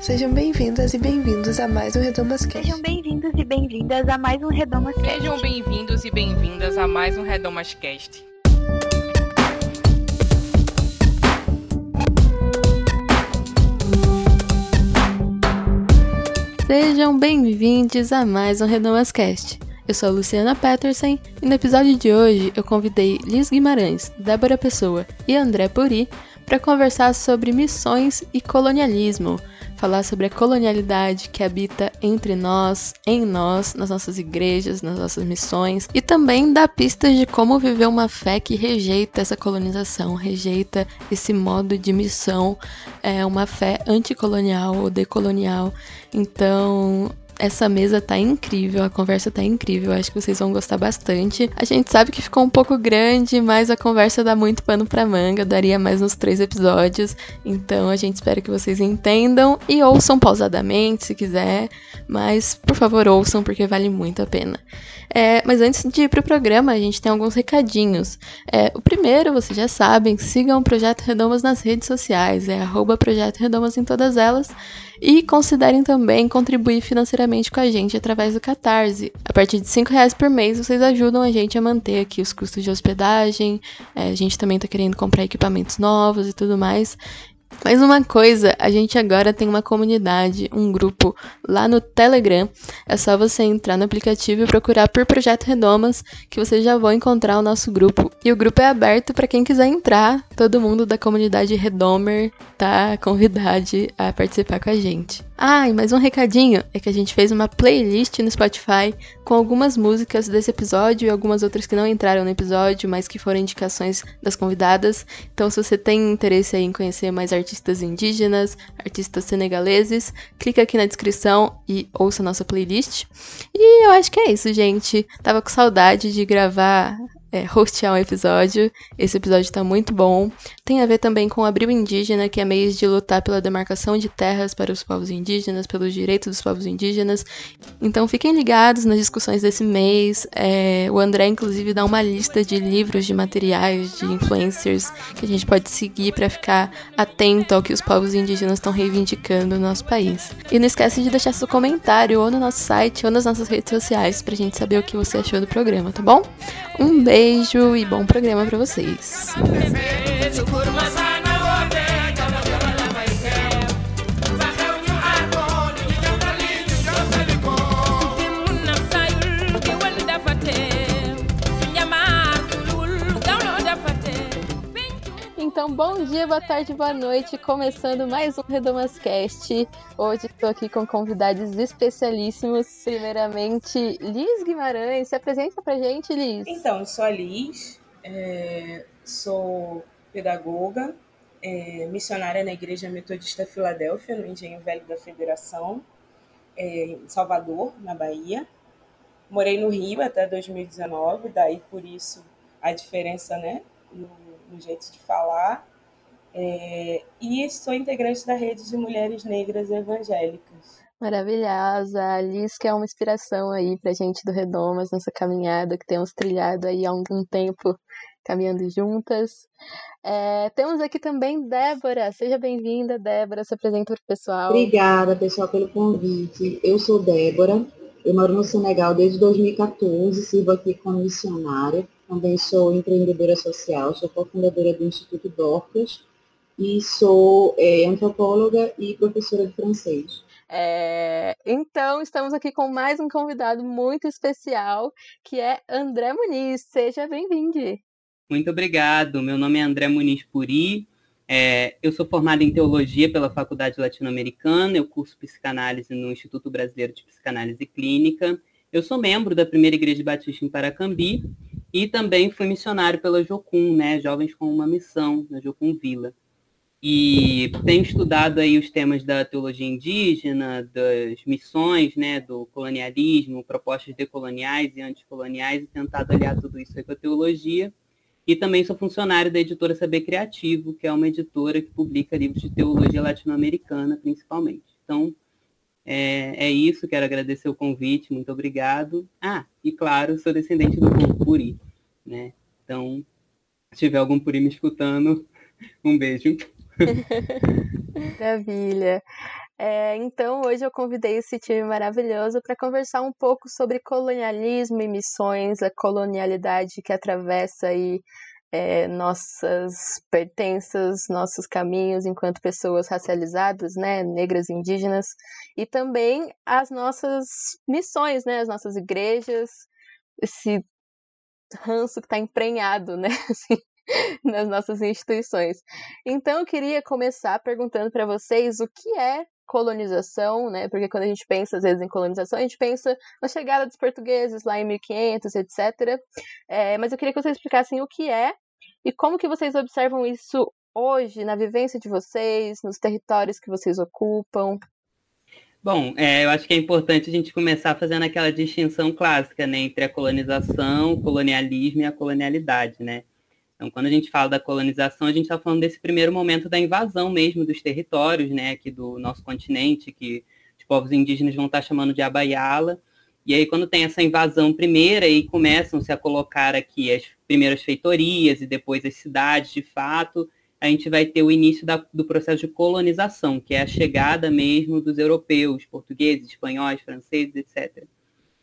Sejam bem-vindas e bem-vindos a mais um Redomas Cast. Sejam bem-vindos e bem-vindas a mais um Redomas Cast. Sejam bem-vindos e bem-vindas a mais um Redomas Cast. Sejam bem-vindos a mais um Redomas Cast. Eu sou a Luciana Peterson e no episódio de hoje eu convidei Liz Guimarães, Débora Pessoa e André Puri para conversar sobre missões e colonialismo, falar sobre a colonialidade que habita entre nós, em nós, nas nossas igrejas, nas nossas missões e também dar pistas de como viver uma fé que rejeita essa colonização, rejeita esse modo de missão, é uma fé anticolonial ou decolonial. Então, essa mesa tá incrível, a conversa tá incrível, acho que vocês vão gostar bastante. A gente sabe que ficou um pouco grande, mas a conversa dá muito pano pra manga, daria mais uns três episódios. Então a gente espera que vocês entendam e ouçam pausadamente se quiser, mas por favor ouçam porque vale muito a pena. É, mas antes de ir pro programa, a gente tem alguns recadinhos. É, o primeiro, vocês já sabem, sigam o Projeto Redomas nas redes sociais, é arroba Projeto Redomas em todas elas. E considerem também contribuir financeiramente com a gente através do Catarse. A partir de 5 reais por mês, vocês ajudam a gente a manter aqui os custos de hospedagem. É, a gente também está querendo comprar equipamentos novos e tudo mais. Mais uma coisa, a gente agora tem uma comunidade, um grupo lá no Telegram. É só você entrar no aplicativo e procurar por Projeto Redomas, que vocês já vão encontrar o nosso grupo. E o grupo é aberto para quem quiser entrar. Todo mundo da comunidade Redomer tá convidado a participar com a gente. Ah, e mais um recadinho é que a gente fez uma playlist no Spotify com algumas músicas desse episódio e algumas outras que não entraram no episódio, mas que foram indicações das convidadas. Então, se você tem interesse em conhecer mais artistas indígenas, artistas senegaleses, clica aqui na descrição e ouça nossa playlist. E eu acho que é isso, gente. Tava com saudade de gravar é, hostear um episódio. Esse episódio tá muito bom. Tem a ver também com o Abril Indígena, que é mês de lutar pela demarcação de terras para os povos indígenas, pelos direitos dos povos indígenas. Então fiquem ligados nas discussões desse mês. É, o André, inclusive, dá uma lista de livros, de materiais, de influencers que a gente pode seguir para ficar atento ao que os povos indígenas estão reivindicando no nosso país. E não esquece de deixar seu comentário ou no nosso site ou nas nossas redes sociais pra gente saber o que você achou do programa, tá bom? Um beijo e bom programa para vocês. Então, bom dia, boa tarde, boa noite. Começando mais um Redomascast. Hoje estou aqui com convidados especialíssimos. Primeiramente, Liz Guimarães. Se apresenta pra gente, Liz. Então, sou a Liz, é, sou pedagoga, é, missionária na Igreja Metodista Filadélfia, no Engenho Velho da Federação, é, em Salvador, na Bahia. Morei no Rio até 2019, daí por isso a diferença, né? No, no jeito de falar. É, e sou integrante da rede de mulheres negras evangélicas. Maravilhosa, a Liz que é uma inspiração aí pra gente do Redomas nessa caminhada que temos trilhado aí há algum tempo caminhando juntas. É, temos aqui também Débora, seja bem-vinda, Débora, se apresenta para o pessoal. Obrigada, pessoal, pelo convite. Eu sou Débora, eu moro no Senegal desde 2014, sirvo aqui como missionária também sou empreendedora social, sou cofundadora do Instituto Dorcas e sou é, antropóloga e professora de francês. É, então, estamos aqui com mais um convidado muito especial, que é André Muniz. Seja bem-vindo. Muito obrigado. Meu nome é André Muniz Puri. É, eu sou formada em teologia pela Faculdade Latino-Americana. Eu curso psicanálise no Instituto Brasileiro de Psicanálise Clínica. Eu sou membro da Primeira Igreja Batista em Paracambi e também fui missionário pela Jocum, né, Jovens com uma Missão, na Jocum Vila. E tenho estudado aí os temas da teologia indígena, das missões, né, do colonialismo, propostas decoloniais e anticoloniais, e tentado aliar tudo isso com a teologia. E também sou funcionário da editora Saber Criativo, que é uma editora que publica livros de teologia latino-americana, principalmente. Então, é, é, isso, quero agradecer o convite, muito obrigado. Ah, e claro, sou descendente do povo Puri, né? Então, se tiver algum Puri me escutando, um beijo. Maravilha. É, então, hoje eu convidei esse time maravilhoso para conversar um pouco sobre colonialismo e missões, a colonialidade que atravessa aí é, nossas pertenças, nossos caminhos enquanto pessoas racializadas, né, negras indígenas, e também as nossas missões, né, as nossas igrejas, esse ranço que está emprenhado, né, assim, nas nossas instituições. Então, eu queria começar perguntando para vocês o que é colonização, né? Porque quando a gente pensa às vezes em colonização, a gente pensa na chegada dos portugueses lá em 1500, etc. É, mas eu queria que vocês explicassem o que é e como que vocês observam isso hoje na vivência de vocês, nos territórios que vocês ocupam. Bom, é, eu acho que é importante a gente começar fazendo aquela distinção clássica, né, entre a colonização, o colonialismo e a colonialidade, né? Então, quando a gente fala da colonização, a gente está falando desse primeiro momento da invasão mesmo dos territórios, né, aqui do nosso continente, que os povos indígenas vão estar tá chamando de Abaiala. E aí, quando tem essa invasão primeira, e começam-se a colocar aqui as primeiras feitorias e depois as cidades, de fato, a gente vai ter o início da, do processo de colonização, que é a chegada mesmo dos europeus, portugueses, espanhóis, franceses, etc.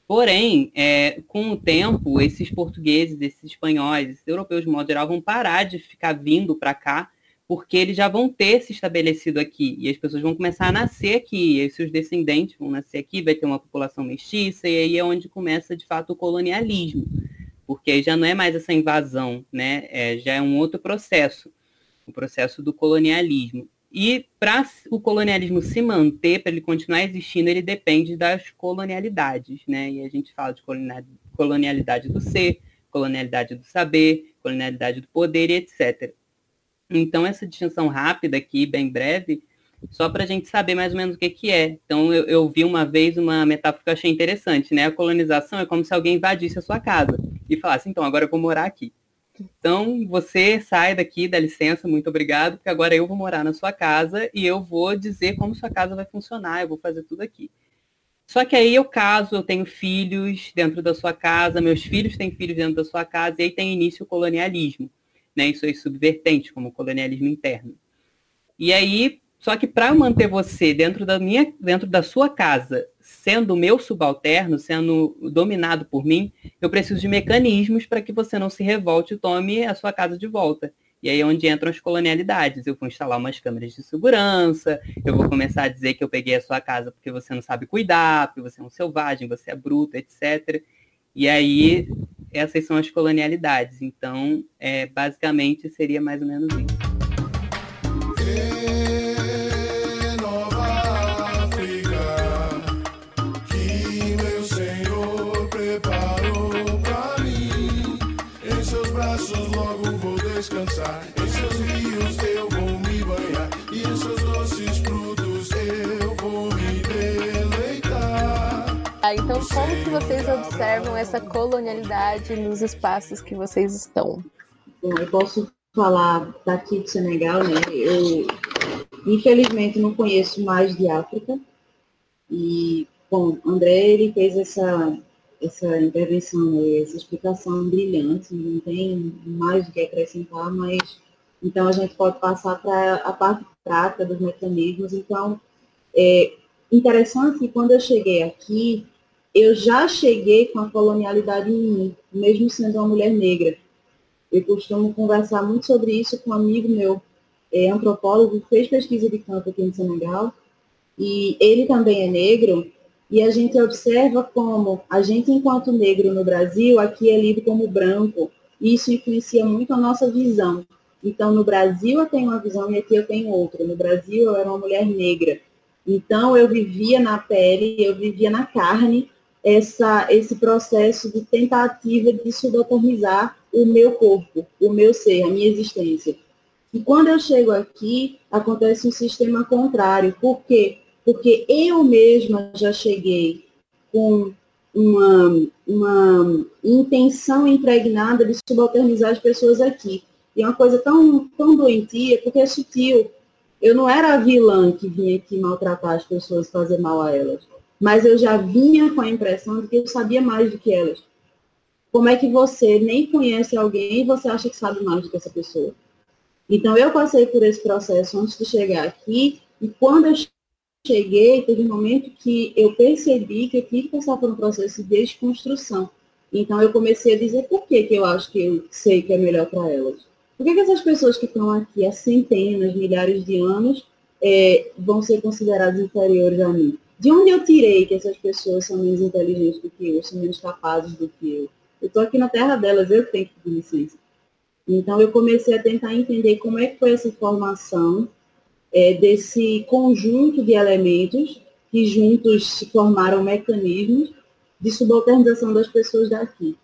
Porém, é, com o tempo, esses portugueses, esses espanhóis, esses europeus de modo geral, vão parar de ficar vindo para cá, porque eles já vão ter se estabelecido aqui. E as pessoas vão começar a nascer aqui, e seus descendentes vão nascer aqui, vai ter uma população mestiça, e aí é onde começa, de fato, o colonialismo. Porque aí já não é mais essa invasão, né? É, já é um outro processo, o processo do colonialismo. E para o colonialismo se manter, para ele continuar existindo, ele depende das colonialidades, né? E a gente fala de colonialidade do ser, colonialidade do saber, colonialidade do poder e etc. Então, essa distinção rápida aqui, bem breve, só para a gente saber mais ou menos o que, que é. Então, eu, eu, vi uma vez uma metáfora que eu achei interessante, né? A colonização é como se alguém invadisse a sua casa e falasse, então, agora eu vou morar aqui. Então, você sai daqui, dá licença, muito obrigado, porque agora eu vou morar na sua casa e eu vou dizer como sua casa vai funcionar, eu vou fazer tudo aqui. Só que aí eu caso, eu tenho filhos dentro da sua casa, meus filhos têm filhos dentro da sua casa, e aí tem início o colonialismo, né? Isso é subvertente, como o colonialismo interno. E aí, só que para manter você dentro da minha, dentro da sua casa, sendo meu subalterno, sendo dominado por mim, eu preciso de mecanismos para que você não se revolte e tome a sua casa de volta. E aí é onde entram as colonialidades. Eu vou instalar umas câmeras de segurança, eu vou começar a dizer que eu peguei a sua casa porque você não sabe cuidar, porque você é um selvagem, você é bruto, etc. E aí, essas são as colonialidades. Então, é, basicamente, seria mais ou menos isso. Então como que vocês observam essa colonialidade nos espaços que vocês estão? Bom, eu posso falar daqui do Senegal, né? Eu infelizmente não conheço mais de África. E, bom, André, ele fez essa essa intervenção, essa explicação brilhante, não tem mais do que acrescentar, mas então a gente pode passar para a parte prática dos mecanismos. Então, é interessante que quando eu cheguei aqui, eu já cheguei com a colonialidade em mim, mesmo sendo uma mulher negra. Eu costumo conversar muito sobre isso com um amigo meu, é, antropólogo, fez pesquisa de campo aqui no Senegal, e ele também é negro, e a gente observa como a gente, enquanto negro no Brasil, aqui é lido como branco, isso influencia muito a nossa visão. Então, no Brasil eu tenho uma visão e aqui eu tenho outra. No Brasil eu era uma mulher negra. Então, eu vivia na pele, eu vivia na carne essa, esse processo de tentativa de subalternizar o meu corpo, o meu ser, a minha existência. E quando eu chego aqui, acontece um sistema contrário. Por quê? Porque eu mesma já cheguei com uma, uma intenção impregnada de subalternizar as pessoas aqui. E é uma coisa tão, tão doentia, porque é sutil. Eu não era a vilã que vinha aqui maltratar as pessoas, fazer mal a elas. Mas eu já vinha com a impressão de que eu sabia mais do que elas. Como é que você nem conhece alguém e você acha que sabe mais do que essa pessoa? Então, eu passei por esse processo antes de chegar aqui, e quando eu cheguei, teve um momento que eu percebi que eu tive que passar por um processo de desconstrução. Então eu comecei a dizer por que, que eu acho que eu sei que é melhor para elas. Por que, que essas pessoas que estão aqui há centenas, milhares de anos é, vão ser consideradas inferiores a mim? De onde eu tirei que essas pessoas são menos inteligentes do que eu, são menos capazes do que eu? Eu estou aqui na terra delas, eu tenho que pedir licença. Então eu comecei a tentar entender como é que foi essa formação é, desse conjunto de elementos que juntos se formaram mecanismos de subalternização das pessoas daqui.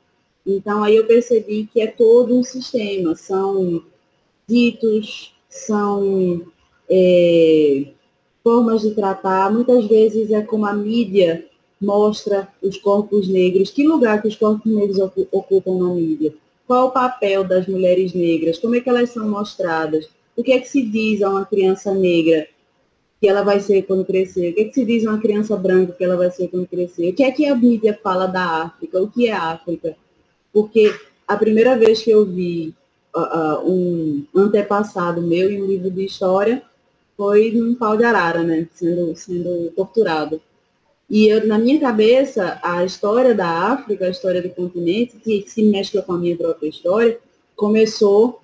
Então, aí eu percebi que é todo um sistema, são ditos, são é, formas de tratar, muitas vezes é como a mídia mostra os corpos negros, que lugar que os corpos negros ocupam na mídia, qual o papel das mulheres negras, como é que elas são mostradas, o que é que se diz a uma criança negra que ela vai ser quando crescer? O que é que se diz a uma criança branca que ela vai ser quando crescer? O que é que a mídia fala da África? O que é África? Porque a primeira vez que eu vi uh, uh, um antepassado meu em um livro de história foi num pau de arara, né? Sendo, sendo torturado. E eu, na minha cabeça, a história da África, a história do continente, que se mescla com a minha própria história, começou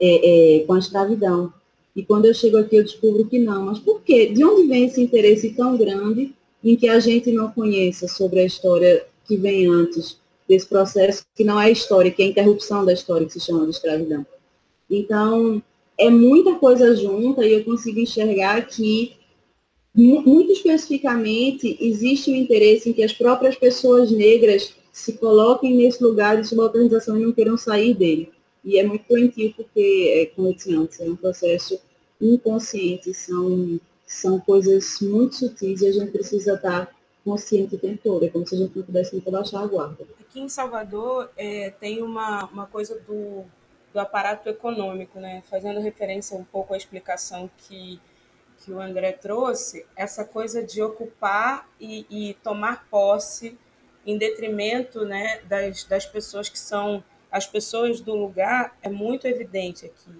é, é, com a escravidão. E quando eu chego aqui, eu descubro que não. Mas por quê? De onde vem esse interesse tão grande em que a gente não conheça sobre a história que vem antes desse processo, que não é história, que é a interrupção da história, que se chama de escravidão? Então, é muita coisa junta e eu consigo enxergar que, muito especificamente, existe o um interesse em que as próprias pessoas negras se coloquem nesse lugar de subalternização e não queiram sair dele. E é muito doentio porque, é, como eu disse antes, é um processo inconsciente, são, são coisas muito sutis e a gente precisa estar consciente o tempo todo. É como se a gente não pudesse nunca baixar a guarda. Aqui em Salvador é, tem uma, uma coisa do, do aparato econômico, né? fazendo referência um pouco à explicação que, que o André trouxe, essa coisa de ocupar e, e tomar posse em detrimento né, das, das pessoas que são as pessoas do lugar é muito evidente aqui.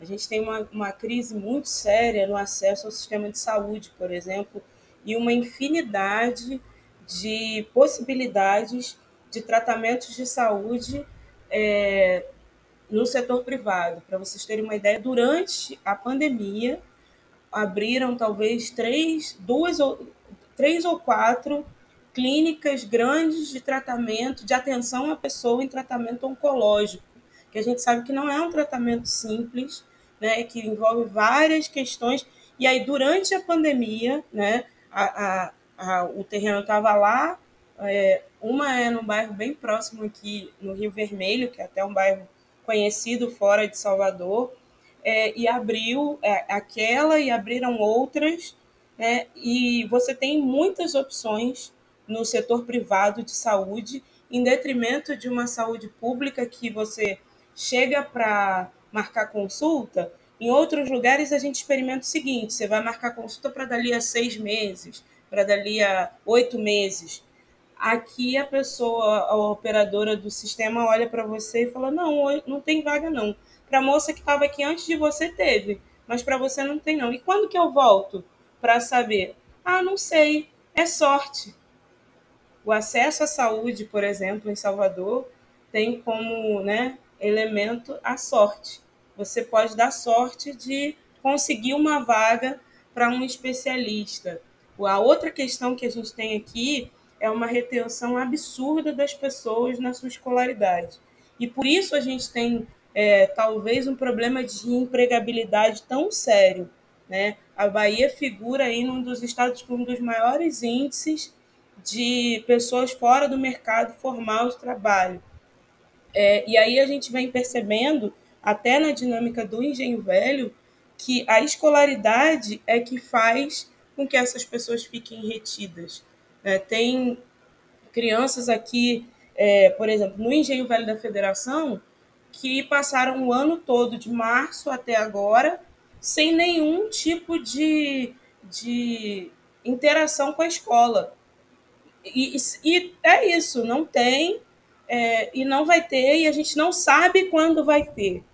A gente tem uma, uma crise muito séria no acesso ao sistema de saúde, por exemplo, e uma infinidade de possibilidades de tratamentos de saúde é, no setor privado. Para vocês terem uma ideia, durante a pandemia, abriram talvez três, duas ou, três ou quatro clínicas grandes de tratamento, de atenção à pessoa em tratamento oncológico, que a gente sabe que não é um tratamento simples, né, que envolve várias questões. E aí, durante a pandemia, né, a, a, a, o terreno estava lá, é, uma é num bairro bem próximo aqui, no Rio Vermelho, que é até um bairro conhecido fora de Salvador, é, e abriu é, aquela e abriram outras, né, e você tem muitas opções no setor privado de saúde, em detrimento de uma saúde pública que você chega para marcar consulta. Em outros lugares, a gente experimenta o seguinte: você vai marcar consulta para dali a seis meses, para dali a oito meses. Aqui, a pessoa, a operadora do sistema, olha para você e fala: não, não tem vaga não. Para a moça que estava aqui antes de você, teve, mas para você não tem não. E quando que eu volto para saber? Ah, não sei, é sorte. O acesso à saúde, por exemplo, em Salvador, tem como né, elemento a sorte. Você pode dar sorte de conseguir uma vaga para um especialista. A outra questão que a gente tem aqui é uma retenção absurda das pessoas na sua escolaridade. E por isso a gente tem é, talvez um problema de empregabilidade tão sério. Né? A Bahia figura aí num dos estados com um dos maiores índices de pessoas fora do mercado formal de trabalho. É, e aí a gente vem percebendo, até na dinâmica do engenho velho, que a escolaridade é que faz com que essas pessoas fiquem retidas. É, tem crianças aqui, é, por exemplo, no engenho velho da federação, que passaram o ano todo, de março até agora, sem nenhum tipo de, de interação com a escola. E, e é isso, não tem é, e não vai ter, e a gente não sabe quando vai ter.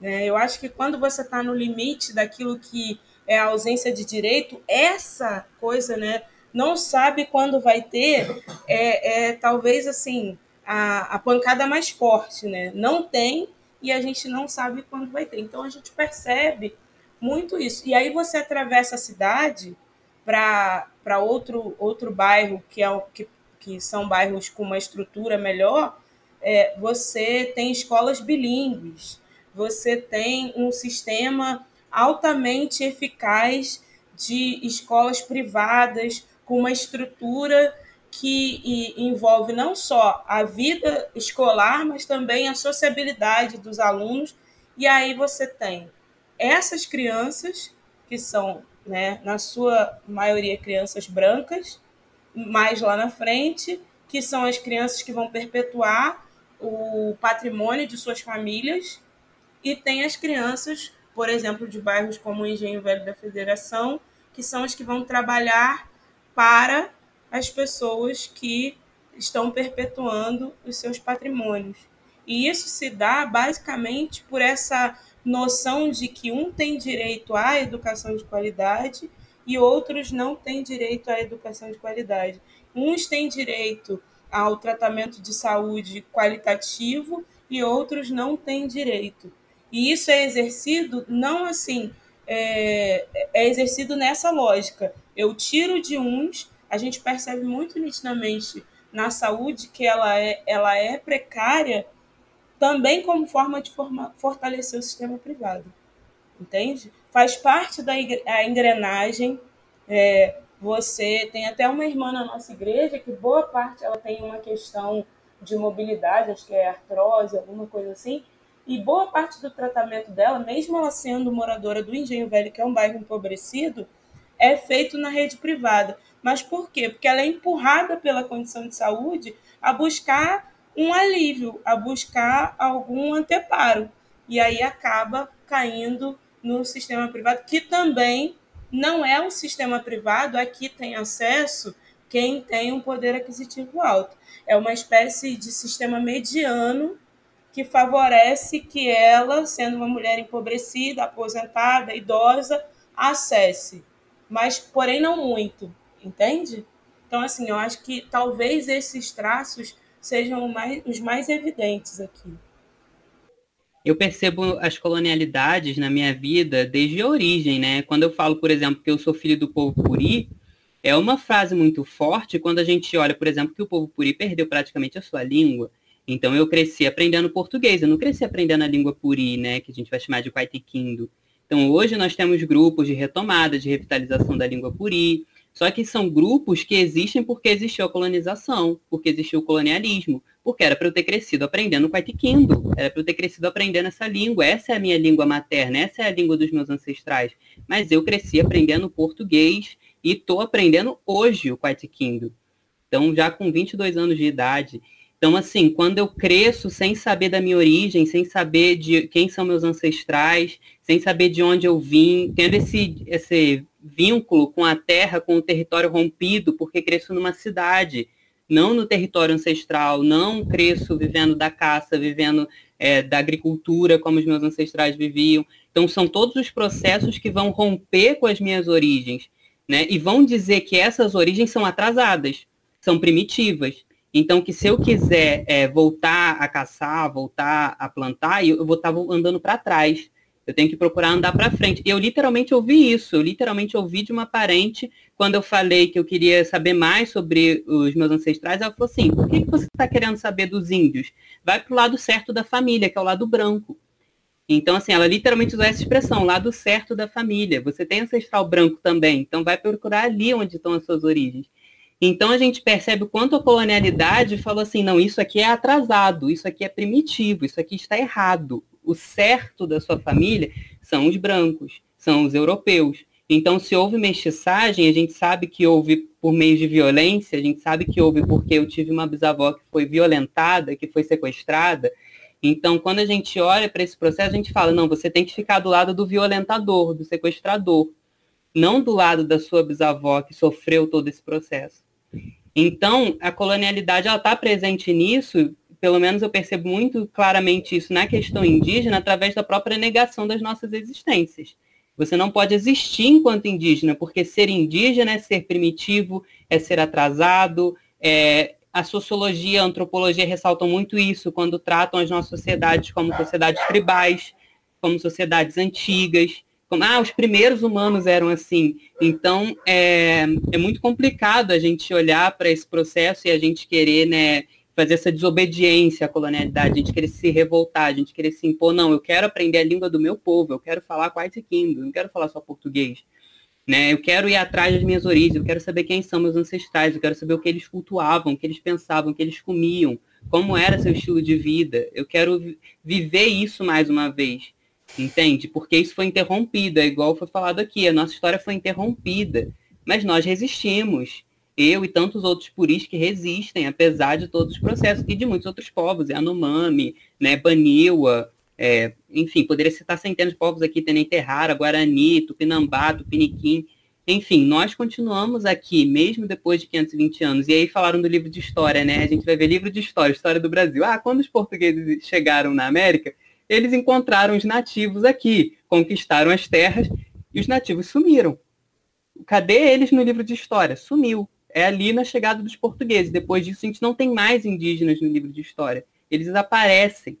Né? Eu acho que quando você está no limite daquilo que é a ausência de direito, essa coisa, né? Não sabe quando vai ter, é, é talvez assim, a, a pancada mais forte, né? Não tem e a gente não sabe quando vai ter. Então a gente percebe muito isso. E aí você atravessa a cidade para outro, outro bairro, que, é que, que são bairros com uma estrutura melhor, é, você tem escolas bilíngues, você tem um sistema altamente eficaz de escolas privadas com uma estrutura que envolve não só a vida escolar, mas também a sociabilidade dos alunos. E aí você tem essas crianças, que são, né, na sua maioria, crianças brancas, mais lá na frente, que são as crianças que vão perpetuar o patrimônio de suas famílias, e tem as crianças, por exemplo, de bairros como o Engenho Velho da Federação, que são as que vão trabalhar para as pessoas que estão perpetuando os seus patrimônios. E isso se dá basicamente por essa noção de que um tem direito à educação de qualidade e outros não têm direito à educação de qualidade. Uns têm direito ao tratamento de saúde qualitativo e outros não têm direito. E isso é exercido não assim, é, é exercido nessa lógica. Eu tiro de uns, a gente percebe muito nitidamente na saúde que ela é, ela é precária também como forma de forma, fortalecer o sistema privado. Entende? Faz parte da engrenagem. É, você tem até uma irmã na nossa igreja que boa parte ela tem uma questão de mobilidade, acho que é artrose, alguma coisa assim, e boa parte do tratamento dela, mesmo ela sendo moradora do Engenho Velho, que é um bairro empobrecido, é feito na rede privada. Mas por quê? Porque ela é empurrada pela condição de saúde a buscar um alívio, a buscar algum anteparo. E aí acaba caindo no sistema privado, que também não é um sistema privado, aqui tem acesso quem tem um poder aquisitivo alto. É uma espécie de sistema mediano que favorece que ela, sendo uma mulher empobrecida, aposentada, idosa, acesse. Mas, porém, não muito, entende? Então, assim, eu acho que talvez esses traços sejam mais, os mais evidentes aqui. Eu percebo as colonialidades na minha vida desde a origem, né? Quando eu falo, por exemplo, que eu sou filho do povo puri, é uma frase muito forte quando a gente olha, por exemplo, que o povo puri perdeu praticamente a sua língua. Então eu cresci aprendendo português, eu não cresci aprendendo a língua puri, né, que a gente vai chamar de Paitiquindo. Então hoje nós temos grupos de retomada, de revitalização da língua puri, só que são grupos que existem porque existiu a colonização, porque existiu o colonialismo, porque era para eu ter crescido aprendendo Quaitiquindo, era para eu ter crescido aprendendo essa língua, essa é a minha língua materna, essa é a língua dos meus ancestrais. Mas eu cresci aprendendo português e estou aprendendo hoje o Quaitiquindo. Então, já com 22 anos de idade. Então, assim, quando eu cresço sem saber da minha origem, sem saber de quem são meus ancestrais, sem saber de onde eu vim, tendo esse, esse vínculo com a terra, com o território rompido, porque cresço numa cidade, não no território ancestral, não cresço vivendo da caça, vivendo é, da agricultura como os meus ancestrais viviam. Então, são todos os processos que vão romper com as minhas origens, né? E vão dizer que essas origens são atrasadas, são primitivas. Então, que se eu quiser é, voltar a caçar, voltar a plantar, eu, eu vou estar andando para trás. Eu tenho que procurar andar para frente. Eu literalmente ouvi isso. Eu literalmente ouvi de uma parente quando eu falei que eu queria saber mais sobre os meus ancestrais. Ela falou assim: por que você está querendo saber dos índios? Vai para o lado certo da família, que é o lado branco. Então, assim, ela literalmente usou essa expressão, lado certo da família. Você tem ancestral branco também, então vai procurar ali onde estão as suas origens. Então a gente percebe o quanto a colonialidade falou assim, não, isso aqui é atrasado, isso aqui é primitivo, isso aqui está errado o certo da sua família são os brancos, são os europeus. Então, se houve mestiçagem, a gente sabe que houve por meio de violência, a gente sabe que houve porque eu tive uma bisavó que foi violentada, que foi sequestrada. Então, quando a gente olha para esse processo, a gente fala: não, você tem que ficar do lado do violentador, do sequestrador, não do lado da sua bisavó que sofreu todo esse processo. Então, a colonialidade está presente nisso pelo menos eu percebo muito claramente isso na questão indígena através da própria negação das nossas existências. Você não pode existir enquanto indígena, porque ser indígena é ser primitivo, é ser atrasado. É... A sociologia a antropologia ressaltam muito isso quando tratam as nossas sociedades como sociedades tribais, como sociedades antigas. Ah, os primeiros humanos eram assim. Então, é, é muito complicado a gente olhar para esse processo e a gente querer né, fazer essa desobediência à colonialidade, a gente querer se revoltar, a gente querer se impor, não, eu quero aprender a língua do meu povo, eu quero falar quase Kindle, eu não quero falar só português. Né? Eu quero ir atrás das minhas origens, eu quero saber quem são meus ancestrais, eu quero saber o que eles cultuavam, o que eles pensavam, o que eles comiam, como era seu estilo de vida. Eu quero viver isso mais uma vez, entende? Porque isso foi interrompido, é igual foi falado aqui, a nossa história foi interrompida, mas nós resistimos eu e tantos outros puris que resistem, apesar de todos os processos, e de muitos outros povos, Yanomami, né, Baniwa, é, enfim, poderia citar centenas de povos aqui, Tenenterrara, Guarani, Tupinambá, Tupiniquim, enfim, nós continuamos aqui, mesmo depois de 520 anos. E aí falaram do livro de história, né? A gente vai ver livro de história, história do Brasil. Ah, quando os portugueses chegaram na América, eles encontraram os nativos aqui, conquistaram as terras e os nativos sumiram. Cadê eles no livro de história? Sumiu é ali na chegada dos portugueses. Depois disso, a gente não tem mais indígenas no livro de história. Eles desaparecem.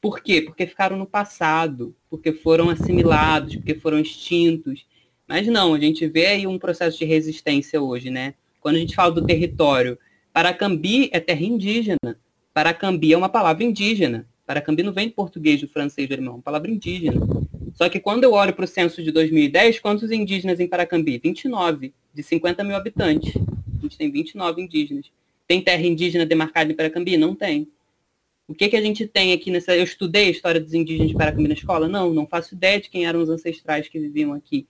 Por quê? Porque ficaram no passado, porque foram assimilados, porque foram extintos. Mas não, a gente vê aí um processo de resistência hoje, né? Quando a gente fala do território, Paracambi é terra indígena. Paracambi é uma palavra indígena. Paracambi não vem do português, do francês, do alemão, é uma palavra indígena. Só que quando eu olho para o censo de 2010, quantos indígenas em Paracambi? 29, de 50 mil habitantes gente tem 29 indígenas. Tem terra indígena demarcada em Paracambi? Não tem. O que, que a gente tem aqui nessa. Eu estudei a história dos indígenas de Paracambi na escola? Não, não faço ideia de quem eram os ancestrais que viviam aqui.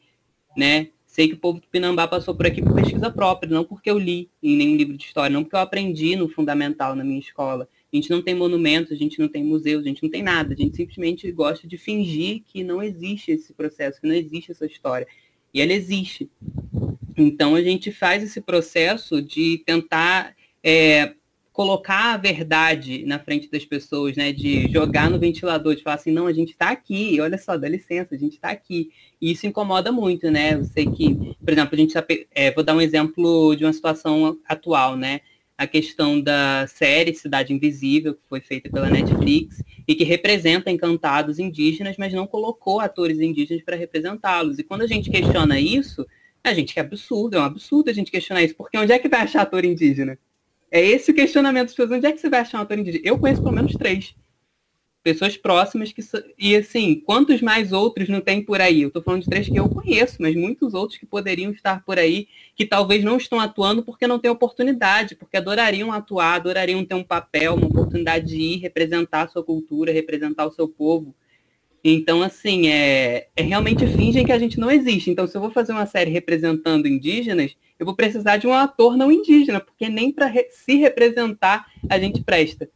Né? Sei que o povo do Pinambá passou por aqui por pesquisa própria, não porque eu li em nenhum livro de história, não porque eu aprendi no fundamental na minha escola. A gente não tem monumentos, a gente não tem museus, a gente não tem nada. A gente simplesmente gosta de fingir que não existe esse processo, que não existe essa história. E ela existe. Então, a gente faz esse processo de tentar é, colocar a verdade na frente das pessoas, né? De jogar no ventilador, de falar assim, não, a gente está aqui, olha só, dá licença, a gente está aqui. E isso incomoda muito, né? Eu sei que, por exemplo, a gente tá, é, vou dar um exemplo de uma situação atual, né? A questão da série Cidade Invisível, que foi feita pela Netflix, e que representa encantados indígenas, mas não colocou atores indígenas para representá-los. E quando a gente questiona isso, a gente, que é absurdo, é um absurdo a gente questionar isso, porque onde é que vai achar ator indígena? É esse o questionamento das pessoas, onde é que você vai achar um ator indígena? Eu conheço pelo menos três. Pessoas próximas que. E assim, quantos mais outros não tem por aí? Eu estou falando de três que eu conheço, mas muitos outros que poderiam estar por aí, que talvez não estão atuando porque não têm oportunidade, porque adorariam atuar, adorariam ter um papel, uma oportunidade de ir representar a sua cultura, representar o seu povo. Então, assim, é, é realmente fingem que a gente não existe. Então, se eu vou fazer uma série representando indígenas, eu vou precisar de um ator não indígena, porque nem para re se representar a gente presta.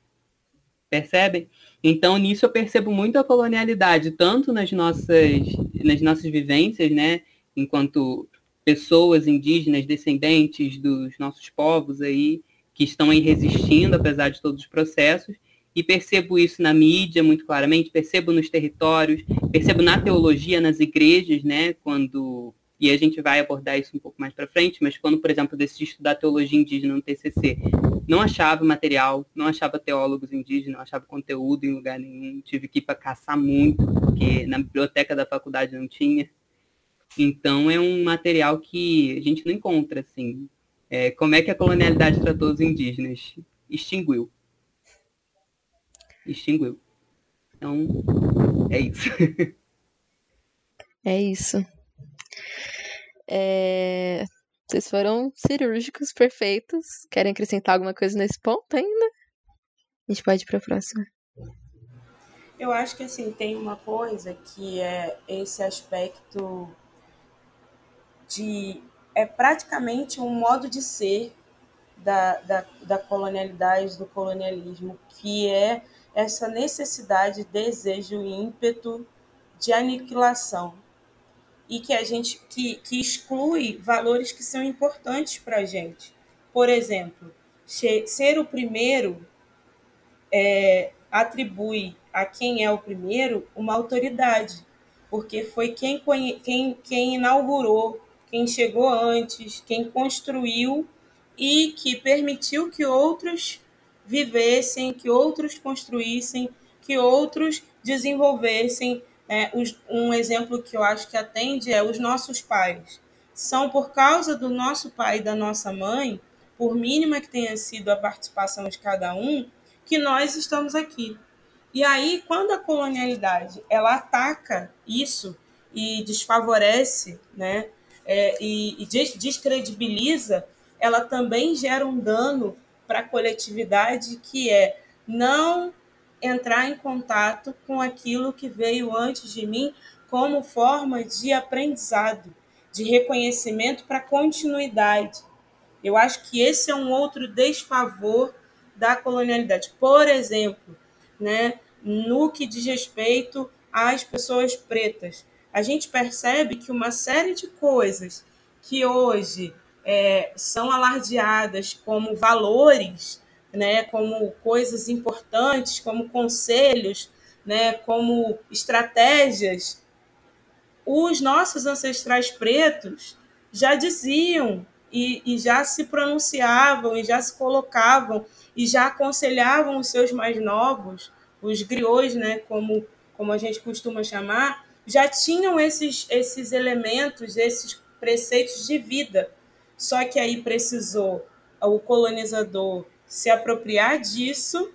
Percebem? Então, nisso eu percebo muito a colonialidade, tanto nas nossas, nas nossas vivências, né, enquanto pessoas indígenas, descendentes dos nossos povos aí, que estão aí resistindo, apesar de todos os processos, e percebo isso na mídia muito claramente, percebo nos territórios, percebo na teologia, nas igrejas, né, quando e a gente vai abordar isso um pouco mais para frente, mas quando, por exemplo, decidi estudar teologia indígena no TCC, não achava material, não achava teólogos indígenas, não achava conteúdo em lugar nenhum, tive que ir para caçar muito, porque na biblioteca da faculdade não tinha. Então é um material que a gente não encontra, assim. É, como é que a colonialidade tratou os indígenas? Extinguiu extinguiu. Então, é isso. é isso. É... Vocês foram cirúrgicos perfeitos. Querem acrescentar alguma coisa nesse ponto ainda? A gente pode ir para a próxima. Eu acho que assim tem uma coisa que é esse aspecto de é praticamente um modo de ser da, da, da colonialidade, do colonialismo, que é essa necessidade, desejo e ímpeto de aniquilação e que a gente que, que exclui valores que são importantes para a gente. Por exemplo, ser o primeiro é, atribui a quem é o primeiro uma autoridade. porque foi quem, quem, quem inaugurou, quem chegou antes, quem construiu e que permitiu que outros vivessem, que outros construíssem, que outros desenvolvessem. É, um exemplo que eu acho que atende é os nossos pais. São por causa do nosso pai e da nossa mãe, por mínima que tenha sido a participação de cada um, que nós estamos aqui. E aí, quando a colonialidade ela ataca isso e desfavorece, né, é, e, e descredibiliza, ela também gera um dano para a coletividade que é não entrar em contato com aquilo que veio antes de mim como forma de aprendizado, de reconhecimento para continuidade. Eu acho que esse é um outro desfavor da colonialidade. Por exemplo, né, no que diz respeito às pessoas pretas, a gente percebe que uma série de coisas que hoje é, são alardeadas como valores, né, como coisas importantes, como conselhos, né, como estratégias, os nossos ancestrais pretos já diziam e, e já se pronunciavam e já se colocavam e já aconselhavam os seus mais novos, os griots, né, como, como a gente costuma chamar, já tinham esses, esses elementos, esses preceitos de vida. Só que aí precisou o colonizador se apropriar disso,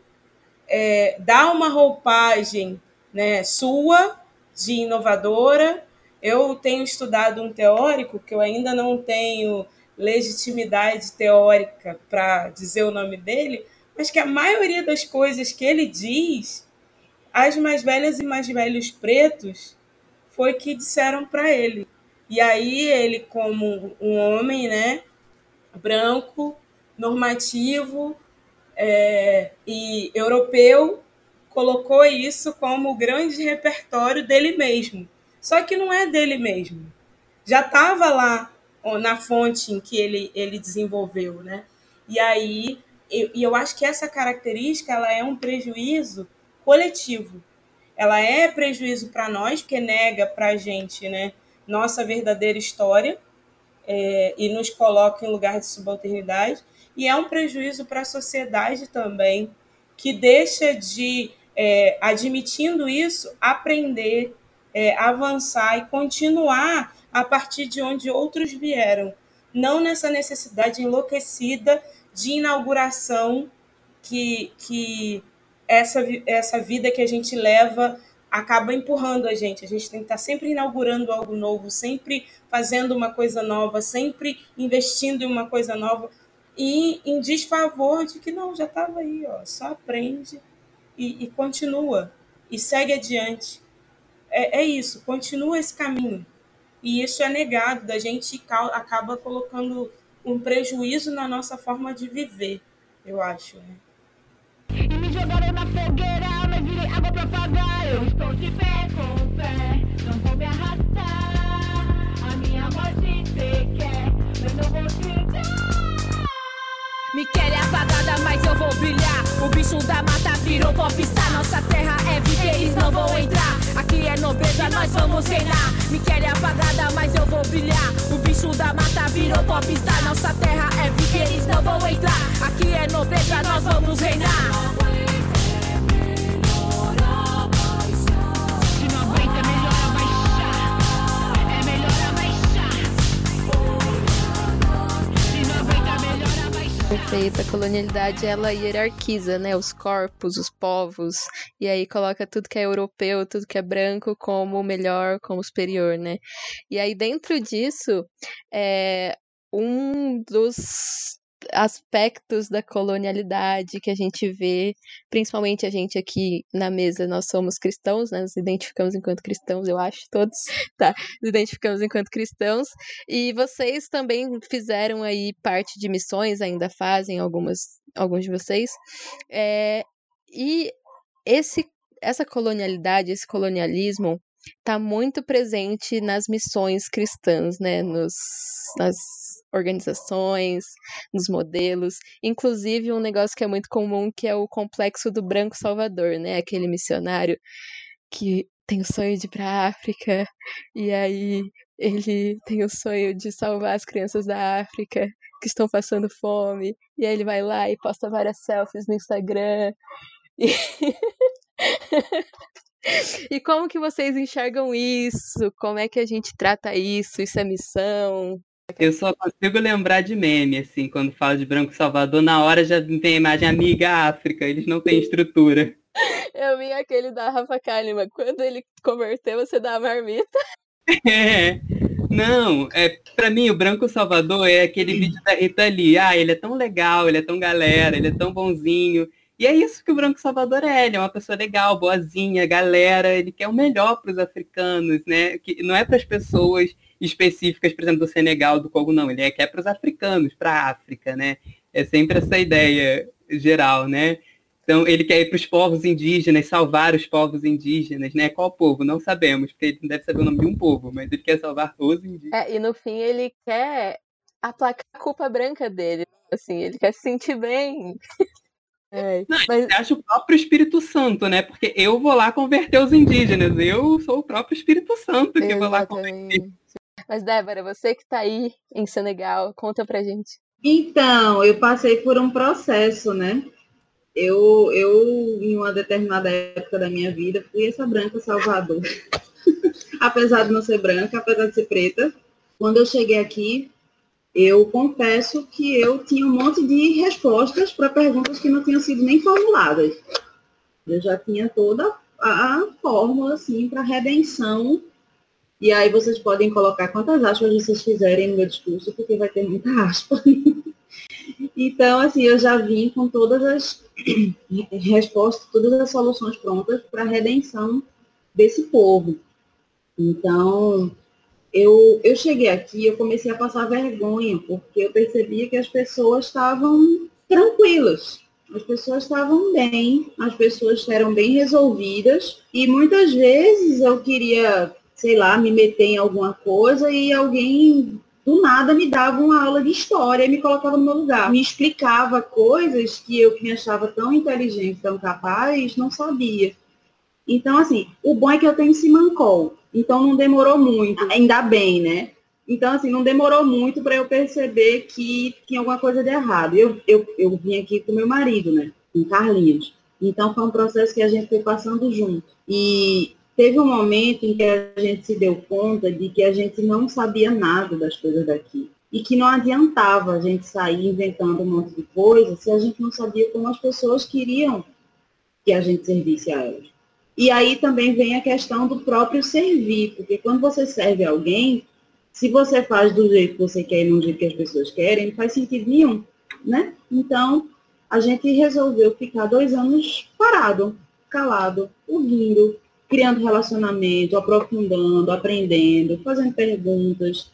é, dar uma roupagem né, sua, de inovadora. Eu tenho estudado um teórico que eu ainda não tenho legitimidade teórica para dizer o nome dele, mas que a maioria das coisas que ele diz, as mais velhas e mais velhos pretos foi que disseram para ele. E aí ele, como um homem, né, branco, normativo é, e europeu, colocou isso como o grande repertório dele mesmo. Só que não é dele mesmo. Já estava lá na fonte em que ele, ele desenvolveu, né? E aí, eu, e eu acho que essa característica ela é um prejuízo coletivo. Ela é prejuízo para nós, porque nega para a gente né, nossa verdadeira história é, e nos coloca em lugar de subalternidade. E é um prejuízo para a sociedade também, que deixa de, é, admitindo isso, aprender, é, avançar e continuar a partir de onde outros vieram, não nessa necessidade enlouquecida de inauguração que, que essa, essa vida que a gente leva acaba empurrando a gente. A gente tem que estar sempre inaugurando algo novo, sempre fazendo uma coisa nova, sempre investindo em uma coisa nova e em desfavor de que não, já estava aí, ó, só aprende e, e, continua e segue adiante. É, é isso, continua esse caminho e isso é negado, da gente acaba colocando um prejuízo na nossa forma de viver, eu acho. Né? E me jogaram na fogueira, mas virei água pra apagar. Eu estou de pé com fé, não vou me arrastar. A minha quer, mas não vou te dar. Me querem apagada, mas eu vou brilhar. O bicho da mata virou popstar. Nossa terra é vida, eles não vão entrar. Aqui é nobreza, nós vamos reinar. Me querem apagada, mas eu vou brilhar. O bicho da mata virou popstar. Nossa terra é vida, eles não vão entrar. Aqui é nobreza, nós vamos reinar. Perfeita. A colonialidade ela hierarquiza, né, os corpos, os povos, e aí coloca tudo que é europeu, tudo que é branco como melhor, como superior, né? E aí dentro disso, é um dos aspectos da colonialidade que a gente vê, principalmente a gente aqui na mesa, nós somos cristãos, né? Nos identificamos enquanto cristãos, eu acho, todos, tá? Nos identificamos enquanto cristãos. E vocês também fizeram aí parte de missões, ainda fazem algumas, alguns de vocês. É, e esse, essa colonialidade, esse colonialismo, está muito presente nas missões cristãs, né? Nos, nas organizações, nos modelos, inclusive um negócio que é muito comum que é o complexo do branco salvador, né? Aquele missionário que tem o sonho de ir pra África, e aí ele tem o sonho de salvar as crianças da África que estão passando fome, e aí ele vai lá e posta várias selfies no Instagram. E, e como que vocês enxergam isso? Como é que a gente trata isso? Isso é missão? Eu só consigo lembrar de meme, assim, quando falo de Branco Salvador, na hora já tem a imagem amiga África, eles não têm estrutura. Eu vi aquele da Rafa Kalimann, quando ele converteu, você dá a marmita. É. Não, é, pra mim o Branco Salvador é aquele vídeo da Rita Lee. Ah, ele é tão legal, ele é tão galera, ele é tão bonzinho. E é isso que o Branco Salvador é, ele é uma pessoa legal, boazinha, galera, ele quer o melhor para os africanos, né? Que não é para as pessoas específicas, por exemplo, do Senegal, do Congo, não, ele é, quer para os africanos, para a África, né? É sempre essa ideia geral, né? Então, ele quer ir para os povos indígenas, salvar os povos indígenas, né? Qual povo? Não sabemos, porque ele não deve saber o nome de um povo, mas ele quer salvar os indígenas. É, e no fim ele quer aplacar a culpa branca dele, assim, ele quer se sentir bem. É, não, mas... acha o próprio Espírito Santo, né? Porque eu vou lá converter os indígenas. Eu sou o próprio Espírito Santo que Exatamente. vou lá converter. Mas, Débora, você que está aí em Senegal, conta pra gente. Então, eu passei por um processo, né? Eu, eu, em uma determinada época da minha vida, fui essa branca Salvador. apesar de não ser branca, apesar de ser preta. Quando eu cheguei aqui, eu confesso que eu tinha um monte de respostas para perguntas que não tinham sido nem formuladas. Eu já tinha toda a fórmula assim para redenção. E aí vocês podem colocar quantas aspas vocês quiserem no meu discurso, porque vai ter muita aspa. então, assim, eu já vim com todas as respostas, todas as soluções prontas para a redenção desse povo. Então, eu, eu cheguei aqui, eu comecei a passar vergonha, porque eu percebia que as pessoas estavam tranquilas, as pessoas estavam bem, as pessoas eram bem resolvidas, e muitas vezes eu queria, sei lá, me meter em alguma coisa e alguém do nada me dava uma aula de história e me colocava no meu lugar. Me explicava coisas que eu que me achava tão inteligente, tão capaz, não sabia. Então, assim, o bom é que eu tenho Simancol. Então não demorou muito, ainda bem, né? Então, assim, não demorou muito para eu perceber que tinha alguma coisa de errado. Eu, eu, eu vim aqui com meu marido, né? Com Carlinhos. Então foi um processo que a gente foi passando junto. E teve um momento em que a gente se deu conta de que a gente não sabia nada das coisas daqui. E que não adiantava a gente sair inventando um monte de coisa se a gente não sabia como as pessoas queriam que a gente servisse a elas. E aí também vem a questão do próprio servir, porque quando você serve alguém, se você faz do jeito que você quer e não do jeito que as pessoas querem, não faz sentido nenhum, né? Então, a gente resolveu ficar dois anos parado, calado, ouvindo, criando relacionamento, aprofundando, aprendendo, fazendo perguntas,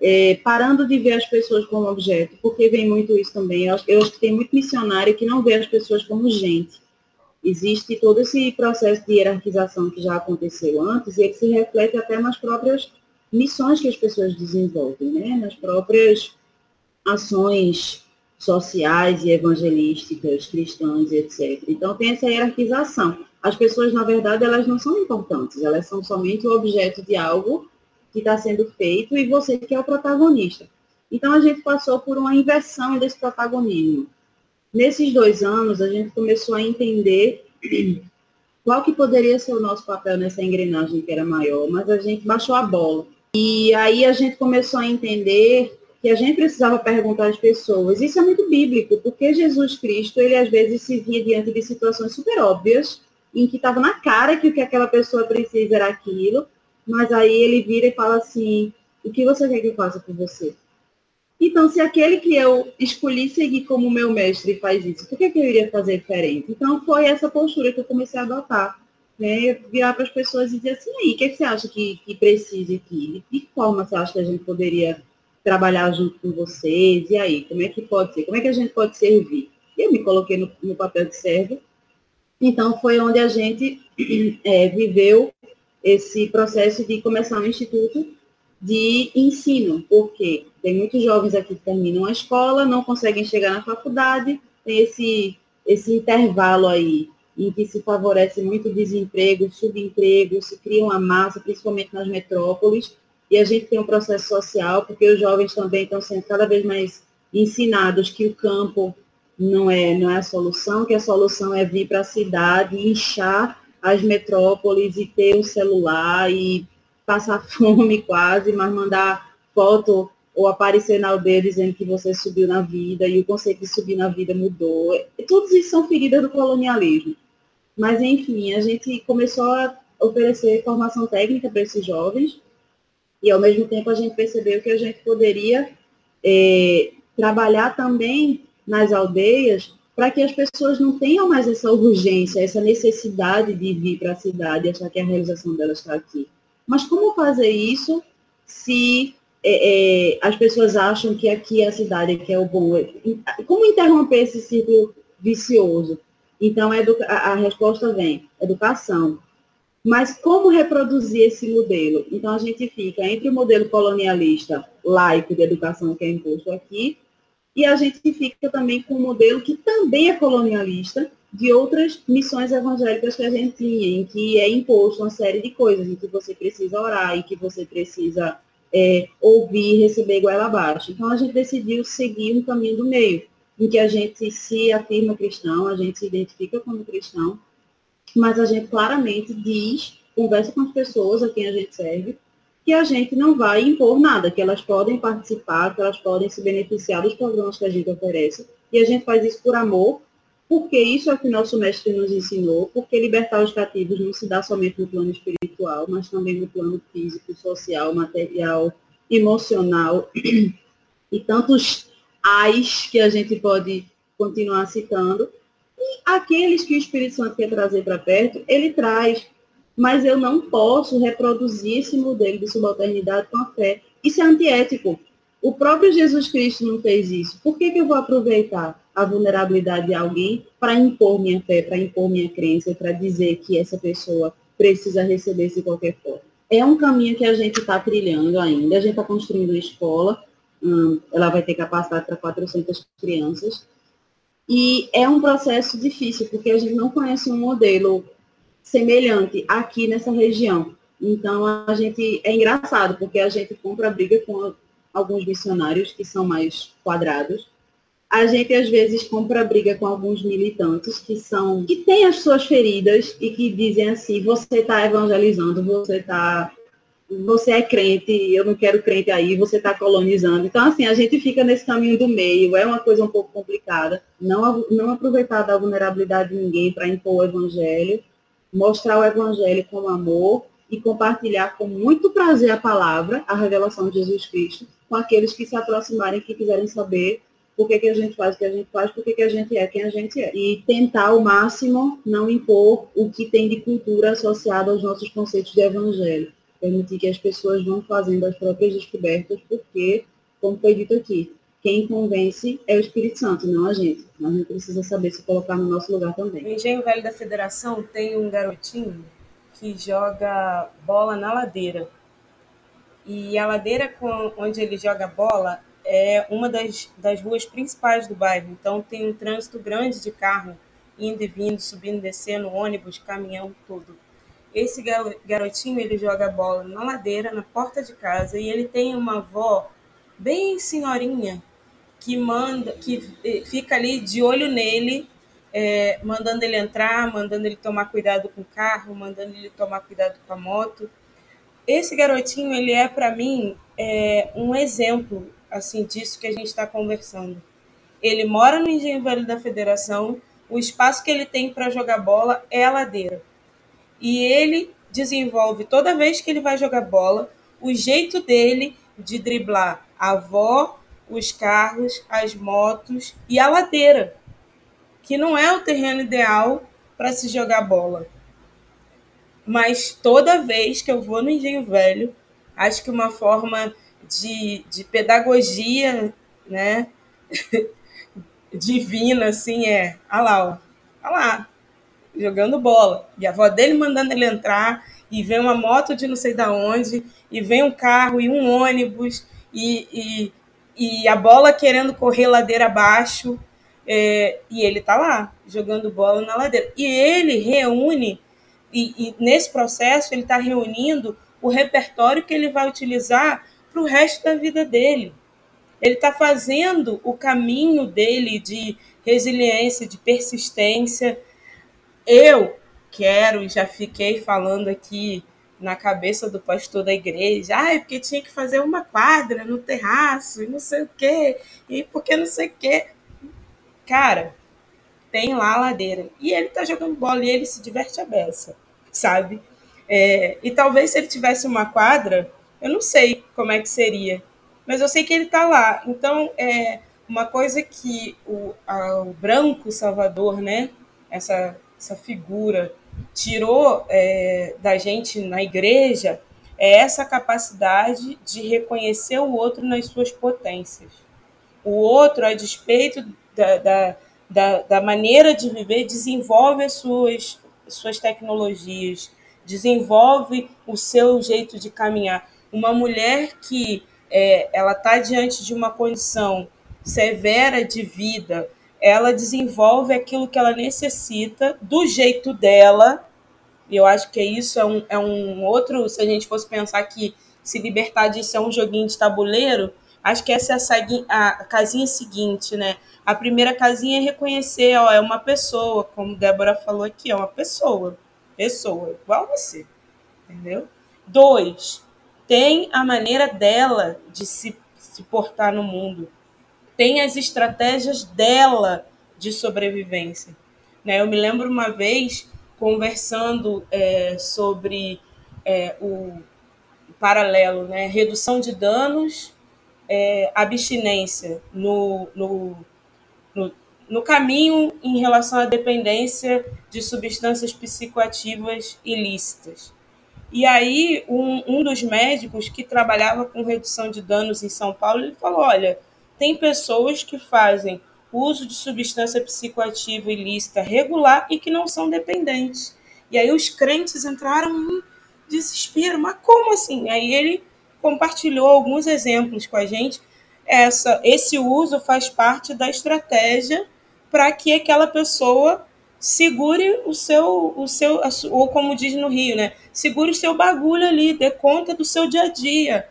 é, parando de ver as pessoas como objeto, porque vem muito isso também. Eu acho, eu acho que tem muito missionário que não vê as pessoas como gente existe todo esse processo de hierarquização que já aconteceu antes, e ele se reflete até nas próprias missões que as pessoas desenvolvem, né? nas próprias ações sociais e evangelísticas, cristãs, etc. Então tem essa hierarquização. As pessoas, na verdade, elas não são importantes, elas são somente o objeto de algo que está sendo feito e você que é o protagonista. Então a gente passou por uma inversão desse protagonismo. Nesses dois anos, a gente começou a entender qual que poderia ser o nosso papel nessa engrenagem que era maior, mas a gente baixou a bola. E aí a gente começou a entender que a gente precisava perguntar às pessoas. Isso é muito bíblico, porque Jesus Cristo, ele às vezes se via diante de situações super óbvias, em que estava na cara que o que aquela pessoa precisa era aquilo, mas aí ele vira e fala assim, o que você quer que eu faça por você? Então, se aquele que eu escolhi seguir como meu mestre faz isso, por que, que eu iria fazer diferente? Então, foi essa postura que eu comecei a adotar. Né? Virar para as pessoas e dizer assim, aí, o que, que você acha que, que precisa aqui? De que forma você acha que a gente poderia trabalhar junto com vocês? E aí, como é que pode ser? Como é que a gente pode servir? Eu me coloquei no, no papel de servo. Então, foi onde a gente é, viveu esse processo de começar um instituto de ensino, porque tem muitos jovens aqui que terminam a escola, não conseguem chegar na faculdade, tem esse, esse intervalo aí em que se favorece muito desemprego, subemprego, se cria uma massa, principalmente nas metrópoles, e a gente tem um processo social, porque os jovens também estão sendo cada vez mais ensinados que o campo não é, não é a solução, que a solução é vir para a cidade, inchar as metrópoles e ter um celular e passar fome quase, mas mandar foto ou aparecer na aldeia dizendo que você subiu na vida e o conceito de subir na vida mudou. E todos isso são feridas do colonialismo. Mas, enfim, a gente começou a oferecer formação técnica para esses jovens e, ao mesmo tempo, a gente percebeu que a gente poderia é, trabalhar também nas aldeias para que as pessoas não tenham mais essa urgência, essa necessidade de vir para a cidade e achar que a realização delas está aqui. Mas como fazer isso se é, é, as pessoas acham que aqui é a cidade, que é o bom? Como interromper esse ciclo vicioso? Então, a, a resposta vem, educação. Mas como reproduzir esse modelo? Então, a gente fica entre o modelo colonialista laico de educação que é imposto aqui, e a gente fica também com um modelo que também é colonialista, de outras missões evangélicas que a gente tinha, em que é imposto uma série de coisas, em que você precisa orar, em que você precisa é, ouvir, receber goela abaixo. Então a gente decidiu seguir um caminho do meio, em que a gente se afirma cristão, a gente se identifica como cristão, mas a gente claramente diz, conversa com as pessoas a quem a gente serve, que a gente não vai impor nada, que elas podem participar, que elas podem se beneficiar dos programas que a gente oferece. E a gente faz isso por amor, porque isso é o que nosso mestre nos ensinou, porque libertar os cativos não se dá somente no plano espiritual, mas também no plano físico, social, material, emocional e tantos ais que a gente pode continuar citando. E aqueles que o Espírito Santo quer trazer para perto, ele traz. Mas eu não posso reproduzir esse modelo de subalternidade com a fé. Isso é antiético. O próprio Jesus Cristo não fez isso. Por que, que eu vou aproveitar a vulnerabilidade de alguém para impor minha fé, para impor minha crença, para dizer que essa pessoa precisa receber de qualquer forma? É um caminho que a gente está trilhando ainda. A gente está construindo uma escola, hum, ela vai ter capacidade para 400 crianças. E é um processo difícil, porque a gente não conhece um modelo semelhante aqui nessa região. Então, a gente é engraçado, porque a gente compra briga com alguns missionários que são mais quadrados. A gente às vezes compra briga com alguns militantes que são que têm as suas feridas e que dizem assim: você está evangelizando, você está você é crente, eu não quero crente aí, você está colonizando. Então, assim, a gente fica nesse caminho do meio, é uma coisa um pouco complicada. Não, não aproveitar da vulnerabilidade de ninguém para impor o evangelho, mostrar o evangelho com amor e compartilhar com muito prazer a palavra, a revelação de Jesus Cristo, com aqueles que se aproximarem, que quiserem saber por que, que a gente faz o que a gente faz, por que, que a gente é quem a gente é. E tentar ao máximo não impor o que tem de cultura associado aos nossos conceitos de evangelho. Permitir que as pessoas vão fazendo as próprias descobertas, porque, como foi dito aqui, quem convence é o Espírito Santo, não a gente. A gente precisa saber se colocar no nosso lugar também. No Engenho Velho da Federação tem um garotinho que joga bola na ladeira. E a ladeira com, onde ele joga bola é uma das, das ruas principais do bairro. Então tem um trânsito grande de carro indo e vindo, subindo, descendo, ônibus, caminhão, tudo. Esse garotinho ele joga bola na ladeira, na porta de casa, e ele tem uma avó bem senhorinha que manda, que eh, fica ali de olho nele, é, mandando ele entrar, mandando ele tomar cuidado com o carro, mandando ele tomar cuidado com a moto esse garotinho ele é para mim é, um exemplo assim disso que a gente está conversando. Ele mora no Engenho Velho da Federação, o espaço que ele tem para jogar bola é a ladeira. E ele desenvolve toda vez que ele vai jogar bola o jeito dele de driblar a avó, os carros, as motos e a ladeira, que não é o terreno ideal para se jogar bola. Mas toda vez que eu vou no Engenho Velho, acho que uma forma de, de pedagogia, né? divina, assim, é. Olha lá, ó. Olha lá, jogando bola. E a avó dele mandando ele entrar, e vem uma moto de não sei da onde, e vem um carro e um ônibus, e, e, e a bola querendo correr ladeira abaixo, É, e ele está lá, jogando bola na ladeira. E ele reúne, e, e nesse processo, ele está reunindo o repertório que ele vai utilizar para o resto da vida dele. Ele está fazendo o caminho dele de resiliência, de persistência. Eu quero, e já fiquei falando aqui na cabeça do pastor da igreja, ah, porque tinha que fazer uma quadra no terraço, e não sei o quê, e porque não sei o quê. Cara, tem lá a ladeira. E ele tá jogando bola e ele se diverte a beça, sabe? É, e talvez se ele tivesse uma quadra, eu não sei como é que seria, mas eu sei que ele tá lá. Então, é uma coisa que o, a, o branco Salvador, né? Essa, essa figura tirou é, da gente na igreja é essa capacidade de reconhecer o outro nas suas potências. O outro, a despeito da, da, da, da maneira de viver, desenvolve as suas, suas tecnologias, desenvolve o seu jeito de caminhar. Uma mulher que é, ela está diante de uma condição severa de vida, ela desenvolve aquilo que ela necessita do jeito dela. E eu acho que isso é um, é um outro. Se a gente fosse pensar que se libertar disso é um joguinho de tabuleiro, acho que essa é a, a casinha seguinte, né? A primeira casinha é reconhecer, ó, é uma pessoa, como Débora falou aqui, é uma pessoa. Pessoa, igual você. Entendeu? Dois, tem a maneira dela de se, se portar no mundo tem as estratégias dela de sobrevivência. Né? Eu me lembro uma vez conversando é, sobre é, o paralelo, né? redução de danos, é, abstinência no, no, no, no caminho em relação à dependência de substâncias psicoativas ilícitas. E aí, um, um dos médicos que trabalhava com redução de danos em São Paulo, ele falou, olha, tem pessoas que fazem uso de substância psicoativa ilícita regular e que não são dependentes. E aí os crentes entraram em desespero. Mas como assim? Aí ele compartilhou alguns exemplos com a gente. Essa, esse uso faz parte da estratégia para que aquela pessoa segure o seu, o seu, ou como diz no Rio, né? Segure o seu bagulho ali, dê conta do seu dia a dia,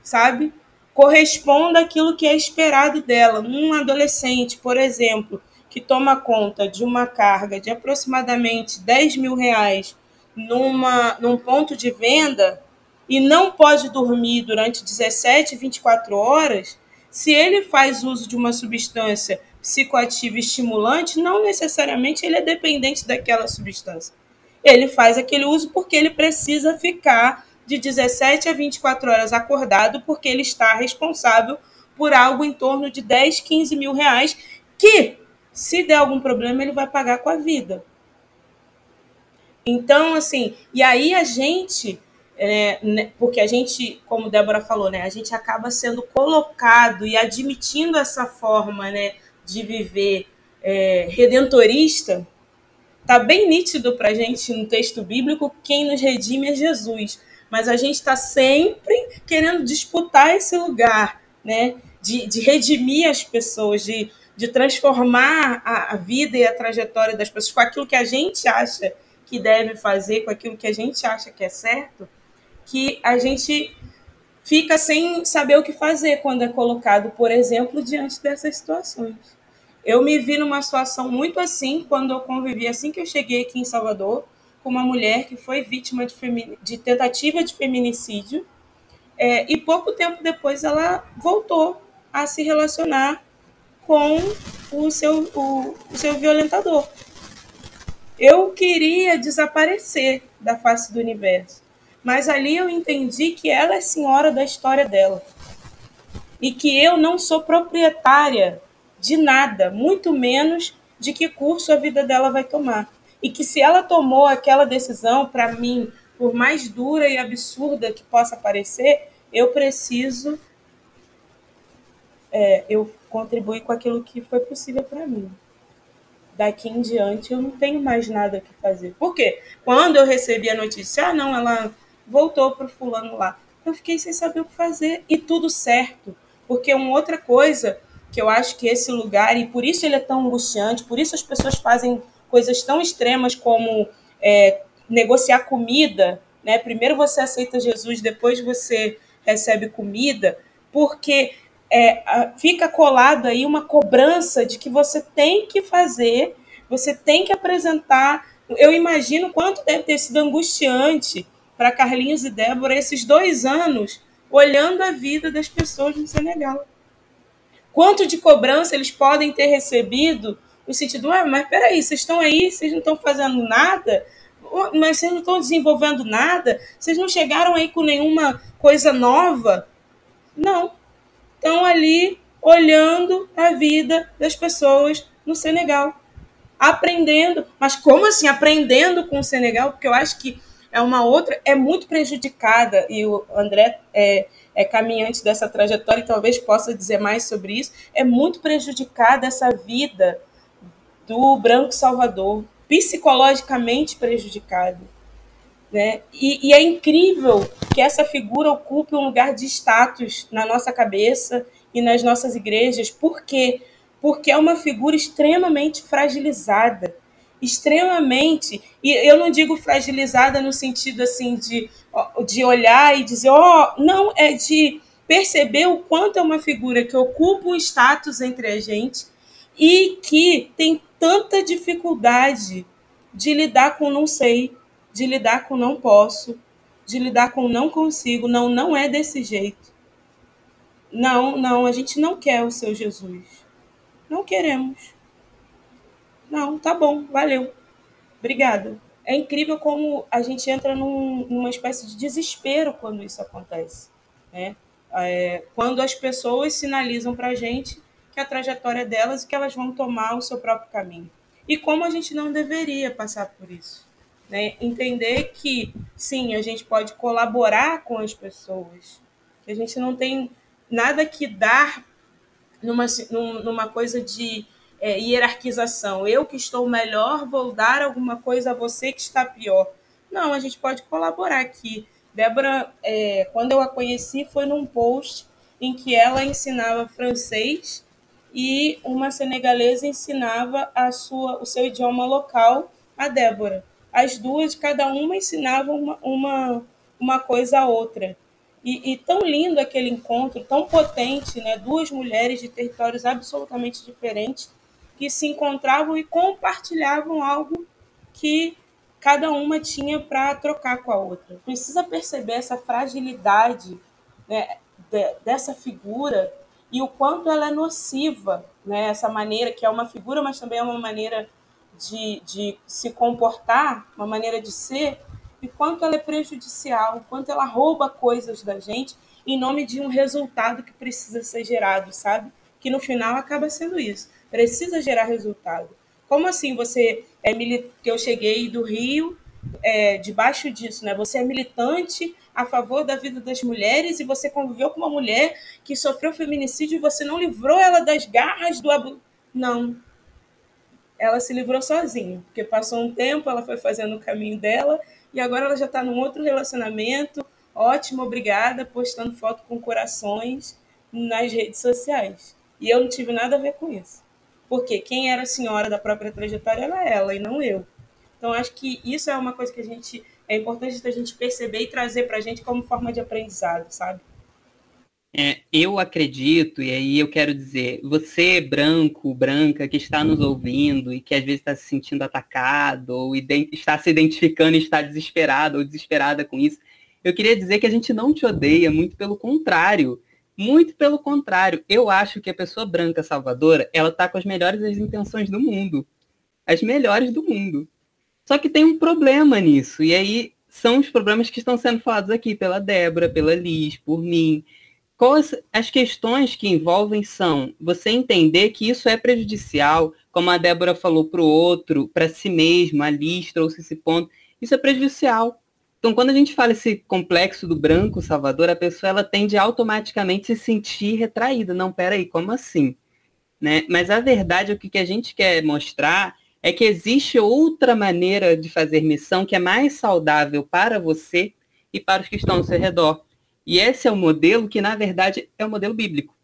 sabe? corresponda àquilo que é esperado dela. Um adolescente, por exemplo, que toma conta de uma carga de aproximadamente 10 mil reais numa, num ponto de venda e não pode dormir durante 17, 24 horas, se ele faz uso de uma substância psicoativa estimulante, não necessariamente ele é dependente daquela substância. Ele faz aquele uso porque ele precisa ficar de 17 a 24 horas acordado, porque ele está responsável por algo em torno de 10, 15 mil reais, que, se der algum problema, ele vai pagar com a vida. Então, assim, e aí a gente, é, né, porque a gente, como Débora falou, né, a gente acaba sendo colocado e admitindo essa forma né, de viver é, redentorista, tá bem nítido para a gente no texto bíblico quem nos redime é Jesus mas a gente está sempre querendo disputar esse lugar, né? De, de redimir as pessoas, de, de transformar a, a vida e a trajetória das pessoas com aquilo que a gente acha que deve fazer, com aquilo que a gente acha que é certo, que a gente fica sem saber o que fazer quando é colocado, por exemplo, diante dessas situações. Eu me vi numa situação muito assim quando eu convivi, assim que eu cheguei aqui em Salvador, com uma mulher que foi vítima de, de tentativa de feminicídio é, e pouco tempo depois ela voltou a se relacionar com o seu, o, o seu violentador. Eu queria desaparecer da face do universo, mas ali eu entendi que ela é senhora da história dela e que eu não sou proprietária de nada, muito menos de que curso a vida dela vai tomar e que se ela tomou aquela decisão, para mim, por mais dura e absurda que possa parecer, eu preciso é, eu contribuir com aquilo que foi possível para mim. Daqui em diante eu não tenho mais nada que fazer. Por quê? Quando eu recebi a notícia, ah, não, ela voltou para o fulano lá, eu fiquei sem saber o que fazer e tudo certo. Porque uma outra coisa porque eu acho que esse lugar, e por isso ele é tão angustiante, por isso as pessoas fazem coisas tão extremas como é, negociar comida, né? Primeiro você aceita Jesus, depois você recebe comida, porque é, fica colado aí uma cobrança de que você tem que fazer, você tem que apresentar. Eu imagino quanto deve ter sido angustiante para Carlinhos e Débora esses dois anos olhando a vida das pessoas no Senegal. Quanto de cobrança eles podem ter recebido no sentido, ah, mas peraí, vocês estão aí, vocês não estão fazendo nada, mas vocês não estão desenvolvendo nada, vocês não chegaram aí com nenhuma coisa nova. Não. Estão ali olhando a vida das pessoas no Senegal. Aprendendo. Mas como assim? Aprendendo com o Senegal? Porque eu acho que é uma outra, é muito prejudicada, e o André é, é caminhante dessa trajetória e talvez possa dizer mais sobre isso, é muito prejudicada essa vida do branco Salvador, psicologicamente prejudicado. Né? E, e, é incrível que essa figura ocupe um lugar de status na nossa cabeça e nas nossas igrejas. Por quê? Porque é uma figura extremamente fragilizada. Extremamente. E eu não digo fragilizada no sentido assim de, de olhar e dizer, ó, oh, não, é de perceber o quanto é uma figura que ocupa um status entre a gente e que tem tanta dificuldade de lidar com não sei, de lidar com não posso, de lidar com não consigo, não, não é desse jeito. Não, não, a gente não quer o seu Jesus. Não queremos. Não, tá bom, valeu. Obrigada. É incrível como a gente entra num, numa espécie de desespero quando isso acontece. Né? É, quando as pessoas sinalizam para a gente que a trajetória delas e que elas vão tomar o seu próprio caminho. E como a gente não deveria passar por isso. Né? Entender que, sim, a gente pode colaborar com as pessoas, que a gente não tem nada que dar numa, numa coisa de é, hierarquização. Eu que estou melhor vou dar alguma coisa a você que está pior. Não, a gente pode colaborar aqui. Débora, é, quando eu a conheci, foi num post em que ela ensinava francês e uma senegalesa ensinava a sua, o seu idioma local a Débora. As duas, cada uma ensinava uma, uma, uma coisa a outra. E, e, tão lindo aquele encontro, tão potente, né? duas mulheres de territórios absolutamente diferentes que se encontravam e compartilhavam algo que cada uma tinha para trocar com a outra. Precisa perceber essa fragilidade né, de, dessa figura e o quanto ela é nociva, né? Essa maneira que é uma figura, mas também é uma maneira de, de se comportar, uma maneira de ser, e quanto ela é prejudicial, quanto ela rouba coisas da gente em nome de um resultado que precisa ser gerado, sabe? Que no final acaba sendo isso. Precisa gerar resultado. Como assim você é militante? Que eu cheguei do Rio, é, debaixo disso, né? Você é militante a favor da vida das mulheres e você conviveu com uma mulher que sofreu feminicídio e você não livrou ela das garras do abuso. Não. Ela se livrou sozinha, porque passou um tempo, ela foi fazendo o caminho dela e agora ela já está num outro relacionamento. Ótimo, obrigada, postando foto com corações nas redes sociais. E eu não tive nada a ver com isso. Porque quem era a senhora da própria trajetória era ela e não eu. Então, acho que isso é uma coisa que a gente é importante a gente perceber e trazer para a gente como forma de aprendizado, sabe? É, eu acredito, e aí eu quero dizer, você, branco, branca, que está nos ouvindo e que às vezes está se sentindo atacado, ou está se identificando e está desesperado ou desesperada com isso, eu queria dizer que a gente não te odeia, muito pelo contrário. Muito pelo contrário. Eu acho que a pessoa branca salvadora, ela está com as melhores intenções do mundo. As melhores do mundo. Só que tem um problema nisso, e aí são os problemas que estão sendo falados aqui pela Débora, pela Liz, por mim. Quais as questões que envolvem são você entender que isso é prejudicial, como a Débora falou para o outro, para si mesmo, a Liz trouxe esse ponto, isso é prejudicial. Então, quando a gente fala esse complexo do branco Salvador, a pessoa ela tende a automaticamente se sentir retraída. Não, peraí, como assim? Né? Mas a verdade, o que a gente quer mostrar é que existe outra maneira de fazer missão que é mais saudável para você e para os que estão ao seu redor. E esse é o modelo que, na verdade, é o modelo bíblico.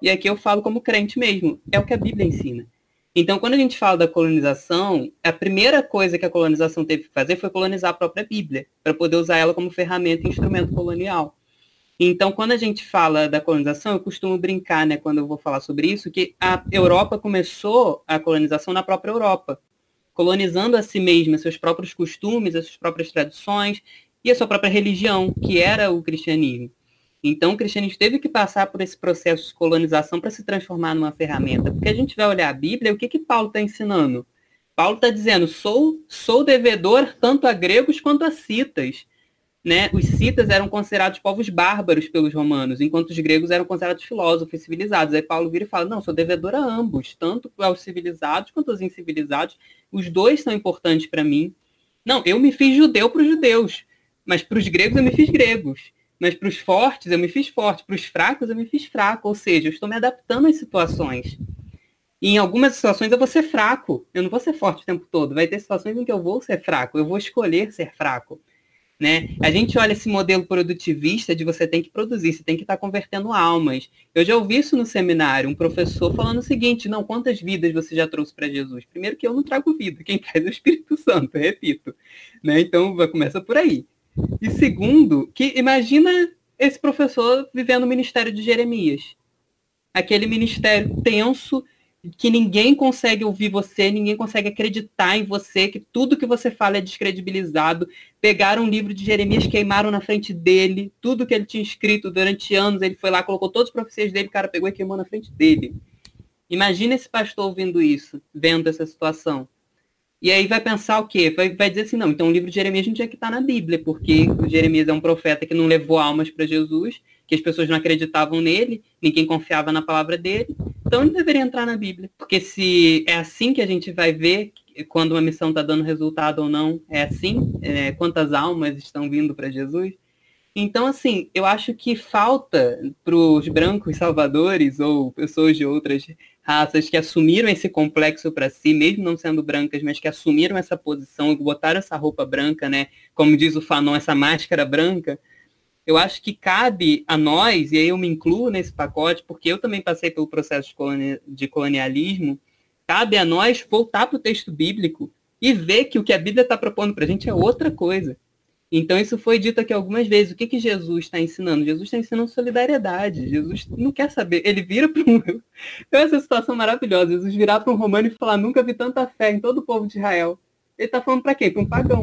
E aqui eu falo como crente mesmo, é o que a Bíblia ensina. Então, quando a gente fala da colonização, a primeira coisa que a colonização teve que fazer foi colonizar a própria Bíblia, para poder usar ela como ferramenta e instrumento colonial. Então, quando a gente fala da colonização, eu costumo brincar, né, quando eu vou falar sobre isso, que a Europa começou a colonização na própria Europa, colonizando a si mesma, seus próprios costumes, as suas próprias tradições e a sua própria religião, que era o cristianismo. Então, o cristianismo teve que passar por esse processo de colonização para se transformar numa ferramenta. Porque a gente vai olhar a Bíblia, o que, que Paulo está ensinando? Paulo está dizendo, sou, sou devedor tanto a gregos quanto a citas. Né? Os citas eram considerados povos bárbaros pelos romanos, enquanto os gregos eram considerados filósofos civilizados. Aí Paulo vira e fala, não, sou devedor a ambos, tanto aos civilizados quanto aos incivilizados. Os dois são importantes para mim. Não, eu me fiz judeu para os judeus, mas para os gregos eu me fiz gregos. Mas para os fortes eu me fiz forte, para os fracos eu me fiz fraco. Ou seja, eu estou me adaptando às situações. E em algumas situações eu vou ser fraco. Eu não vou ser forte o tempo todo. Vai ter situações em que eu vou ser fraco. Eu vou escolher ser fraco. Né? A gente olha esse modelo produtivista de você tem que produzir, você tem que estar tá convertendo almas. Eu já ouvi isso no seminário, um professor falando o seguinte, não, quantas vidas você já trouxe para Jesus? Primeiro que eu não trago vida, quem traz é o Espírito Santo, repito. Né? Então, começa por aí. E segundo, que imagina esse professor vivendo o ministério de Jeremias. Aquele ministério tenso, que ninguém consegue ouvir você, ninguém consegue acreditar em você, que tudo que você fala é descredibilizado. Pegaram um livro de Jeremias, queimaram na frente dele, tudo que ele tinha escrito durante anos, ele foi lá, colocou todas as profecias dele, o cara pegou e queimou na frente dele. Imagina esse pastor ouvindo isso, vendo essa situação. E aí vai pensar o quê? Vai, vai dizer assim, não, então o livro de Jeremias gente tinha que estar tá na Bíblia, porque Jeremias é um profeta que não levou almas para Jesus, que as pessoas não acreditavam nele, ninguém confiava na palavra dele, então ele deveria entrar na Bíblia. Porque se é assim que a gente vai ver quando uma missão está dando resultado ou não, é assim, é, quantas almas estão vindo para Jesus. Então, assim, eu acho que falta para os brancos salvadores ou pessoas de outras raças que assumiram esse complexo para si, mesmo não sendo brancas, mas que assumiram essa posição e botaram essa roupa branca, né? Como diz o Fanon, essa máscara branca. Eu acho que cabe a nós, e aí eu me incluo nesse pacote, porque eu também passei pelo processo de colonialismo, cabe a nós voltar para o texto bíblico e ver que o que a Bíblia está propondo para a gente é outra coisa. Então, isso foi dito aqui algumas vezes. O que, que Jesus está ensinando? Jesus está ensinando solidariedade. Jesus não quer saber. Ele vira para um. Então, essa situação maravilhosa. Jesus virar para um romano e falar: nunca vi tanta fé em todo o povo de Israel. Ele está falando para quê? Para um pagão.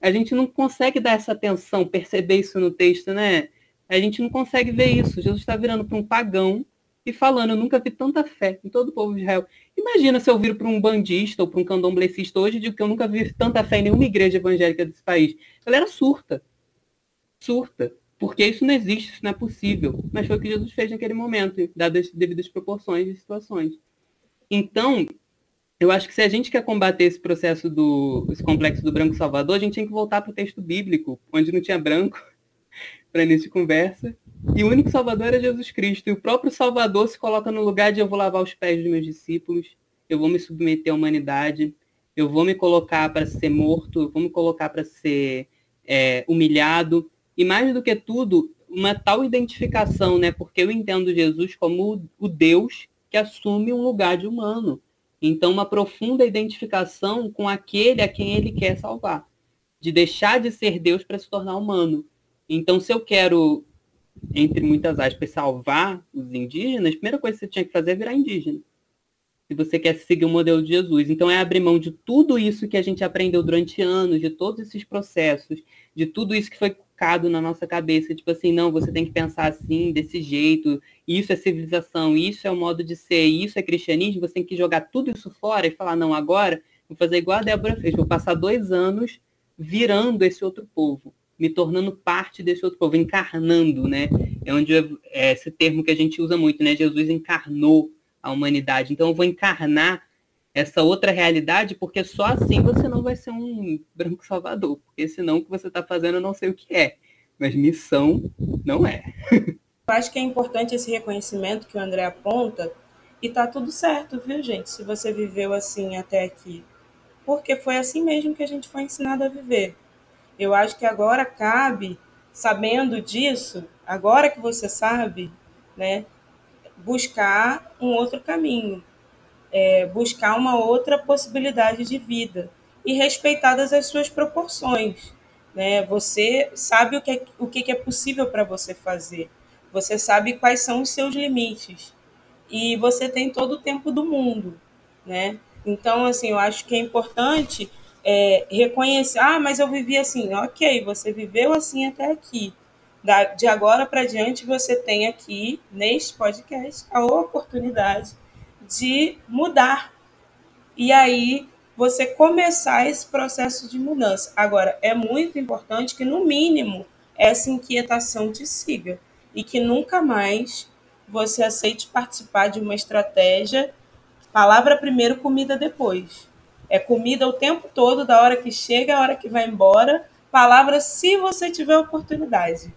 A gente não consegue dar essa atenção, perceber isso no texto, né? A gente não consegue ver isso. Jesus está virando para um pagão e falando: eu nunca vi tanta fé em todo o povo de Israel. Imagina se eu vir para um bandista ou para um candomblessista hoje e digo que eu nunca vi tanta fé em nenhuma igreja evangélica desse país. A galera surta. Surta. Porque isso não existe, isso não é possível. Mas foi o que Jesus fez naquele momento, dadas as devidas proporções e situações. Então, eu acho que se a gente quer combater esse processo do esse complexo do branco salvador, a gente tem que voltar para o texto bíblico, onde não tinha branco, para início de conversa, e o único Salvador é Jesus Cristo. E o próprio Salvador se coloca no lugar de eu vou lavar os pés dos meus discípulos, eu vou me submeter à humanidade, eu vou me colocar para ser morto, eu vou me colocar para ser é, humilhado. E mais do que tudo, uma tal identificação, né? Porque eu entendo Jesus como o Deus que assume um lugar de humano. Então, uma profunda identificação com aquele a quem ele quer salvar. De deixar de ser Deus para se tornar humano. Então, se eu quero entre muitas aspas, salvar os indígenas, a primeira coisa que você tinha que fazer é virar indígena. Se você quer seguir o modelo de Jesus. Então, é abrir mão de tudo isso que a gente aprendeu durante anos, de todos esses processos, de tudo isso que foi colocado na nossa cabeça. Tipo assim, não, você tem que pensar assim, desse jeito. Isso é civilização, isso é o modo de ser, isso é cristianismo. Você tem que jogar tudo isso fora e falar, não, agora vou fazer igual a Débora fez. Vou passar dois anos virando esse outro povo me tornando parte desse outro povo, encarnando, né? É onde é esse termo que a gente usa muito, né? Jesus encarnou a humanidade. Então eu vou encarnar essa outra realidade, porque só assim você não vai ser um branco salvador, porque senão o que você está fazendo eu não sei o que é, mas missão não é. Eu acho que é importante esse reconhecimento que o André aponta, e tá tudo certo, viu, gente? Se você viveu assim até aqui. Porque foi assim mesmo que a gente foi ensinado a viver. Eu acho que agora cabe, sabendo disso, agora que você sabe, né, buscar um outro caminho, é, buscar uma outra possibilidade de vida e respeitadas as suas proporções. Né? Você sabe o que é, o que é possível para você fazer, você sabe quais são os seus limites e você tem todo o tempo do mundo. Né? Então, assim, eu acho que é importante é, reconhecer, ah, mas eu vivi assim, ok, você viveu assim até aqui. Da, de agora para diante, você tem aqui, neste podcast, a oportunidade de mudar. E aí, você começar esse processo de mudança. Agora, é muito importante que, no mínimo, essa inquietação te siga e que nunca mais você aceite participar de uma estratégia palavra primeiro, comida depois. É comida o tempo todo, da hora que chega, a hora que vai embora. Palavra se você tiver oportunidade.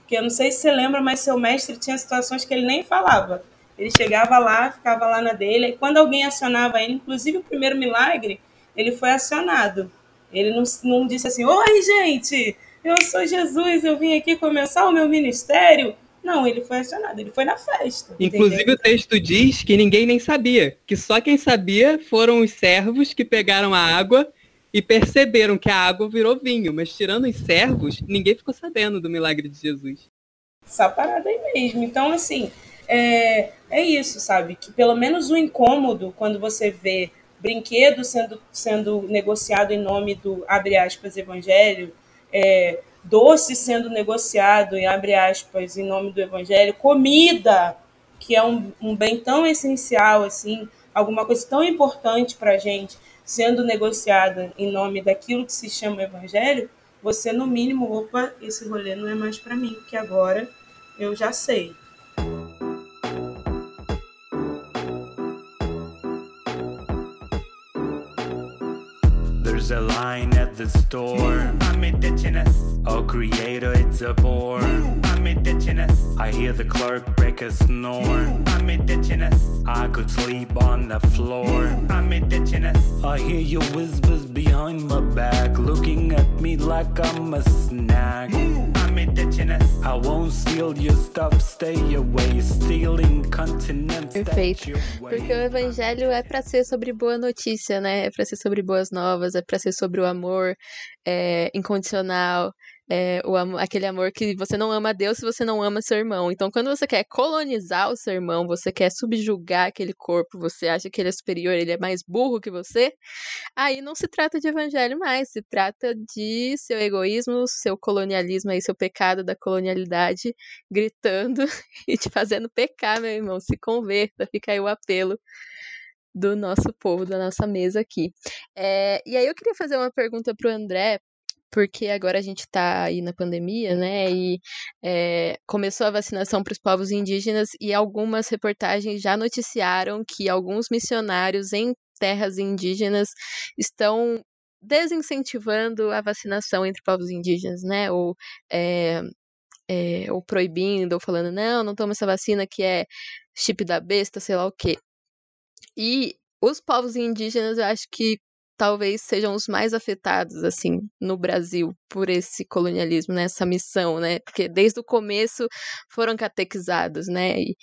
Porque eu não sei se você lembra, mas seu mestre tinha situações que ele nem falava. Ele chegava lá, ficava lá na dele, e quando alguém acionava ele, inclusive o primeiro milagre, ele foi acionado. Ele não, não disse assim: Oi, gente, eu sou Jesus, eu vim aqui começar o meu ministério. Não, ele foi acionado, ele foi na festa. Inclusive entendeu? o texto diz que ninguém nem sabia, que só quem sabia foram os servos que pegaram a água e perceberam que a água virou vinho, mas tirando os servos, ninguém ficou sabendo do milagre de Jesus. Essa parada aí mesmo. Então, assim, é, é isso, sabe? Que pelo menos o incômodo, quando você vê brinquedo sendo, sendo negociado em nome do, abre aspas, evangelho, é, doce sendo negociado, em abre aspas, em nome do evangelho, comida, que é um, um bem tão essencial, assim, alguma coisa tão importante para a gente, sendo negociada em nome daquilo que se chama evangelho, você, no mínimo, opa, esse rolê não é mais para mim, porque agora eu já sei. There's a line at the store. Oh, creator, it's a bore. I hear the clerk break a snore. I could sleep on the floor. I hear your whispers behind my back, looking at me like I'm a snack. I'm indigenous. I won't steal your stuff, stay away. Stealing continents. Perfeito. Porque o evangelho é para ser sobre boa notícia, né? É para ser sobre boas novas, é para para ser sobre o amor é, incondicional, é, o aquele amor que você não ama Deus se você não ama seu irmão. Então, quando você quer colonizar o seu irmão, você quer subjugar aquele corpo, você acha que ele é superior, ele é mais burro que você, aí não se trata de evangelho mais, se trata de seu egoísmo, seu colonialismo aí, seu pecado da colonialidade gritando e te fazendo pecar, meu irmão. Se converta, fica aí o apelo do nosso povo, da nossa mesa aqui. É, e aí eu queria fazer uma pergunta para o André, porque agora a gente está aí na pandemia, né? E é, começou a vacinação para os povos indígenas e algumas reportagens já noticiaram que alguns missionários em terras indígenas estão desincentivando a vacinação entre povos indígenas, né? Ou, é, é, ou proibindo, ou falando, não, não toma essa vacina que é chip da besta, sei lá o quê. E os povos indígenas, eu acho que talvez sejam os mais afetados, assim, no Brasil, por esse colonialismo, nessa né, missão, né? Porque desde o começo foram catequizados, né? E,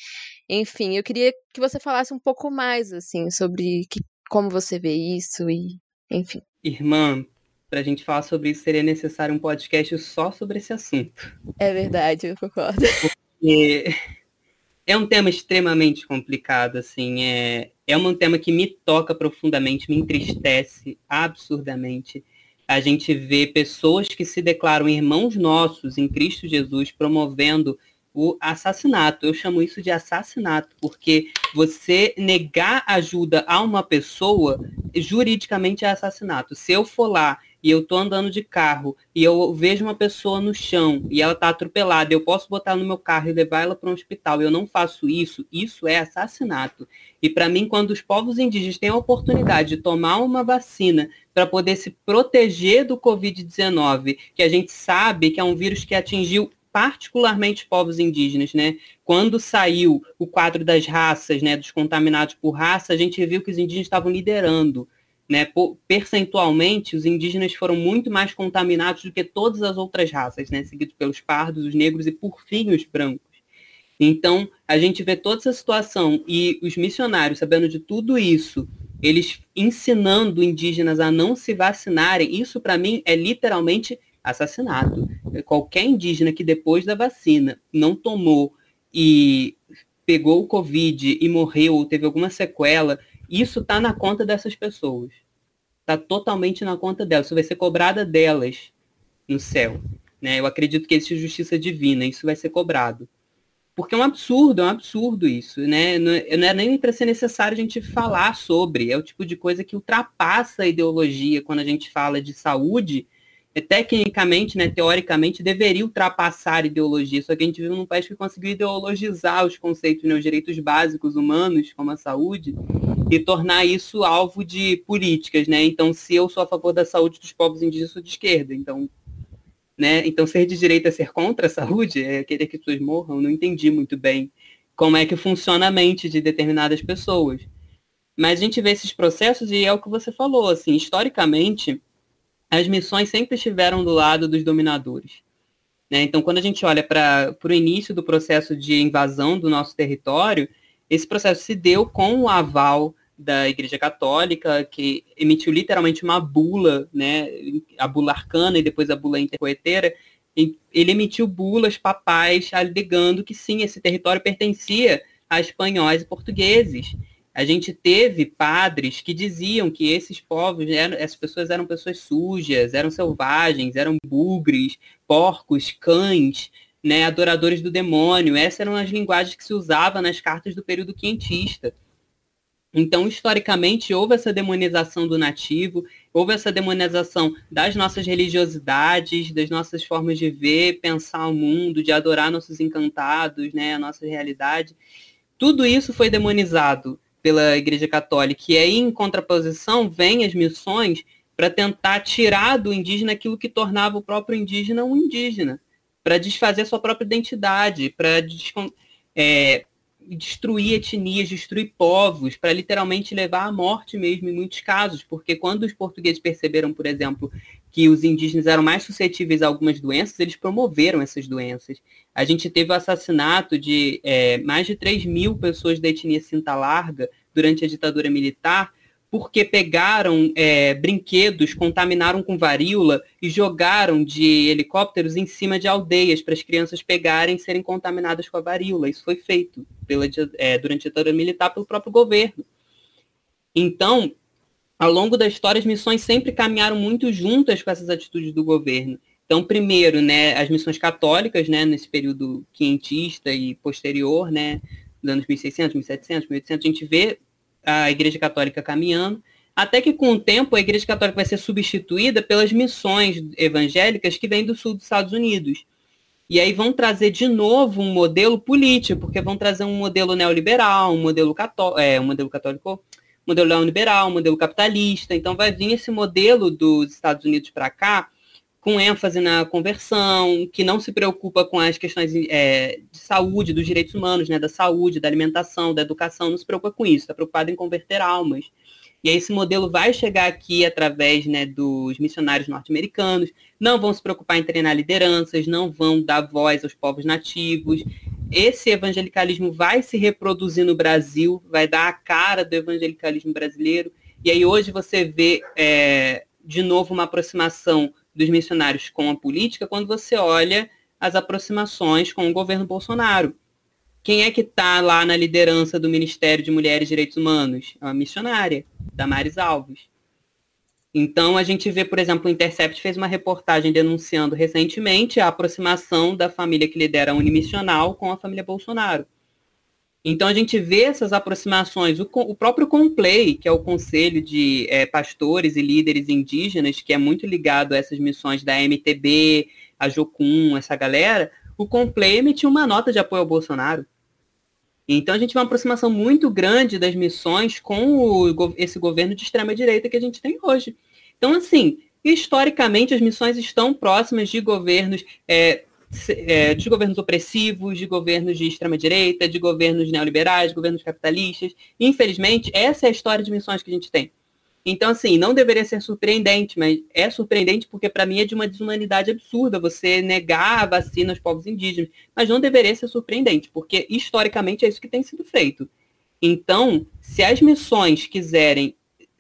enfim, eu queria que você falasse um pouco mais, assim, sobre que, como você vê isso e, enfim. Irmã, para a gente falar sobre isso, seria necessário um podcast só sobre esse assunto. É verdade, eu concordo. Porque é um tema extremamente complicado, assim, é, é um tema que me toca profundamente, me entristece absurdamente. A gente vê pessoas que se declaram irmãos nossos em Cristo Jesus promovendo o assassinato. Eu chamo isso de assassinato, porque você negar ajuda a uma pessoa, juridicamente é assassinato. Se eu for lá e eu tô andando de carro e eu vejo uma pessoa no chão e ela tá atropelada, eu posso botar no meu carro e levar ela para um hospital. Eu não faço isso, isso é assassinato. E para mim, quando os povos indígenas têm a oportunidade de tomar uma vacina para poder se proteger do COVID-19, que a gente sabe que é um vírus que atingiu particularmente povos indígenas, né? Quando saiu o quadro das raças, né, dos contaminados por raça, a gente viu que os indígenas estavam liderando né, percentualmente, os indígenas foram muito mais contaminados do que todas as outras raças, né, seguidos pelos pardos, os negros e, por fim, os brancos. Então, a gente vê toda essa situação e os missionários, sabendo de tudo isso, eles ensinando indígenas a não se vacinarem, isso para mim é literalmente assassinato. Qualquer indígena que depois da vacina não tomou e pegou o Covid e morreu ou teve alguma sequela, isso está na conta dessas pessoas. Está totalmente na conta delas. Isso vai ser cobrada delas no céu. Né? Eu acredito que existe justiça divina, isso vai ser cobrado. Porque é um absurdo, é um absurdo isso, né? Não é, não é nem para ser necessário a gente falar sobre. É o tipo de coisa que ultrapassa a ideologia quando a gente fala de saúde. É, tecnicamente, né, teoricamente, deveria ultrapassar a ideologia. Só que a gente vive num país que conseguiu ideologizar os conceitos, né, os direitos básicos humanos, como a saúde, e tornar isso alvo de políticas, né? Então, se eu sou a favor da saúde dos povos indígenas, sou de esquerda. Então, né? Então, ser de direita é ser contra a saúde, é querer que as pessoas morram, não entendi muito bem como é que funciona a mente de determinadas pessoas. Mas a gente vê esses processos e é o que você falou, assim, historicamente, as missões sempre estiveram do lado dos dominadores. Né? Então, quando a gente olha para o início do processo de invasão do nosso território, esse processo se deu com o aval da Igreja Católica, que emitiu literalmente uma bula, né, a bula arcana e depois a bula intercoeteira, ele emitiu bulas papais alegando que sim, esse território pertencia a espanhóis e portugueses. A gente teve padres que diziam que esses povos, eram, essas pessoas eram pessoas sujas, eram selvagens, eram bugres, porcos, cães, né, adoradores do demônio. Essas eram as linguagens que se usava nas cartas do período quentista. Então, historicamente, houve essa demonização do nativo, houve essa demonização das nossas religiosidades, das nossas formas de ver, pensar o mundo, de adorar nossos encantados, né, a nossa realidade. Tudo isso foi demonizado pela Igreja Católica. E aí, em contraposição, vêm as missões para tentar tirar do indígena aquilo que tornava o próprio indígena um indígena, para desfazer sua própria identidade, para é, destruir etnias, destruir povos, para literalmente levar à morte mesmo em muitos casos, porque quando os portugueses perceberam, por exemplo, que os indígenas eram mais suscetíveis a algumas doenças, eles promoveram essas doenças. A gente teve o assassinato de é, mais de 3 mil pessoas da etnia Cinta Larga durante a ditadura militar, porque pegaram é, brinquedos, contaminaram com varíola e jogaram de helicópteros em cima de aldeias para as crianças pegarem e serem contaminadas com a varíola. Isso foi feito pela, é, durante a ditadura militar pelo próprio governo. Então, ao longo da história, as missões sempre caminharam muito juntas com essas atitudes do governo. Então, primeiro, né, as missões católicas, né, nesse período quinhentista e posterior, né, dos anos 1600, 1700, 1800, a gente vê a Igreja Católica caminhando, até que com o tempo a Igreja Católica vai ser substituída pelas missões evangélicas que vêm do sul dos Estados Unidos. E aí vão trazer de novo um modelo político, porque vão trazer um modelo neoliberal, um modelo, cató é, um modelo católico, modelo neoliberal, um modelo capitalista. Então vai vir esse modelo dos Estados Unidos para cá, com ênfase na conversão, que não se preocupa com as questões é, de saúde, dos direitos humanos, né, da saúde, da alimentação, da educação, não se preocupa com isso, está preocupado em converter almas. E aí esse modelo vai chegar aqui através né, dos missionários norte-americanos, não vão se preocupar em treinar lideranças, não vão dar voz aos povos nativos. Esse evangelicalismo vai se reproduzir no Brasil, vai dar a cara do evangelicalismo brasileiro. E aí hoje você vê é, de novo uma aproximação dos missionários com a política quando você olha as aproximações com o governo Bolsonaro. Quem é que está lá na liderança do Ministério de Mulheres e Direitos Humanos? É uma missionária, Damares Alves. Então, a gente vê, por exemplo, o Intercept fez uma reportagem denunciando recentemente a aproximação da família que lidera a Unimissional com a família Bolsonaro. Então a gente vê essas aproximações, o, o próprio Complay, que é o Conselho de é, Pastores e Líderes Indígenas, que é muito ligado a essas missões da MTB, a Jocum, essa galera, o Complay emitiu uma nota de apoio ao Bolsonaro. Então a gente vê uma aproximação muito grande das missões com o, esse governo de extrema-direita que a gente tem hoje. Então, assim, historicamente as missões estão próximas de governos é, é, de governos opressivos, de governos de extrema-direita, de governos neoliberais, de governos capitalistas. Infelizmente, essa é a história de missões que a gente tem. Então, assim, não deveria ser surpreendente, mas é surpreendente porque, para mim, é de uma desumanidade absurda você negar a vacina aos povos indígenas. Mas não deveria ser surpreendente, porque, historicamente, é isso que tem sido feito. Então, se as missões quiserem,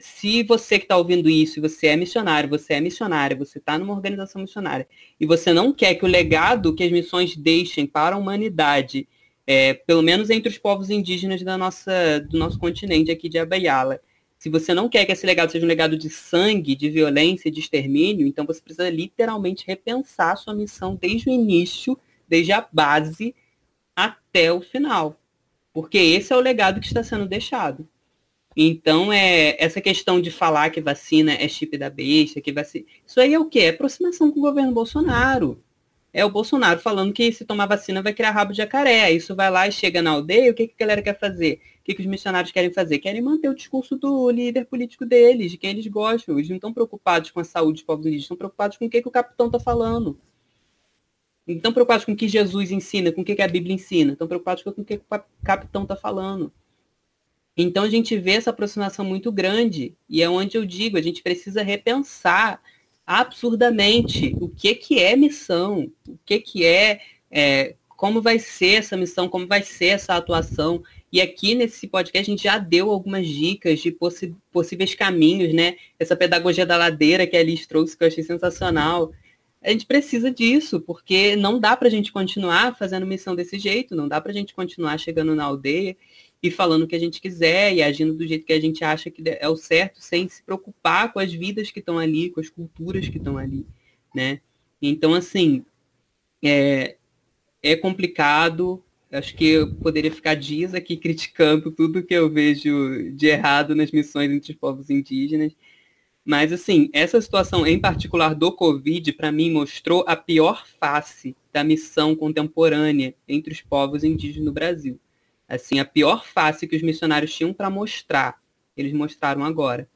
se você que está ouvindo isso, você é missionário, você é missionária, você está numa organização missionária, e você não quer que o legado que as missões deixem para a humanidade, é, pelo menos entre os povos indígenas da nossa, do nosso continente aqui de Abaiala, se você não quer que esse legado seja um legado de sangue, de violência, de extermínio, então você precisa literalmente repensar a sua missão desde o início, desde a base até o final. Porque esse é o legado que está sendo deixado. Então, é, essa questão de falar que vacina é chip da besta, que vacina. Isso aí é o quê? É aproximação com o governo Bolsonaro. É o Bolsonaro falando que se tomar vacina vai criar rabo de jacaré. Isso vai lá e chega na aldeia, o que, que a galera quer fazer? que, que os missionários querem fazer? Querem manter o discurso do líder político deles, de quem eles gostam. Eles não estão preocupados com a saúde dos povos indígenas, estão preocupados com o que, que o capitão está falando. Não estão preocupados com o que Jesus ensina, com o que, que a Bíblia ensina. Estão preocupados com o que, que o capitão está falando. Então a gente vê essa aproximação muito grande. E é onde eu digo, a gente precisa repensar absurdamente o que, que é missão, o que, que é, é como vai ser essa missão, como vai ser essa atuação. E aqui nesse podcast a gente já deu algumas dicas de possíveis caminhos, né? Essa pedagogia da ladeira que a Alice trouxe, que eu achei sensacional. A gente precisa disso, porque não dá para a gente continuar fazendo missão desse jeito, não dá para a gente continuar chegando na aldeia e falando o que a gente quiser e agindo do jeito que a gente acha que é o certo, sem se preocupar com as vidas que estão ali, com as culturas que estão ali, né? Então, assim, é, é complicado, Acho que eu poderia ficar dias aqui criticando tudo que eu vejo de errado nas missões entre os povos indígenas. Mas, assim, essa situação em particular do Covid, para mim, mostrou a pior face da missão contemporânea entre os povos indígenas no Brasil. Assim, a pior face que os missionários tinham para mostrar, eles mostraram agora.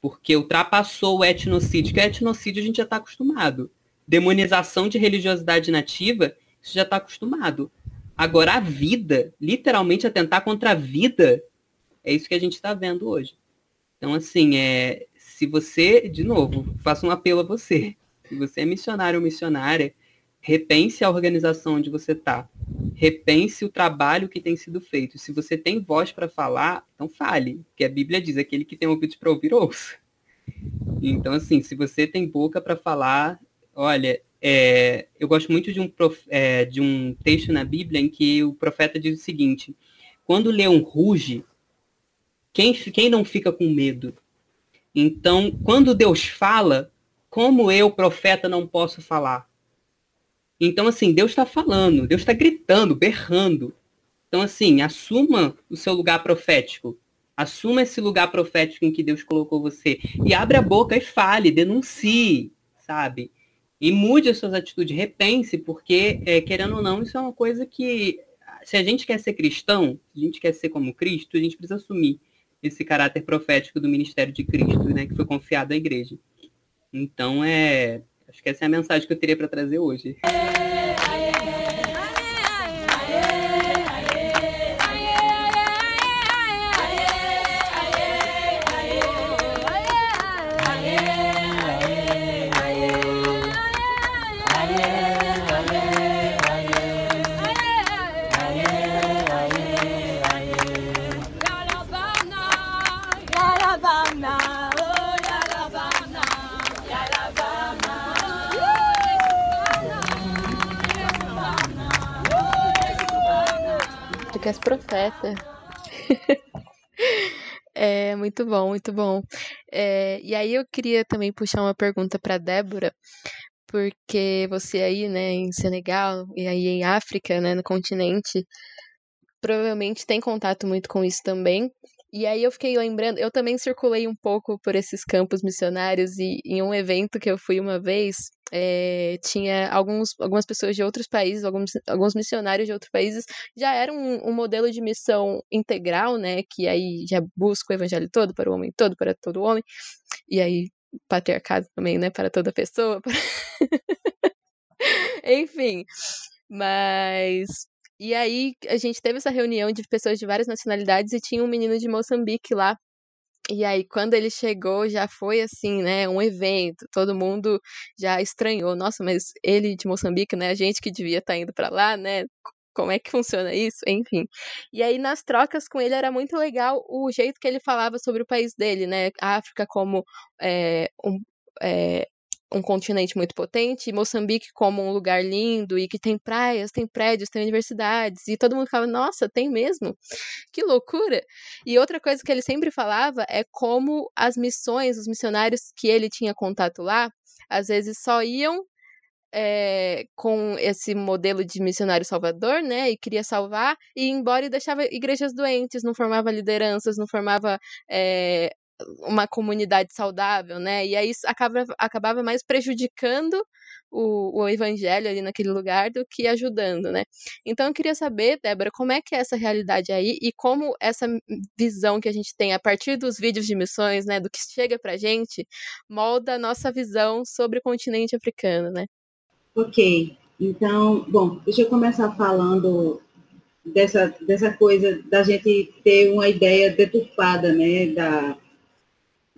Porque ultrapassou o etnocídio, que etnocídio a gente já está acostumado. Demonização de religiosidade nativa, isso já está acostumado. Agora, a vida, literalmente atentar contra a vida, é isso que a gente está vendo hoje. Então, assim, é, se você, de novo, faço um apelo a você. Se você é missionário ou missionária, repense a organização onde você está. Repense o trabalho que tem sido feito. Se você tem voz para falar, então fale. Porque a Bíblia diz, aquele que tem ouvidos para ouvir, ouça. Então, assim, se você tem boca para falar, olha, é, eu gosto muito de um, prof, é, de um texto na Bíblia em que o profeta diz o seguinte: quando o leão ruge, quem, quem não fica com medo? Então, quando Deus fala, como eu, profeta, não posso falar? Então, assim, Deus está falando, Deus está gritando, berrando. Então, assim, assuma o seu lugar profético. Assuma esse lugar profético em que Deus colocou você. E abre a boca e fale, denuncie, sabe? e mude as suas atitudes, repense, porque, é, querendo ou não, isso é uma coisa que, se a gente quer ser cristão, se a gente quer ser como Cristo, a gente precisa assumir esse caráter profético do ministério de Cristo, né, que foi confiado à igreja. Então, é, acho que essa é a mensagem que eu teria para trazer hoje. Tu és profeta. é muito bom, muito bom. É, e aí eu queria também puxar uma pergunta para Débora, porque você aí, né, em Senegal e aí em África, né, no continente, provavelmente tem contato muito com isso também. E aí eu fiquei lembrando, eu também circulei um pouco por esses campos missionários e em um evento que eu fui uma vez, é, tinha alguns, algumas pessoas de outros países, alguns, alguns missionários de outros países, já era um, um modelo de missão integral, né, que aí já busca o evangelho todo para o homem todo, para todo homem, e aí patriarcado também, né, para toda pessoa. Para... Enfim, mas e aí a gente teve essa reunião de pessoas de várias nacionalidades e tinha um menino de Moçambique lá. E aí, quando ele chegou, já foi assim, né? Um evento. Todo mundo já estranhou. Nossa, mas ele de Moçambique, né? A gente que devia estar tá indo para lá, né? Como é que funciona isso? Enfim. E aí, nas trocas com ele, era muito legal o jeito que ele falava sobre o país dele, né? A África como é, um, é, um continente muito potente, e Moçambique como um lugar lindo e que tem praias, tem prédios, tem universidades, e todo mundo fala, nossa, tem mesmo? Que loucura! E outra coisa que ele sempre falava é como as missões, os missionários que ele tinha contato lá, às vezes só iam é, com esse modelo de missionário salvador, né, e queria salvar, e embora e deixava igrejas doentes, não formava lideranças, não formava é, uma comunidade saudável, né? E aí acaba, acabava mais prejudicando o, o evangelho ali naquele lugar do que ajudando, né? Então eu queria saber, Débora, como é que é essa realidade aí e como essa visão que a gente tem a partir dos vídeos de missões, né, do que chega pra gente, molda a nossa visão sobre o continente africano, né? Ok. Então, bom, deixa eu começar falando dessa, dessa coisa da gente ter uma ideia deturpada, né, da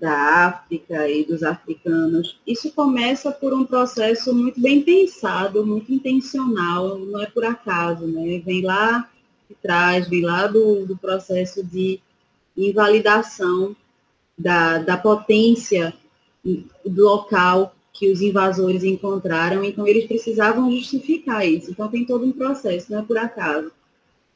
da África e dos africanos. Isso começa por um processo muito bem pensado, muito intencional, não é por acaso, né? Vem lá de trás, vem lá do, do processo de invalidação da, da potência do local que os invasores encontraram, então eles precisavam justificar isso. Então tem todo um processo, não é por acaso.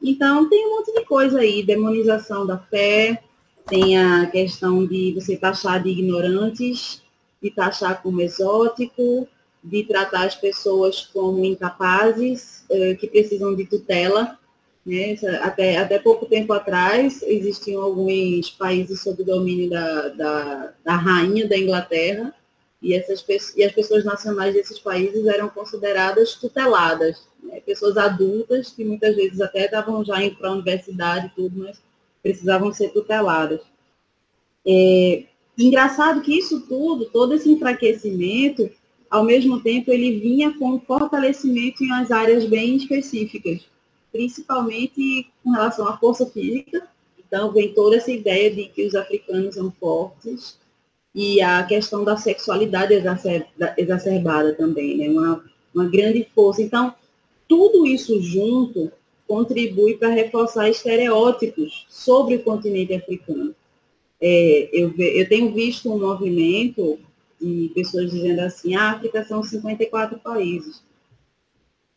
Então tem um monte de coisa aí, demonização da fé, tem a questão de você taxar de ignorantes, de taxar como exótico, de tratar as pessoas como incapazes, eh, que precisam de tutela. Né? Até, até pouco tempo atrás, existiam alguns países sob domínio da, da, da rainha da Inglaterra, e, essas, e as pessoas nacionais desses países eram consideradas tuteladas, né? pessoas adultas que muitas vezes até estavam já indo para a universidade e tudo, mas precisavam ser tuteladas. É, engraçado que isso tudo, todo esse enfraquecimento, ao mesmo tempo ele vinha com fortalecimento em umas áreas bem específicas, principalmente com relação à força física. Então vem toda essa ideia de que os africanos são fortes e a questão da sexualidade exacerbada também, né? Uma, uma grande força. Então, tudo isso junto contribui para reforçar estereótipos sobre o continente africano. É, eu, eu tenho visto um movimento de pessoas dizendo assim, a África são 54 países.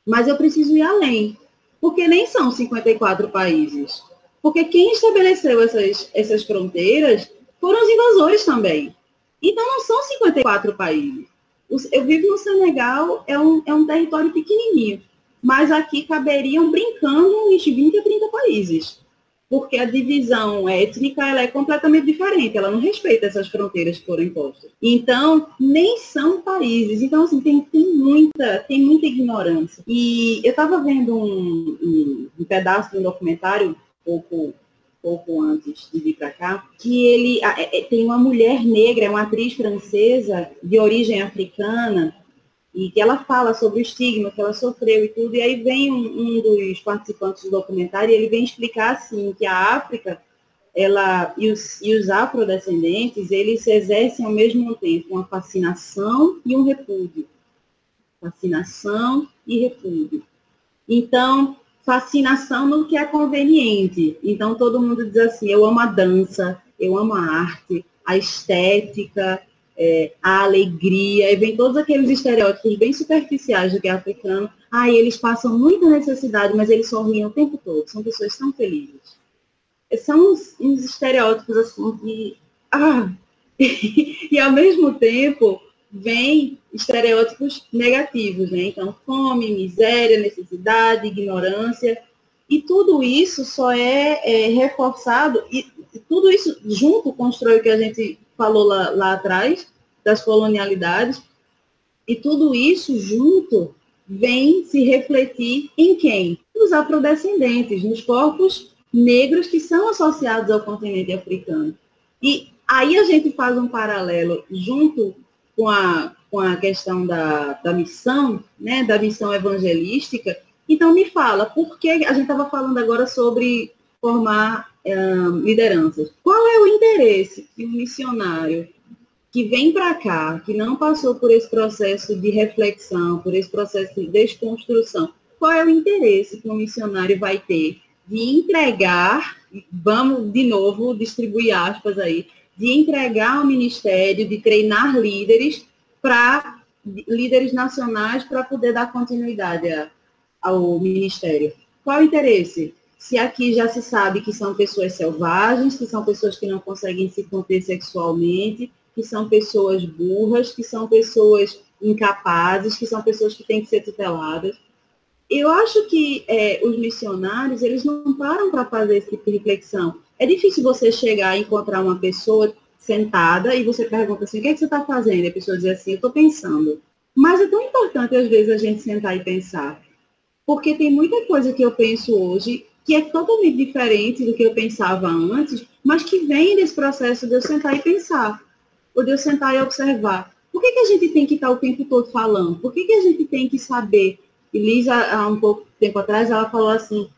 Mas eu preciso ir além, porque nem são 54 países. Porque quem estabeleceu essas, essas fronteiras foram os invasores também. Então não são 54 países. Eu vivo no Senegal, é um, é um território pequenininho mas aqui caberiam brincando uns 20 a 30 países, porque a divisão étnica ela é completamente diferente, ela não respeita essas fronteiras que foram impostas. Então, nem são países. Então, assim, tem, tem muita, tem muita ignorância. E eu estava vendo um, um, um, pedaço de um documentário, pouco pouco antes de vir para cá, que ele é, é, tem uma mulher negra, é uma atriz francesa de origem africana, e que ela fala sobre o estigma que ela sofreu e tudo, e aí vem um, um dos participantes do documentário e ele vem explicar assim que a África ela e os, e os afrodescendentes eles exercem ao mesmo tempo uma fascinação e um repúdio. Fascinação e repúdio. Então fascinação no que é conveniente. Então todo mundo diz assim eu amo a dança eu amo a arte a estética é, a alegria, e vem todos aqueles estereótipos bem superficiais do que é africano. Ah, eles passam muita necessidade, mas eles sorriem o tempo todo, são pessoas tão felizes. São uns, uns estereótipos assim de. Ah! e ao mesmo tempo vem estereótipos negativos, né? Então, fome, miséria, necessidade, ignorância. E tudo isso só é, é reforçado, e tudo isso junto constrói o que a gente falou lá, lá atrás, das colonialidades, e tudo isso junto vem se refletir em quem? Nos afrodescendentes, nos corpos negros que são associados ao continente africano. E aí a gente faz um paralelo junto com a, com a questão da, da missão, né, da missão evangelística. Então me fala, por que a gente estava falando agora sobre formar lideranças. Qual é o interesse que um missionário que vem para cá, que não passou por esse processo de reflexão, por esse processo de desconstrução, qual é o interesse que um missionário vai ter de entregar, vamos de novo distribuir aspas aí, de entregar ao ministério, de treinar líderes para líderes nacionais para poder dar continuidade ao ministério. Qual o interesse? Se aqui já se sabe que são pessoas selvagens, que são pessoas que não conseguem se conter sexualmente, que são pessoas burras, que são pessoas incapazes, que são pessoas que têm que ser tuteladas. Eu acho que é, os missionários, eles não param para fazer esse tipo de reflexão. É difícil você chegar e encontrar uma pessoa sentada e você pergunta assim, o que, é que você está fazendo? E a pessoa diz assim, eu estou pensando. Mas é tão importante, às vezes, a gente sentar e pensar. Porque tem muita coisa que eu penso hoje que é totalmente diferente do que eu pensava antes, mas que vem desse processo de eu sentar e pensar, ou de eu sentar e observar. Por que, que a gente tem que estar o tempo todo falando? Por que, que a gente tem que saber? E Lisa, há um pouco tempo atrás, ela falou assim,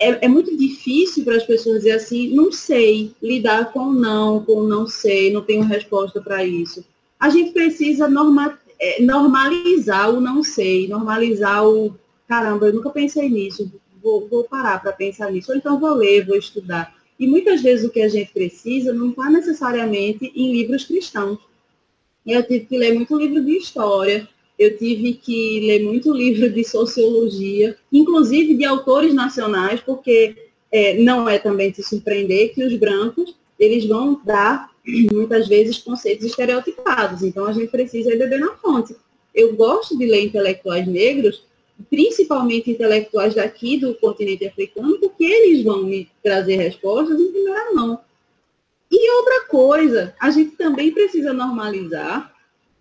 é, é, muito difícil para as pessoas dizer assim, não sei lidar com não, com não sei, não tenho resposta para isso. A gente precisa norma, é, normalizar o não sei, normalizar o caramba, eu nunca pensei nisso, vou, vou parar para pensar nisso, ou então vou ler, vou estudar. E muitas vezes o que a gente precisa não está necessariamente em livros cristãos. Eu tive que ler muito livro de história, eu tive que ler muito livro de sociologia, inclusive de autores nacionais, porque é, não é também se surpreender que os brancos eles vão dar muitas vezes conceitos estereotipados. Então a gente precisa beber na fonte. Eu gosto de ler intelectuais negros, principalmente intelectuais daqui do continente africano, porque eles vão me trazer respostas em primeira mão. E outra coisa, a gente também precisa normalizar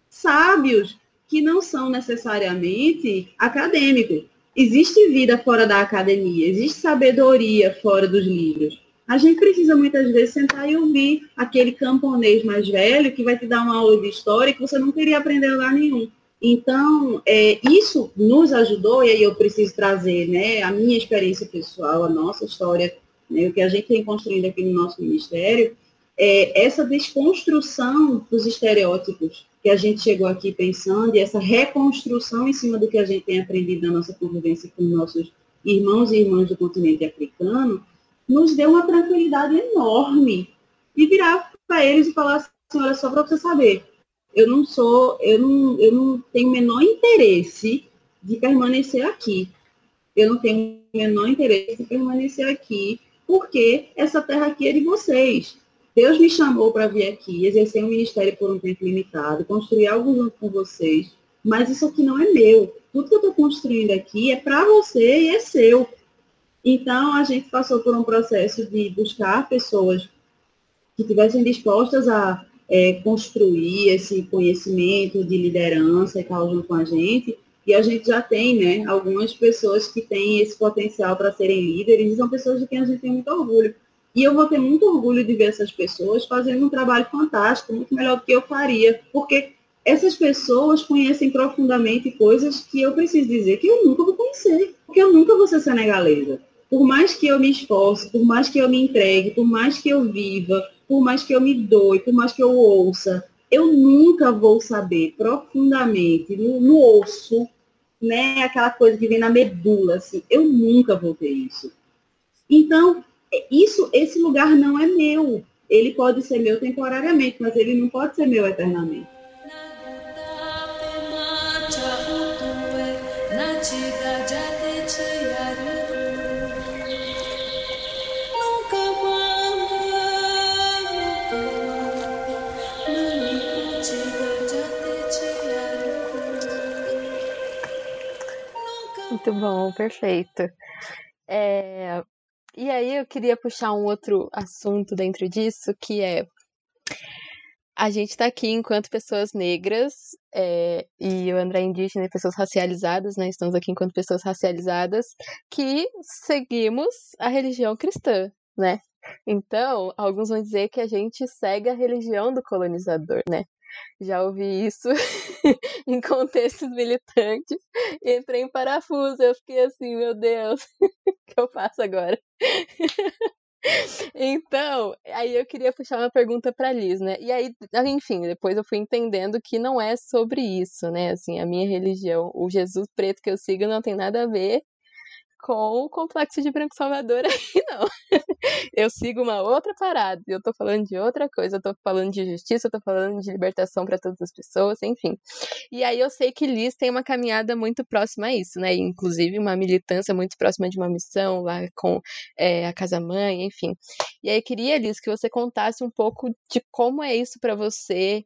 sábios que não são necessariamente acadêmicos. Existe vida fora da academia, existe sabedoria fora dos livros. A gente precisa muitas vezes sentar e ouvir aquele camponês mais velho que vai te dar uma aula de história que você não queria aprender lugar nenhum. Então, é, isso nos ajudou, e aí eu preciso trazer né, a minha experiência pessoal, a nossa história, né, o que a gente tem construindo aqui no nosso ministério, é essa desconstrução dos estereótipos que a gente chegou aqui pensando e essa reconstrução em cima do que a gente tem aprendido na nossa convivência com nossos irmãos e irmãs do continente africano, nos deu uma tranquilidade enorme. E virar para eles e falar assim, olha só para você saber, eu não sou, eu não, eu não tenho o menor interesse de permanecer aqui. Eu não tenho o menor interesse de permanecer aqui, porque essa terra aqui é de vocês. Deus me chamou para vir aqui, exercer um ministério por um tempo limitado, construir algo junto com vocês, mas isso aqui não é meu. Tudo que eu estou construindo aqui é para você e é seu. Então, a gente passou por um processo de buscar pessoas que estivessem dispostas a é, construir esse conhecimento de liderança e tal junto com a gente. E a gente já tem, né, algumas pessoas que têm esse potencial para serem líderes e são pessoas de quem a gente tem muito orgulho. E eu vou ter muito orgulho de ver essas pessoas fazendo um trabalho fantástico, muito melhor do que eu faria, porque essas pessoas conhecem profundamente coisas que eu preciso dizer que eu nunca vou conhecer, porque eu nunca vou ser senegalesa. Por mais que eu me esforce, por mais que eu me entregue, por mais que eu viva, por mais que eu me doe, por mais que eu ouça, eu nunca vou saber profundamente, no, no osso, né, aquela coisa que vem na medula, assim, eu nunca vou ter isso. Então, isso, esse lugar não é meu. Ele pode ser meu temporariamente, mas ele não pode ser meu eternamente. Muito bom, perfeito. É, e aí eu queria puxar um outro assunto dentro disso, que é a gente está aqui enquanto pessoas negras, é, e o André é indígena e pessoas racializadas, né? Estamos aqui enquanto pessoas racializadas que seguimos a religião cristã, né? Então, alguns vão dizer que a gente segue a religião do colonizador, né? Já ouvi isso em contextos militantes. Entrei em parafuso, eu fiquei assim, meu Deus, o que eu faço agora? Então, aí eu queria puxar uma pergunta para Liz, né? E aí, enfim, depois eu fui entendendo que não é sobre isso, né? Assim, a minha religião, o Jesus preto que eu sigo não tem nada a ver com o complexo de Branco Salvador aí, não. Eu sigo uma outra parada, eu tô falando de outra coisa, eu tô falando de justiça, eu tô falando de libertação para todas as pessoas, enfim. E aí eu sei que Liz tem uma caminhada muito próxima a isso, né? Inclusive uma militância muito próxima de uma missão lá com é, a Casa Mãe, enfim. E aí queria, Liz, que você contasse um pouco de como é isso para você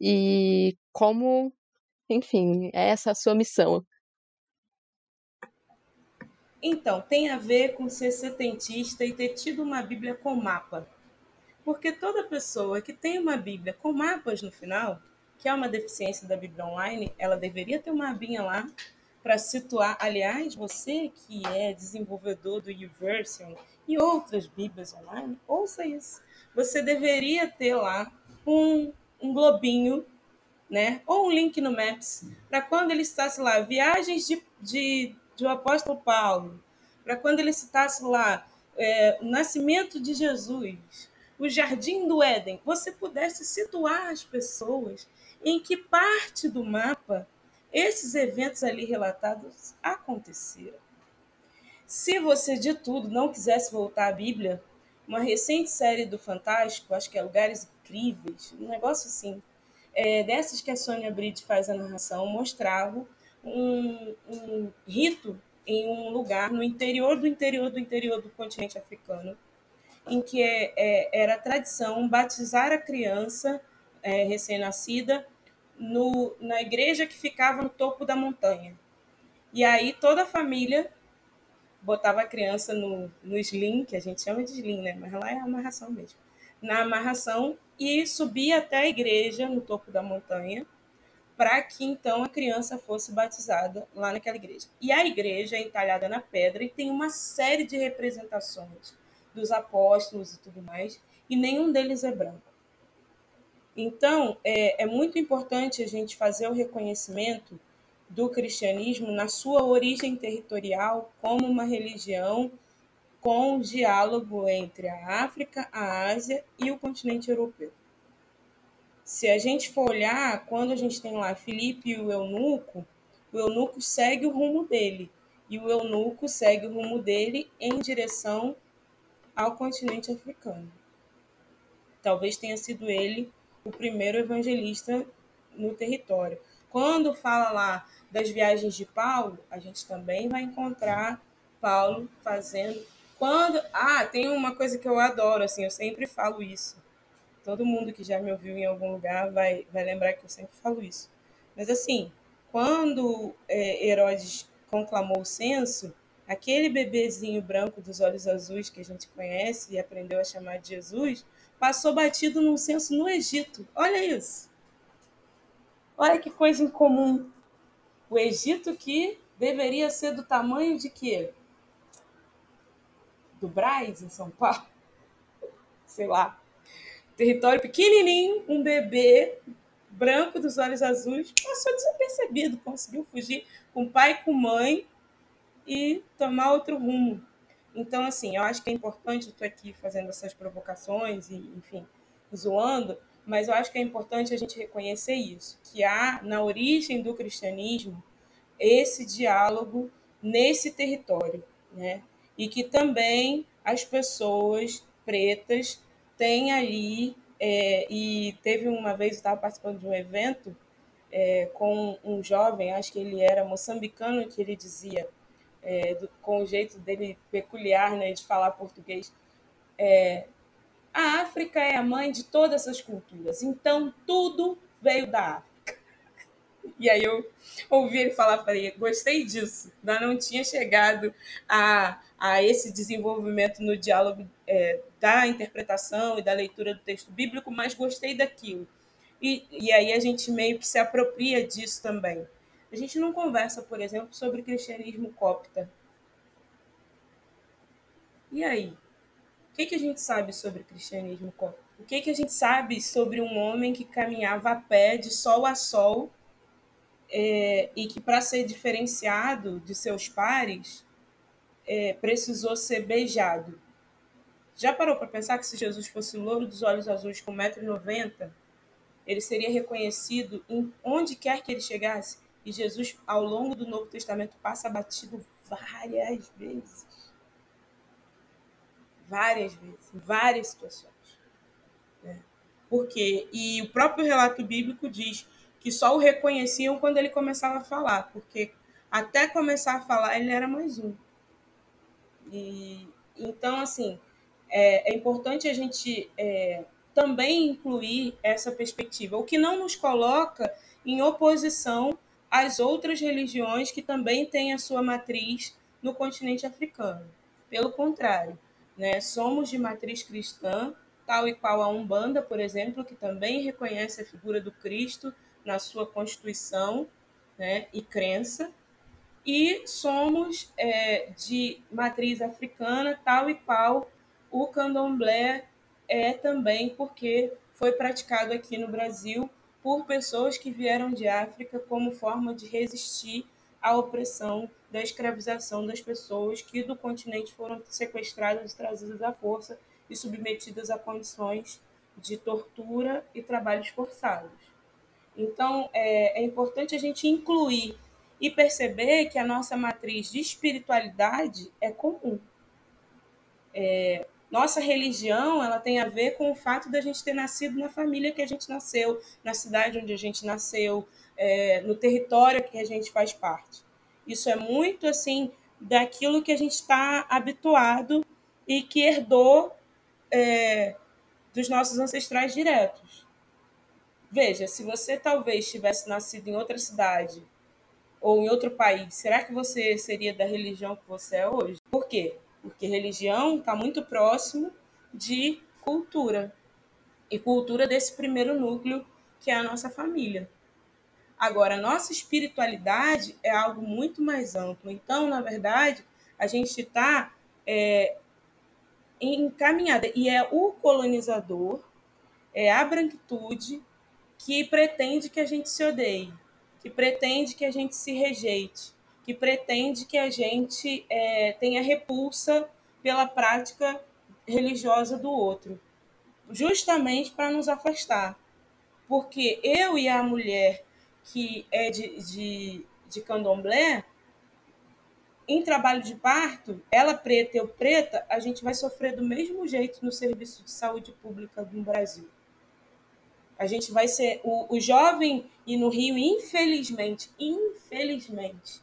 e como, enfim, é essa a sua missão. Então, tem a ver com ser setentista e ter tido uma Bíblia com mapa. Porque toda pessoa que tem uma Bíblia com mapas no final, que é uma deficiência da Bíblia online, ela deveria ter uma abinha lá para situar. Aliás, você que é desenvolvedor do YouVersion e outras Bíblias online, ouça isso. Você deveria ter lá um, um globinho, né? Ou um link no Maps, para quando ele estasse lá, viagens de, de do apóstolo Paulo, para quando ele citasse lá é, o nascimento de Jesus, o jardim do Éden, você pudesse situar as pessoas em que parte do mapa esses eventos ali relatados aconteceram. Se você de tudo não quisesse voltar à Bíblia, uma recente série do Fantástico, acho que é Lugares Incríveis, um negócio assim, é, dessas que a Sônia Bride faz a narração, mostrava um, um rito em um lugar no interior do interior do interior do continente africano, em que é, é, era tradição batizar a criança é, recém-nascida na igreja que ficava no topo da montanha. E aí toda a família botava a criança no, no sling, que a gente chama de sling, né? mas lá é amarração mesmo, na amarração e subia até a igreja no topo da montanha para que então a criança fosse batizada lá naquela igreja. E a igreja é entalhada na pedra e tem uma série de representações dos apóstolos e tudo mais, e nenhum deles é branco. Então, é, é muito importante a gente fazer o reconhecimento do cristianismo na sua origem territorial como uma religião com diálogo entre a África, a Ásia e o continente europeu. Se a gente for olhar, quando a gente tem lá Filipe e o eunuco, o eunuco segue o rumo dele, e o eunuco segue o rumo dele em direção ao continente africano. Talvez tenha sido ele o primeiro evangelista no território. Quando fala lá das viagens de Paulo, a gente também vai encontrar Paulo fazendo. Quando ah, tem uma coisa que eu adoro, assim, eu sempre falo isso todo mundo que já me ouviu em algum lugar vai, vai lembrar que eu sempre falo isso. Mas assim, quando é, Herodes conclamou o censo, aquele bebezinho branco dos olhos azuis que a gente conhece e aprendeu a chamar de Jesus, passou batido num censo no Egito. Olha isso. Olha que coisa incomum. O Egito que deveria ser do tamanho de quê? Do Braz, em São Paulo? Sei lá território pequenininho, um bebê branco dos olhos azuis passou desapercebido, conseguiu fugir com pai com mãe e tomar outro rumo. Então, assim, eu acho que é importante, eu estou aqui fazendo essas provocações e, enfim, zoando, mas eu acho que é importante a gente reconhecer isso, que há na origem do cristianismo esse diálogo nesse território, né? E que também as pessoas pretas tem ali, é, e teve uma vez, eu estava participando de um evento é, com um jovem, acho que ele era moçambicano, que ele dizia, é, do, com o jeito dele peculiar né, de falar português, é, a África é a mãe de todas as culturas, então tudo veio da África. E aí eu ouvi ele falar, falei, gostei disso. Ainda não tinha chegado a, a esse desenvolvimento no diálogo é, da interpretação e da leitura do texto bíblico, mas gostei daquilo. E, e aí a gente meio que se apropria disso também. A gente não conversa, por exemplo, sobre cristianismo copta. E aí? O que, que a gente sabe sobre cristianismo copta? O que, que a gente sabe sobre um homem que caminhava a pé de sol a sol é, e que, para ser diferenciado de seus pares, é, precisou ser beijado? Já parou para pensar que se Jesus fosse louro dos olhos azuis com 1,90m, ele seria reconhecido em onde quer que ele chegasse? E Jesus, ao longo do Novo Testamento, passa batido várias vezes. Várias vezes, em várias situações. Né? Por quê? E o próprio relato bíblico diz que só o reconheciam quando ele começava a falar, porque até começar a falar ele era mais um. E, então, assim, é, é importante a gente é, também incluir essa perspectiva, o que não nos coloca em oposição às outras religiões que também têm a sua matriz no continente africano. Pelo contrário, né, somos de matriz cristã, tal e qual a Umbanda, por exemplo, que também reconhece a figura do Cristo na sua constituição né, e crença, e somos é, de matriz africana, tal e qual o candomblé é também, porque foi praticado aqui no Brasil por pessoas que vieram de África como forma de resistir à opressão da escravização das pessoas que do continente foram sequestradas trazidas à força e submetidas a condições de tortura e trabalhos forçados. Então, é, é importante a gente incluir e perceber que a nossa matriz de espiritualidade é comum. É, nossa religião ela tem a ver com o fato da gente ter nascido na família que a gente nasceu, na cidade onde a gente nasceu, é, no território que a gente faz parte. Isso é muito assim daquilo que a gente está habituado e que herdou é, dos nossos ancestrais diretos. Veja, se você talvez tivesse nascido em outra cidade ou em outro país, será que você seria da religião que você é hoje? Por quê? Porque religião está muito próximo de cultura. E cultura desse primeiro núcleo, que é a nossa família. Agora, nossa espiritualidade é algo muito mais amplo. Então, na verdade, a gente está é, encaminhada. E é o colonizador, é a branquitude que pretende que a gente se odeie, que pretende que a gente se rejeite, que pretende que a gente é, tenha repulsa pela prática religiosa do outro, justamente para nos afastar. Porque eu e a mulher que é de, de, de candomblé, em trabalho de parto, ela preta eu preta, a gente vai sofrer do mesmo jeito no serviço de saúde pública no Brasil. A gente vai ser. O, o jovem e no Rio, infelizmente, infelizmente,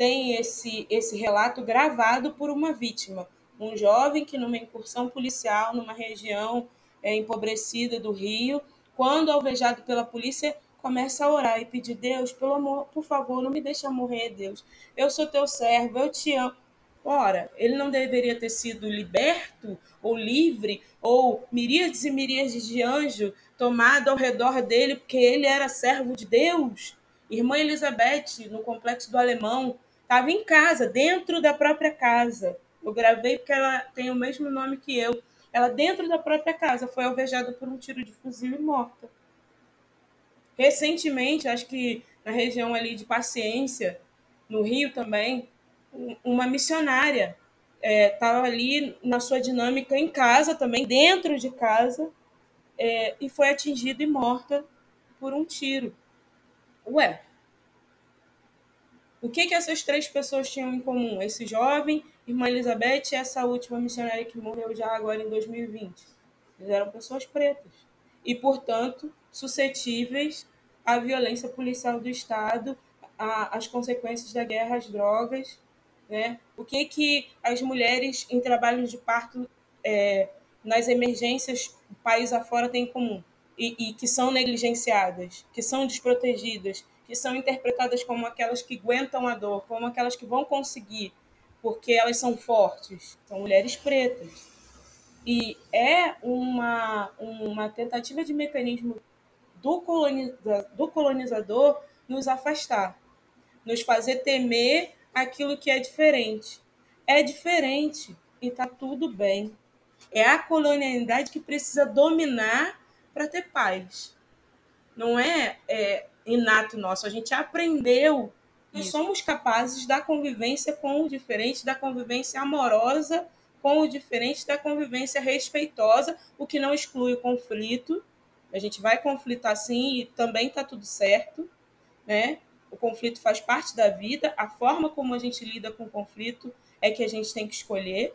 tem esse, esse relato gravado por uma vítima. Um jovem que, numa incursão policial, numa região é, empobrecida do Rio, quando alvejado pela polícia, começa a orar e pedir: Deus, pelo amor, por favor, não me deixe morrer, Deus. Eu sou teu servo, eu te amo. Ora, ele não deveria ter sido liberto ou livre, ou miríades e miríades de anjo tomado ao redor dele, porque ele era servo de Deus? Irmã Elizabeth, no complexo do Alemão, estava em casa, dentro da própria casa. Eu gravei porque ela tem o mesmo nome que eu. Ela, dentro da própria casa, foi alvejada por um tiro de fuzil e morta. Recentemente, acho que na região ali de Paciência, no Rio também, uma missionária estava é, ali na sua dinâmica em casa também, dentro de casa, é, e foi atingida e morta por um tiro. Ué, o que, que essas três pessoas tinham em comum? Esse jovem, irmã Elizabeth e essa última missionária que morreu já agora em 2020. Eles eram pessoas pretas. E, portanto, suscetíveis à violência policial do Estado, às consequências da guerra às drogas. Né? O que, que as mulheres em trabalhos de parto é, nas emergências país afora têm em comum? E, e, que são negligenciadas, que são desprotegidas, que são interpretadas como aquelas que aguentam a dor, como aquelas que vão conseguir, porque elas são fortes. São mulheres pretas. E é uma, uma tentativa de mecanismo do, coloniza, do colonizador nos afastar, nos fazer temer aquilo que é diferente. É diferente e está tudo bem. É a colonialidade que precisa dominar para ter paz. Não é, é, inato nosso, a gente aprendeu. Nós somos capazes da convivência com o diferente, da convivência amorosa com o diferente da convivência respeitosa, o que não exclui o conflito. A gente vai conflitar sim e também está tudo certo, né? O conflito faz parte da vida, a forma como a gente lida com o conflito é que a gente tem que escolher.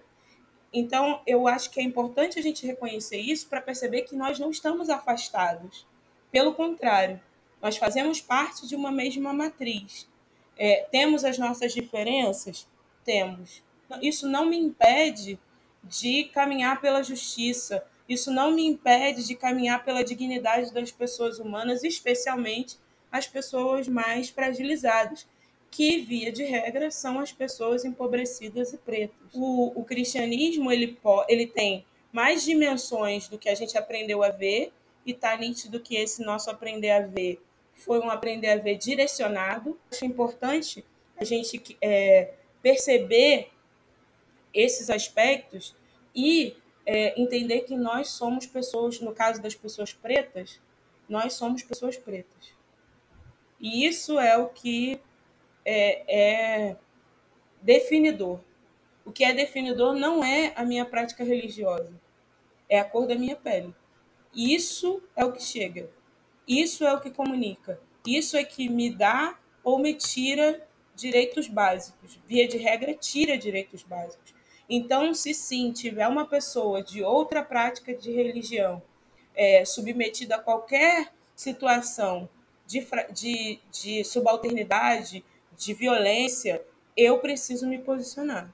Então, eu acho que é importante a gente reconhecer isso para perceber que nós não estamos afastados. Pelo contrário, nós fazemos parte de uma mesma matriz. É, temos as nossas diferenças? Temos. Isso não me impede de caminhar pela justiça, isso não me impede de caminhar pela dignidade das pessoas humanas, especialmente as pessoas mais fragilizadas, que, via de regra, são as pessoas empobrecidas e pretas. O, o cristianismo ele, ele tem mais dimensões do que a gente aprendeu a ver, e está nítido que esse nosso aprender a ver foi um aprender a ver direcionado. Acho importante a gente é, perceber esses aspectos e é, entender que nós somos pessoas, no caso das pessoas pretas, nós somos pessoas pretas. E isso é o que é, é definidor. O que é definidor não é a minha prática religiosa, é a cor da minha pele. Isso é o que chega. Isso é o que comunica. Isso é que me dá ou me tira direitos básicos. Via de regra, tira direitos básicos. Então, se sim tiver uma pessoa de outra prática de religião é, submetida a qualquer situação de, de, de subalternidade, de violência, eu preciso me posicionar.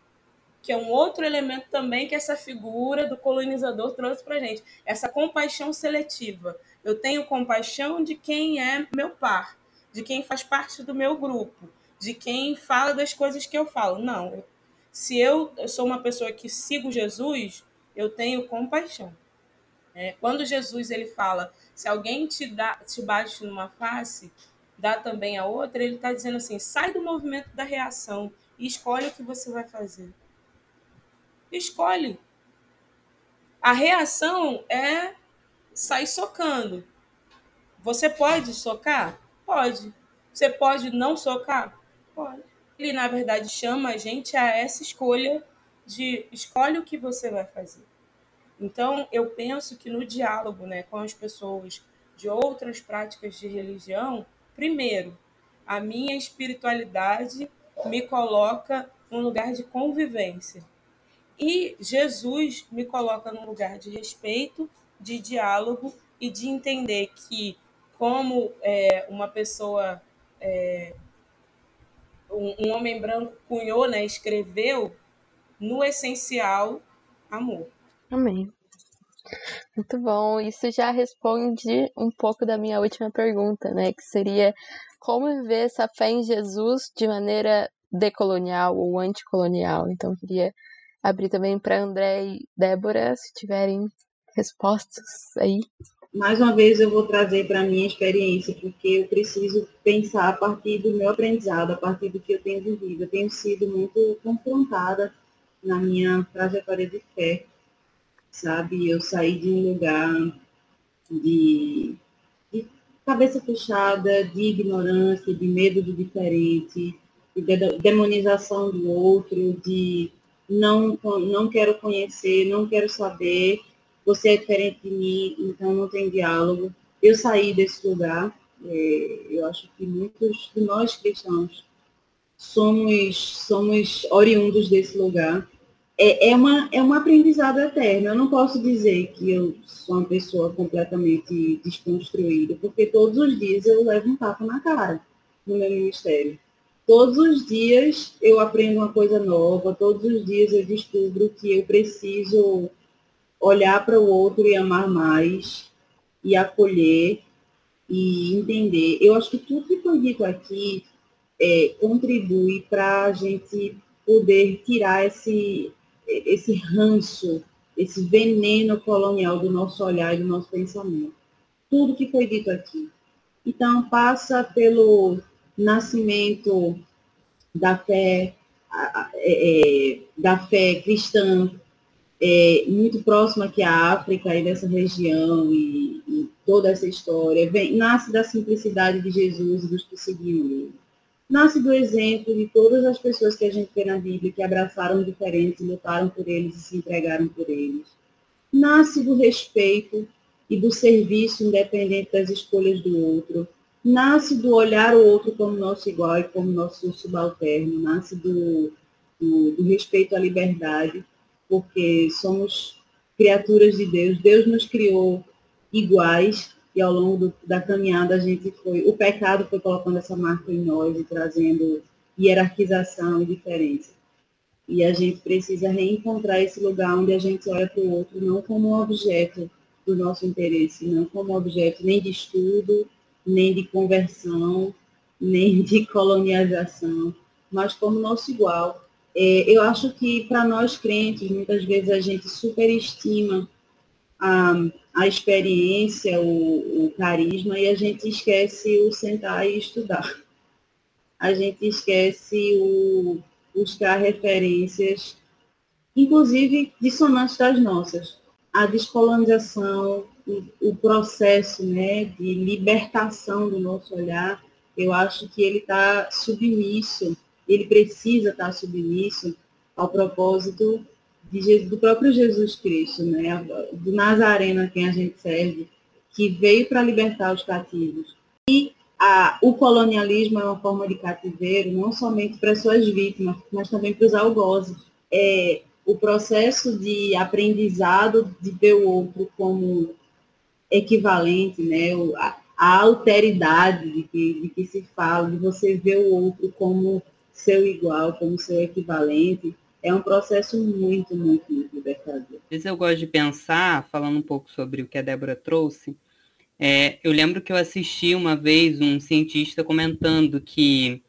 Que é um outro elemento também que essa figura do colonizador trouxe para gente. Essa compaixão seletiva. Eu tenho compaixão de quem é meu par, de quem faz parte do meu grupo, de quem fala das coisas que eu falo. Não. Se eu, sou uma pessoa que sigo Jesus, eu tenho compaixão. É, quando Jesus ele fala, se alguém te dá, te bate numa face, dá também a outra, ele está dizendo assim, sai do movimento da reação e escolhe o que você vai fazer. Escolhe. A reação é sair socando. Você pode socar? Pode. Você pode não socar? Pode. Ele, na verdade, chama a gente a essa escolha de escolhe o que você vai fazer. Então, eu penso que no diálogo né, com as pessoas de outras práticas de religião, primeiro, a minha espiritualidade me coloca num lugar de convivência. E Jesus me coloca num lugar de respeito, de diálogo e de entender que, como é, uma pessoa, é, um, um homem branco cunhou, né, escreveu, no essencial, amor. Amém. Muito bom. Isso já responde um pouco da minha última pergunta, né? Que seria como viver essa fé em Jesus de maneira decolonial ou anticolonial. Então, queria abrir também para André e Débora, se tiverem respostas aí. Mais uma vez, eu vou trazer para a minha experiência, porque eu preciso pensar a partir do meu aprendizado, a partir do que eu tenho vivido. Eu tenho sido muito confrontada na minha trajetória de fé sabe? Eu saí de um lugar de, de cabeça fechada, de ignorância, de medo do diferente, de demonização do outro, de não, não quero conhecer, não quero saber, você é diferente de mim, então não tem diálogo. Eu saí desse lugar, é, eu acho que muitos de nós cristãos somos, somos oriundos desse lugar é, é, uma, é um aprendizado eterno. Eu não posso dizer que eu sou uma pessoa completamente desconstruída, porque todos os dias eu levo um tapa na cara no meu ministério. Todos os dias eu aprendo uma coisa nova, todos os dias eu descubro que eu preciso olhar para o outro e amar mais, e acolher, e entender. Eu acho que tudo que foi dito aqui é, contribui para a gente poder tirar esse, esse ranço, esse veneno colonial do nosso olhar e do nosso pensamento. Tudo que foi dito aqui. Então, passa pelo nascimento da fé, é, é, da fé cristã, é, muito próxima aqui à África e dessa região e, e toda essa história, vem, nasce da simplicidade de Jesus e dos que seguiam ele. nasce do exemplo de todas as pessoas que a gente vê na Bíblia, que abraçaram diferentes, lutaram por eles e se entregaram por eles. Nasce do respeito e do serviço independente das escolhas do outro. Nasce do olhar o outro como nosso igual e como nosso subalterno. Nasce do, do, do respeito à liberdade, porque somos criaturas de Deus. Deus nos criou iguais e ao longo do, da caminhada a gente foi, o pecado foi colocando essa marca em nós e trazendo hierarquização e diferença. E a gente precisa reencontrar esse lugar onde a gente olha para o outro não como um objeto do nosso interesse, não como objeto nem de estudo, nem de conversão, nem de colonialização, mas como nosso igual. É, eu acho que para nós crentes, muitas vezes a gente superestima a, a experiência, o, o carisma, e a gente esquece o sentar e estudar. A gente esquece o buscar referências, inclusive dissonantes das nossas. A descolonização, o, o processo né, de libertação do nosso olhar, eu acho que ele está submisso, ele precisa estar submisso ao propósito de, do próprio Jesus Cristo, né? do Nazareno a quem a gente serve, que veio para libertar os cativos. E a, o colonialismo é uma forma de cativeiro, não somente para suas vítimas, mas também para os algozes. É, o processo de aprendizado de ver o outro como equivalente, né? a, a alteridade de que, de que se fala, de você ver o outro como seu igual, como seu equivalente, é um processo muito, muito, muito libertador. Às vezes eu gosto de pensar, falando um pouco sobre o que a Débora trouxe, é, eu lembro que eu assisti uma vez um cientista comentando que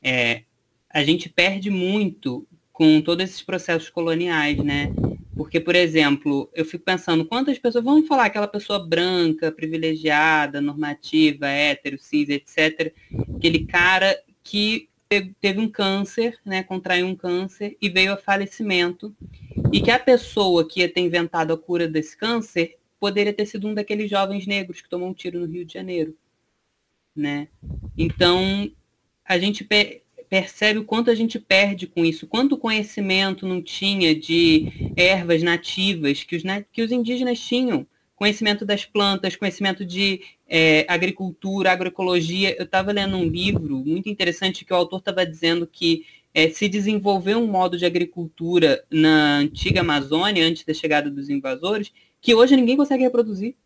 é, a gente perde muito com todos esses processos coloniais, né? Porque, por exemplo, eu fico pensando quantas pessoas, vamos falar aquela pessoa branca, privilegiada, normativa, hétero, cis, etc., aquele cara que teve um câncer, né, contraiu um câncer e veio a falecimento, e que a pessoa que ia ter inventado a cura desse câncer poderia ter sido um daqueles jovens negros que tomou um tiro no Rio de Janeiro, né? Então, a gente per percebe o quanto a gente perde com isso, quanto conhecimento não tinha de ervas nativas que os, que os indígenas tinham, conhecimento das plantas, conhecimento de é, agricultura, agroecologia. Eu estava lendo um livro muito interessante que o autor estava dizendo que é, se desenvolveu um modo de agricultura na antiga Amazônia, antes da chegada dos invasores, que hoje ninguém consegue reproduzir.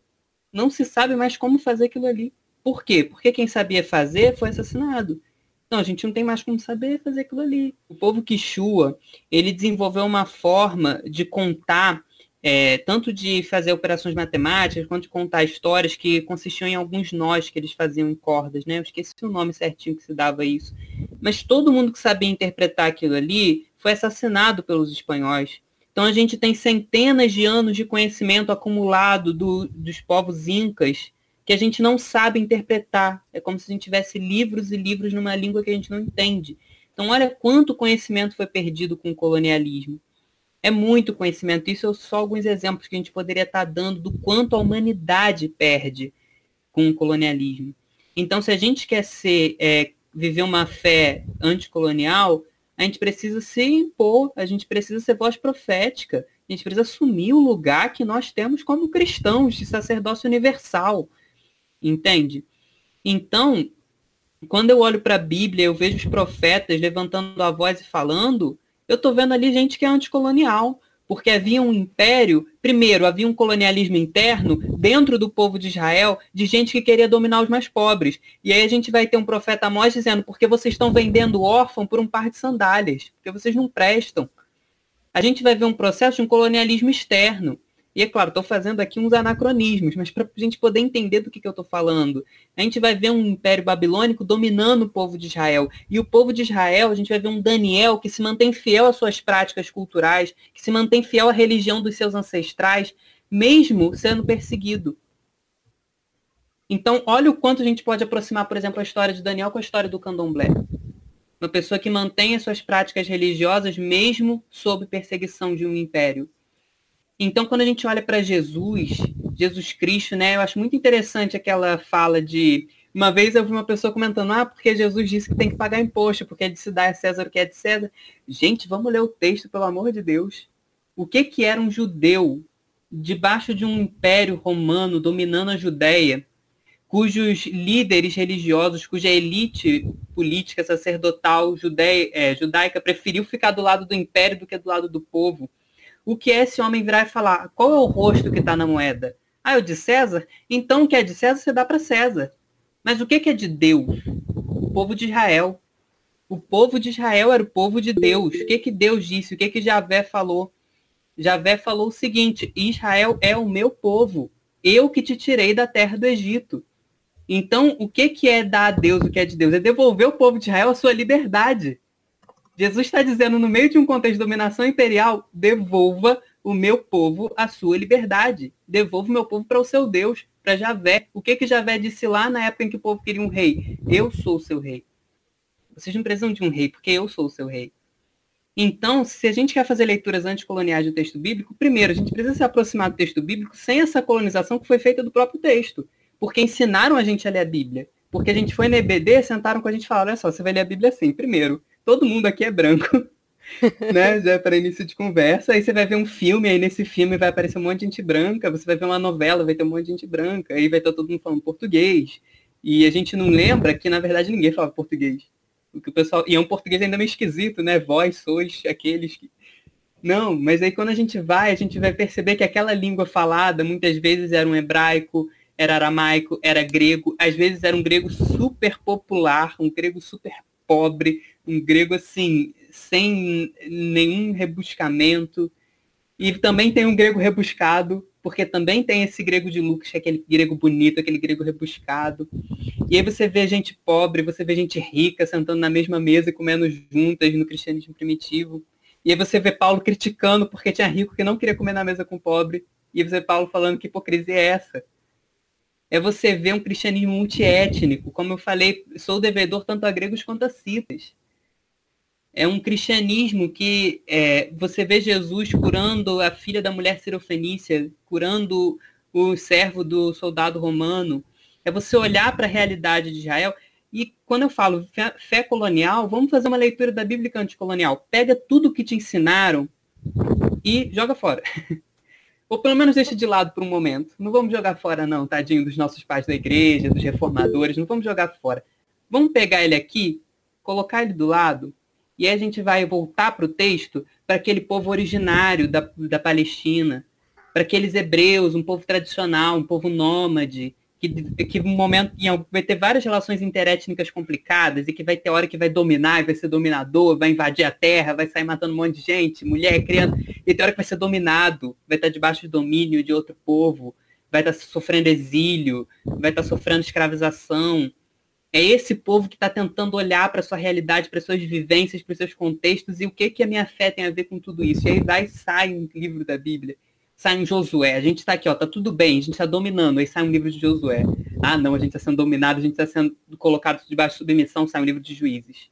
Não se sabe mais como fazer aquilo ali. Por quê? Porque quem sabia fazer foi assassinado. Então, a gente não tem mais como saber fazer aquilo ali. O povo Quixua, ele desenvolveu uma forma de contar é, tanto de fazer operações matemáticas, quanto de contar histórias que consistiam em alguns nós que eles faziam em cordas, né? Eu esqueci o nome certinho que se dava isso. Mas todo mundo que sabia interpretar aquilo ali foi assassinado pelos espanhóis. Então a gente tem centenas de anos de conhecimento acumulado do, dos povos incas que a gente não sabe interpretar. É como se a gente tivesse livros e livros numa língua que a gente não entende. Então olha quanto conhecimento foi perdido com o colonialismo é muito conhecimento. Isso são só alguns exemplos que a gente poderia estar dando do quanto a humanidade perde com o colonialismo. Então, se a gente quer ser, é, viver uma fé anticolonial, a gente precisa se impor, a gente precisa ser voz profética, a gente precisa assumir o lugar que nós temos como cristãos de sacerdócio universal. Entende? Então, quando eu olho para a Bíblia, eu vejo os profetas levantando a voz e falando, eu estou vendo ali gente que é anticolonial, porque havia um império, primeiro, havia um colonialismo interno dentro do povo de Israel, de gente que queria dominar os mais pobres. E aí a gente vai ter um profeta Amós dizendo, porque vocês estão vendendo órfão por um par de sandálias, porque vocês não prestam. A gente vai ver um processo de um colonialismo externo. E é claro, estou fazendo aqui uns anacronismos, mas para a gente poder entender do que, que eu estou falando. A gente vai ver um império babilônico dominando o povo de Israel. E o povo de Israel, a gente vai ver um Daniel que se mantém fiel às suas práticas culturais, que se mantém fiel à religião dos seus ancestrais, mesmo sendo perseguido. Então, olha o quanto a gente pode aproximar, por exemplo, a história de Daniel com a história do candomblé. Uma pessoa que mantém as suas práticas religiosas mesmo sob perseguição de um império. Então, quando a gente olha para Jesus, Jesus Cristo, né, eu acho muito interessante aquela fala de Uma vez eu vi uma pessoa comentando, ah, porque Jesus disse que tem que pagar imposto, porque é de se dar a César o que é de César. Gente, vamos ler o texto, pelo amor de Deus. O que que era um judeu debaixo de um império romano dominando a Judéia, cujos líderes religiosos, cuja elite política sacerdotal é, judaica preferiu ficar do lado do império do que do lado do povo? O que é esse homem virar e falar? Qual é o rosto que está na moeda? Ah, é o de César? Então o que é de César você dá para César. Mas o que é de Deus? O povo de Israel. O povo de Israel era o povo de Deus. O que, que Deus disse? O que, que Javé falou? Javé falou o seguinte: Israel é o meu povo. Eu que te tirei da terra do Egito. Então, o que, que é dar a Deus o que é de Deus? É devolver o povo de Israel a sua liberdade. Jesus está dizendo, no meio de um contexto de dominação imperial, devolva o meu povo a sua liberdade. Devolva o meu povo para o seu Deus para Javé. O que que Javé disse lá na época em que o povo queria um rei? Eu sou o seu rei. Vocês não precisam de um rei, porque eu sou o seu rei. Então, se a gente quer fazer leituras anticoloniais do texto bíblico, primeiro, a gente precisa se aproximar do texto bíblico sem essa colonização que foi feita do próprio texto. Porque ensinaram a gente a ler a Bíblia. Porque a gente foi na EBD, sentaram com a gente e falaram, olha só, você vai ler a Bíblia assim. Primeiro, todo mundo aqui é branco. né? Já é para início de conversa. Aí você vai ver um filme, aí nesse filme vai aparecer um monte de gente branca. Você vai ver uma novela, vai ter um monte de gente branca. Aí vai estar todo mundo falando português. E a gente não lembra que, na verdade, ninguém falava português. O que o pessoal... E é um português ainda meio esquisito, né? Vós sois aqueles que... Não, mas aí quando a gente vai, a gente vai perceber que aquela língua falada muitas vezes era um hebraico, era aramaico, era grego, às vezes era um grego super popular, um grego super pobre, um grego assim, sem nenhum rebuscamento. E também tem um grego rebuscado, porque também tem esse grego de Lucas, é aquele grego bonito, aquele grego rebuscado. E aí você vê gente pobre, você vê gente rica sentando na mesma mesa e comendo juntas no cristianismo primitivo. E aí você vê Paulo criticando porque tinha rico que não queria comer na mesa com pobre. E aí você vê Paulo falando que hipocrisia é essa. É você ver um cristianismo multiétnico. Como eu falei, sou devedor tanto a gregos quanto a citas é um cristianismo que é, você vê Jesus curando a filha da mulher sirofenícia, curando o servo do soldado romano. É você olhar para a realidade de Israel. E quando eu falo fé, fé, colonial, vamos fazer uma leitura da Bíblia anticolonial. Pega tudo que te ensinaram e joga fora. Ou pelo menos deixa de lado por um momento. Não vamos jogar fora, não, tadinho, dos nossos pais da igreja, dos reformadores. Não vamos jogar fora. Vamos pegar ele aqui, colocar ele do lado e aí a gente vai voltar para o texto para aquele povo originário da, da Palestina, para aqueles hebreus, um povo tradicional, um povo nômade, que, que um momento vai ter várias relações interétnicas complicadas e que vai ter hora que vai dominar, vai ser dominador, vai invadir a terra, vai sair matando um monte de gente, mulher, criança, e tem hora que vai ser dominado, vai estar debaixo de domínio de outro povo, vai estar sofrendo exílio, vai estar sofrendo escravização. É esse povo que está tentando olhar para sua realidade, para suas vivências, para seus contextos e o que que a minha fé tem a ver com tudo isso. E aí vai sai um livro da Bíblia, sai um Josué. A gente está aqui, ó, tá tudo bem, a gente está dominando. Aí sai um livro de Josué. Ah, não, a gente está sendo dominado, a gente está sendo colocado debaixo de submissão, sai um livro de Juízes.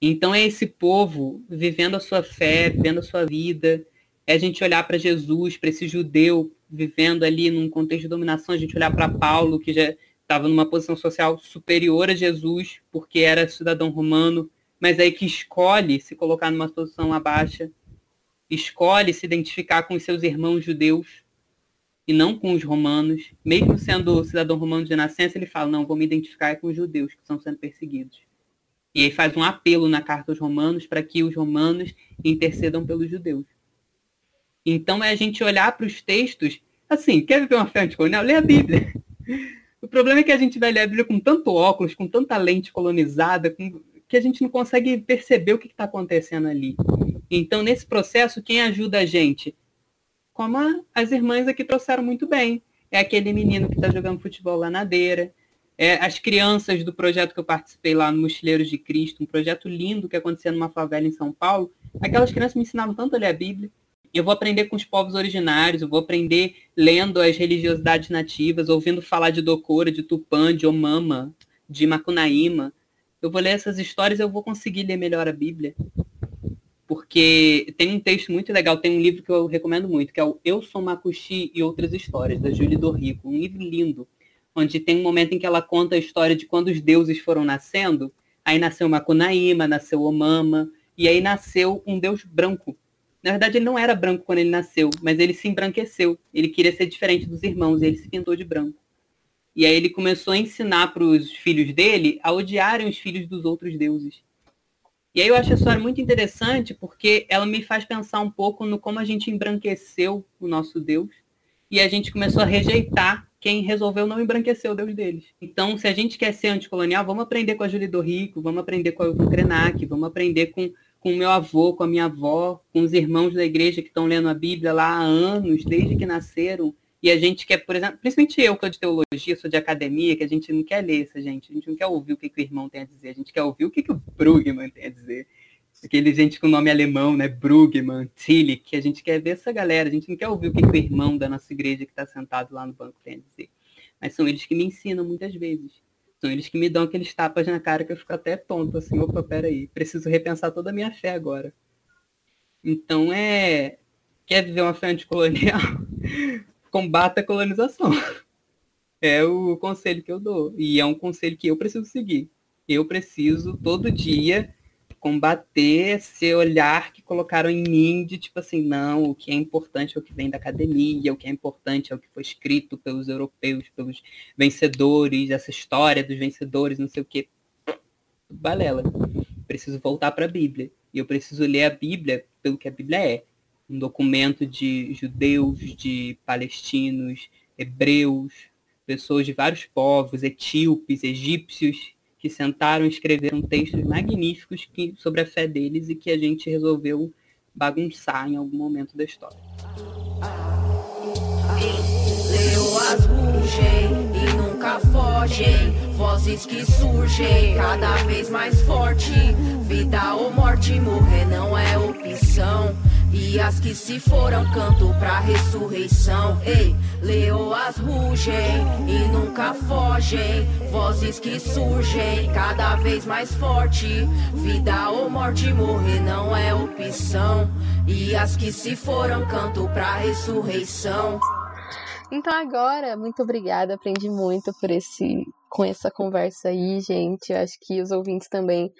Então é esse povo vivendo a sua fé, vivendo a sua vida. É a gente olhar para Jesus, para esse judeu vivendo ali num contexto de dominação, a gente olhar para Paulo, que já estava numa posição social superior a Jesus, porque era cidadão romano, mas aí que escolhe se colocar numa posição abaixo, escolhe se identificar com os seus irmãos judeus e não com os romanos, mesmo sendo cidadão romano de nascença, ele fala, não, vou me identificar com os judeus que estão sendo perseguidos. E aí faz um apelo na carta aos romanos para que os romanos intercedam pelos judeus. Então é a gente olhar para os textos, assim, quer viver uma fé anticolonial? Lê a Bíblia. O problema é que a gente vai ler com tanto óculos, com tanta lente colonizada, com... que a gente não consegue perceber o que está acontecendo ali. Então, nesse processo, quem ajuda a gente? Como a, as irmãs aqui trouxeram muito bem. É aquele menino que está jogando futebol lá na Deira. É, as crianças do projeto que eu participei lá no Mochileiros de Cristo, um projeto lindo que acontecia numa favela em São Paulo. Aquelas crianças me ensinavam tanto a ler a Bíblia. Eu vou aprender com os povos originários, eu vou aprender lendo as religiosidades nativas, ouvindo falar de Docora, de Tupã, de Omama, de Macunaíma. Eu vou ler essas histórias e eu vou conseguir ler melhor a Bíblia. Porque tem um texto muito legal, tem um livro que eu recomendo muito, que é o Eu Sou Macuxi e Outras Histórias, da Júlia Dorrico. Um livro lindo. onde tem um momento em que ela conta a história de quando os deuses foram nascendo. Aí nasceu Macunaíma, nasceu Omama, e aí nasceu um deus branco. Na verdade, ele não era branco quando ele nasceu, mas ele se embranqueceu. Ele queria ser diferente dos irmãos, e ele se pintou de branco. E aí ele começou a ensinar para os filhos dele a odiarem os filhos dos outros deuses. E aí eu acho a história muito interessante porque ela me faz pensar um pouco no como a gente embranqueceu o nosso Deus e a gente começou a rejeitar quem resolveu não embranquecer o Deus deles. Então, se a gente quer ser anticolonial, vamos aprender com a Julie do Rico, vamos aprender com a Krenak, vamos aprender com, com o meu avô, com a minha avó, com os irmãos da igreja que estão lendo a Bíblia lá há anos, desde que nasceram, e a gente quer, por exemplo, principalmente eu que sou de teologia, sou de academia, que a gente não quer ler essa gente, a gente não quer ouvir o que, que o irmão tem a dizer, a gente quer ouvir o que, que o Brugman tem a dizer. Aquele gente com nome alemão, né? Brugman, Tillich, que a gente quer ver essa galera, a gente não quer ouvir o que, que o irmão da nossa igreja que está sentado lá no banco tem a dizer. Mas são eles que me ensinam muitas vezes. São eles que me dão aqueles tapas na cara que eu fico até tonto, assim, opa, peraí, preciso repensar toda a minha fé agora. Então é. Quer viver uma fé anticolonial? combata a colonização. É o conselho que eu dou. E é um conselho que eu preciso seguir. Eu preciso, todo dia, combater esse olhar que colocaram em mim de tipo assim, não, o que é importante é o que vem da academia, o que é importante é o que foi escrito pelos europeus, pelos vencedores, essa história dos vencedores, não sei o quê. Balela. Preciso voltar para a Bíblia. E eu preciso ler a Bíblia pelo que a Bíblia é um documento de judeus, de palestinos, hebreus, pessoas de vários povos, etíopes, egípcios, que sentaram e escreveram textos magníficos que, sobre a fé deles e que a gente resolveu bagunçar em algum momento da história. Leoas rugem e nunca fogem, vozes que surgem cada vez mais forte. Vida ou morte, morrer não é opção. E as que se foram canto pra ressurreição. Ei, leoas rugem e nunca fogem. Vozes que surgem cada vez mais forte. Vida ou morte, morrer não é opção. E as que se foram canto pra ressurreição. Então agora, muito obrigada, aprendi muito por esse com essa conversa aí, gente. Acho que os ouvintes também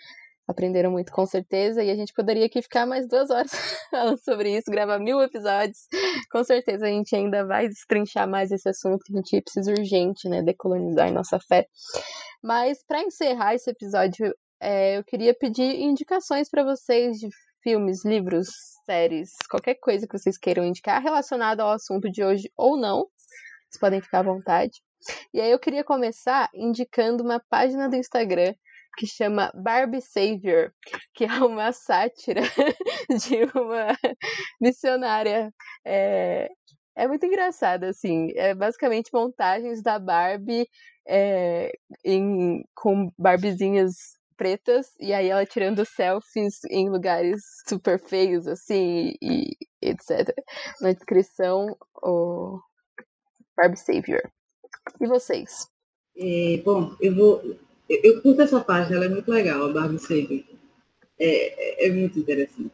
aprenderam muito com certeza, e a gente poderia aqui ficar mais duas horas falando sobre isso, gravar mil episódios. Com certeza a gente ainda vai destrinchar mais esse assunto, que a gente precisa urgente, né, decolonizar nossa fé. Mas para encerrar esse episódio, é, eu queria pedir indicações para vocês de filmes, livros, séries, qualquer coisa que vocês queiram indicar relacionado ao assunto de hoje ou não. Vocês podem ficar à vontade. E aí eu queria começar indicando uma página do Instagram que chama Barbie Savior, que é uma sátira de uma missionária. É, é muito engraçado, assim. É basicamente montagens da Barbie é, em, com barbizinhas pretas, e aí ela tirando selfies em lugares super feios, assim, e, e etc. Na descrição, o Barbie Savior. E vocês? É, bom, eu vou eu curto essa página, ela é muito legal, a Barbie Saber. É, é, é, muito interessante.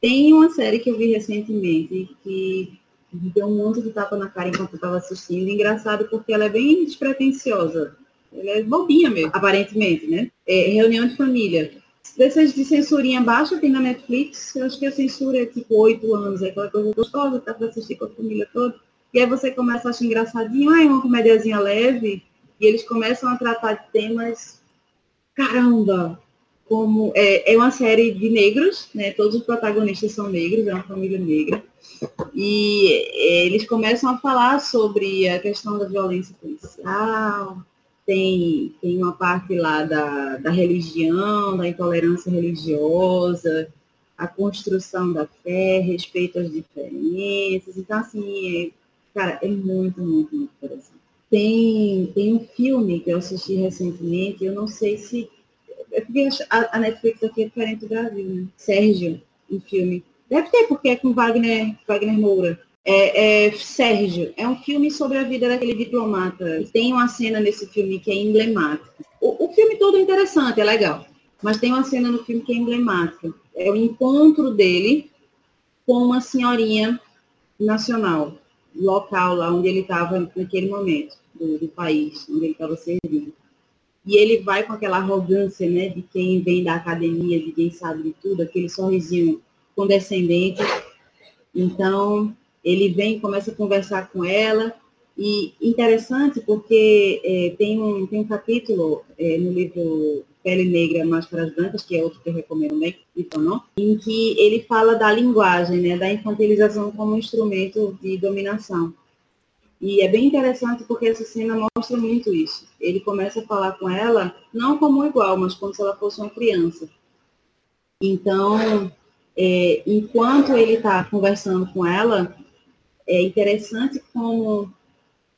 Tem uma série que eu vi recentemente que deu um monte de tapa na cara enquanto eu estava assistindo. Engraçado porque ela é bem despretensiosa. Ela é bobinha mesmo, aparentemente, né? É Reunião de Família. Dessas de censurinha baixa tem na Netflix. Eu acho que a censura é tipo oito anos, é aquela coisa gostosa, tá para assistir com a família toda. E aí você começa a achar engraçadinho, ah, é uma comédiazinha leve e eles começam a tratar de temas, caramba, como é, é uma série de negros, né? Todos os protagonistas são negros, é uma família negra. E é, eles começam a falar sobre a questão da violência policial, tem, tem uma parte lá da, da religião, da intolerância religiosa, a construção da fé, respeito às diferenças. Então, assim, é, cara, é muito, muito, muito interessante. Tem, tem um filme que eu assisti recentemente, eu não sei se. É porque a, Netflix aqui é diferente do Brasil, né? Sérgio, um filme. Deve ter, porque é com Wagner, Wagner Moura. É, é, Sérgio, é um filme sobre a vida daquele diplomata. Tem uma cena nesse filme que é emblemática. O, o filme todo é interessante, é legal. Mas tem uma cena no filme que é emblemática. É o encontro dele com uma senhorinha nacional local lá onde ele estava naquele momento. do, do país onde ele estava servindo. E ele vai com aquela arrogância, né, de quem vem da academia, de quem sabe de tudo, aquele sorrisinho condescendente. Então, ele vem, começa a conversar com ela, e interessante porque é, tem, um, tem um capítulo é, no livro Pele Negra, Máscaras Brancas, que é outro que eu recomendo também, então não, em que ele fala da linguagem, né, da infantilização como instrumento de dominação. E é bem interessante porque essa cena mostra muito isso. Ele começa a falar com ela, não como igual, mas como se ela fosse uma criança. Então, é, enquanto ele está conversando com ela, é interessante como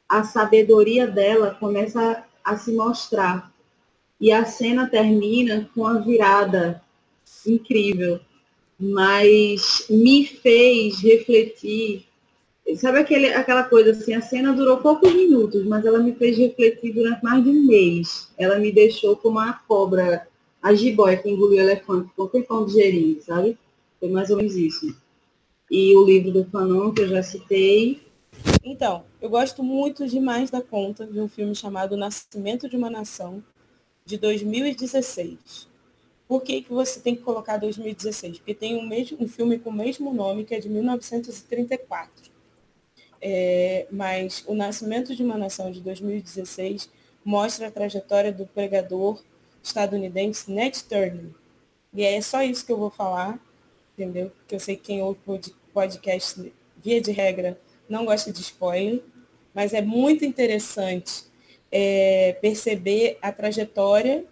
a sabedoria dela começa a se mostrar. E a cena termina com a virada incrível, mas me fez refletir. Sabe aquele, aquela coisa assim, a cena durou poucos minutos, mas ela me fez refletir durante mais de um mês. Ela me deixou como a cobra, a jiboia que engoliu o elefante com o tempão digerindo, sabe? Foi mais ou menos isso. E o livro do Fanon, que eu já citei, então, eu gosto muito demais da conta de um filme chamado Nascimento de uma Nação, de 2016. Por que, que você tem que colocar 2016? Porque tem um, mesmo, um filme com o mesmo nome, que é de 1934. É, mas O Nascimento de uma Nação, de 2016, mostra a trajetória do pregador estadunidense Ned Turner. E é só isso que eu vou falar, entendeu? Porque eu sei que quem ouve podcast, via de regra, não gosta de spoiler, mas é muito interessante é, perceber a trajetória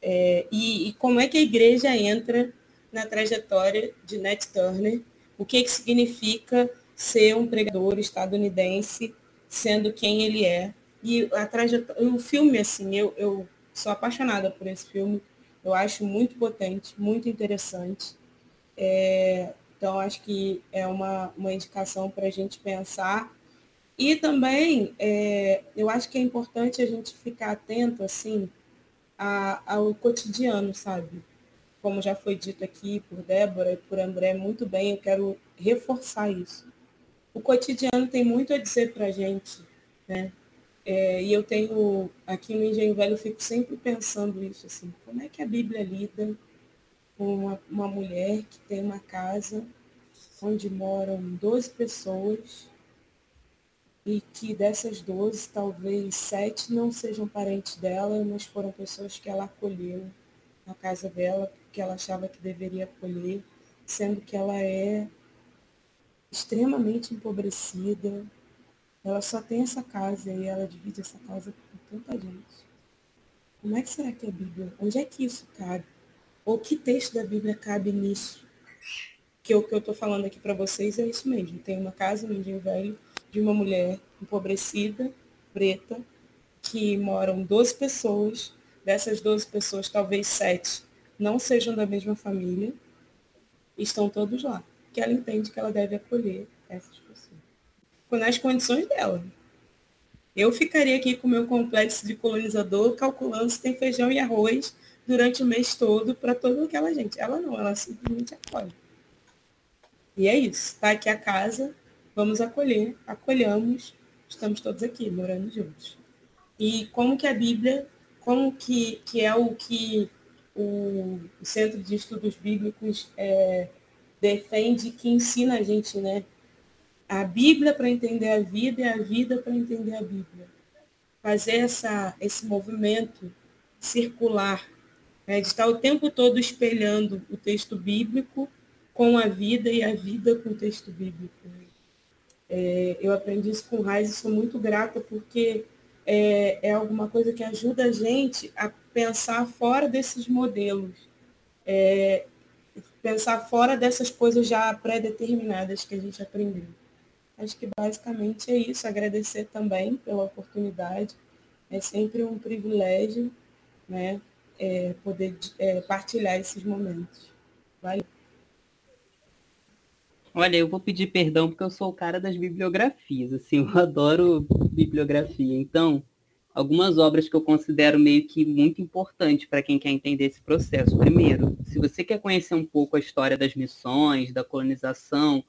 é, e, e, como é que a igreja entra na trajetória de Nat Turner, o que, que significa ser um pregador estadunidense, sendo quem ele é. E a trajetória, o filme, assim, eu, eu sou apaixonada por esse filme, eu acho muito potente, muito interessante. É, então, acho que é uma, uma indicação para a gente pensar. E também, é, eu acho que é importante a gente ficar atento, assim, a, ao cotidiano, sabe? Como já foi dito aqui por Débora e por André muito bem, eu quero reforçar isso. O cotidiano tem muito a dizer para a gente, né? É, e eu tenho, aqui no Engenho Velho, eu fico sempre pensando isso, assim, como é que a Bíblia lida uma, uma mulher que tem uma casa onde moram 12 pessoas e que dessas 12, talvez sete não sejam parentes dela, mas foram pessoas que ela acolheu na casa dela, porque ela achava que deveria acolher, sendo que ela é extremamente empobrecida. Ela só tem essa casa e ela divide essa casa com tanta gente. Como é que será que a Bíblia? Onde é que isso cabe? Ou que texto da Bíblia cabe nisso? Que o que eu estou falando aqui para vocês é isso mesmo. Tem uma casa no Rio Velho de uma mulher empobrecida, preta, que moram 12 pessoas. Dessas 12 pessoas, talvez sete não sejam da mesma família. Estão todos lá. Que ela entende que ela deve acolher essas pessoas. Nas condições dela. Eu ficaria aqui com o meu complexo de colonizador, calculando se tem feijão e arroz durante o mês todo para toda aquela gente. Ela não, ela simplesmente acolhe. E é isso. Está aqui a casa, vamos acolher, acolhamos, estamos todos aqui, morando juntos. E como que a Bíblia, como que, que é o que o, Centro de Estudos Bíblicos é, defende, que ensina a gente, né? A Bíblia para entender a vida e a vida para entender a Bíblia. Fazer essa, esse movimento circular é, de estar o tempo todo espelhando o texto bíblico com a vida e a vida com o texto bíblico. Né? É, eu aprendi isso com Raiz e sou muito grata porque é, é, alguma coisa que ajuda a gente a pensar fora desses modelos, é, pensar fora dessas coisas já pré-determinadas que a gente aprendeu. Acho que basicamente é isso. Agradecer também pela oportunidade. É sempre um privilégio né, é, poder é, partilhar esses momentos. Valeu. Olha, eu vou pedir perdão porque eu sou o cara das bibliografias, assim, eu adoro bibliografia. Então, algumas obras que eu considero meio que muito importante para quem quer entender esse processo. Primeiro, se você quer conhecer um pouco a história das missões, da colonização,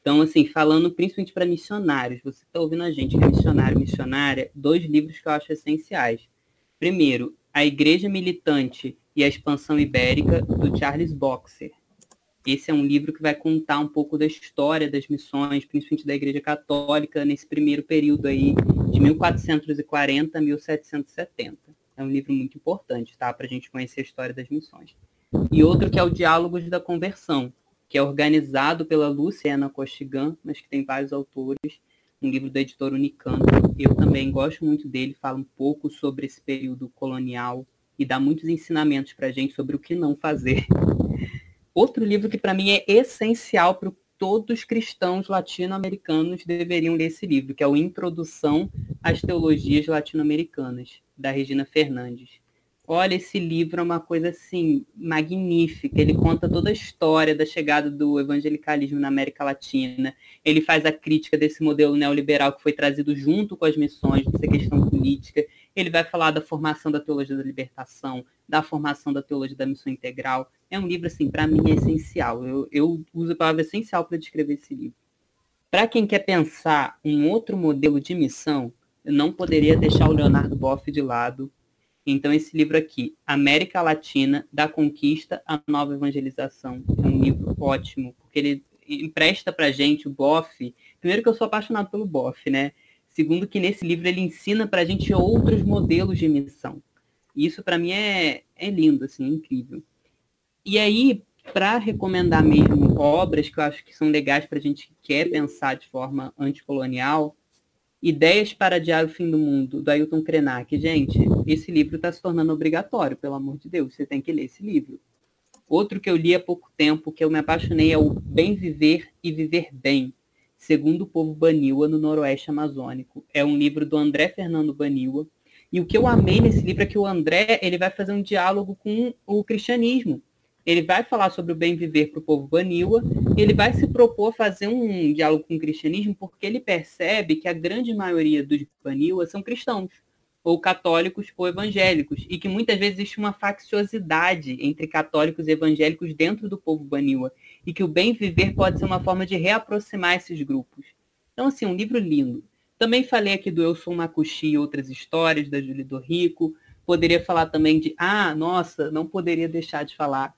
Então, assim, falando principalmente para missionários, você está ouvindo a gente que é missionário, missionária, dois livros que eu acho essenciais. Primeiro, A Igreja Militante e a Expansão Ibérica, do Charles Boxer. Esse é um livro que vai contar um pouco da história das missões, principalmente da Igreja Católica, nesse primeiro período aí, de 1440 a 1770. É um livro muito importante, tá? Para a gente conhecer a história das missões. E outro que é o Diálogos da Conversão, que é organizado pela Luciana Costigan, mas que tem vários autores, um livro do editor Unicamp. Eu também gosto muito dele, fala um pouco sobre esse período colonial e dá muitos ensinamentos para a gente sobre o que não fazer. Outro livro que para mim é essencial para todos os cristãos latino-americanos deveriam ler esse livro, que é o Introdução às Teologias Latino-Americanas, da Regina Fernandes. Olha, esse livro é uma coisa assim magnífica. Ele conta toda a história da chegada do evangelicalismo na América Latina. Ele faz a crítica desse modelo neoliberal que foi trazido junto com as missões, dessa questão política. Ele vai falar da formação da teologia da libertação, da formação da teologia da missão integral. É um livro assim, para mim é essencial. Eu, eu uso a palavra essencial para descrever esse livro. Para quem quer pensar um outro modelo de missão, eu não poderia deixar o Leonardo Boff de lado então, esse livro aqui, América Latina, da Conquista à Nova Evangelização, é um livro ótimo, porque ele empresta para gente o Boff. Primeiro que eu sou apaixonado pelo Boff, né? Segundo que nesse livro ele ensina para gente outros modelos de missão. Isso para mim é, é lindo, assim, é incrível. E aí, para recomendar mesmo obras que eu acho que são legais para a gente que quer pensar de forma anticolonial, Ideias para Adiar o Fim do Mundo, do Ailton Krenak. Gente, esse livro está se tornando obrigatório, pelo amor de Deus. Você tem que ler esse livro. Outro que eu li há pouco tempo, que eu me apaixonei, é o Bem Viver e Viver Bem, segundo o povo Baniwa no Noroeste Amazônico. É um livro do André Fernando Baniwa. E o que eu amei nesse livro é que o André ele vai fazer um diálogo com o cristianismo ele vai falar sobre o bem viver para o povo Baniwa, e ele vai se propor fazer um diálogo com o cristianismo, porque ele percebe que a grande maioria dos Baniwa são cristãos, ou católicos ou evangélicos, e que muitas vezes existe uma facciosidade entre católicos e evangélicos dentro do povo Baniwa, e que o bem viver pode ser uma forma de reaproximar esses grupos. Então, assim, um livro lindo. Também falei aqui do Eu Sou Makushi e outras histórias, da Júlia do Rico. Poderia falar também de, ah, nossa, não poderia deixar de falar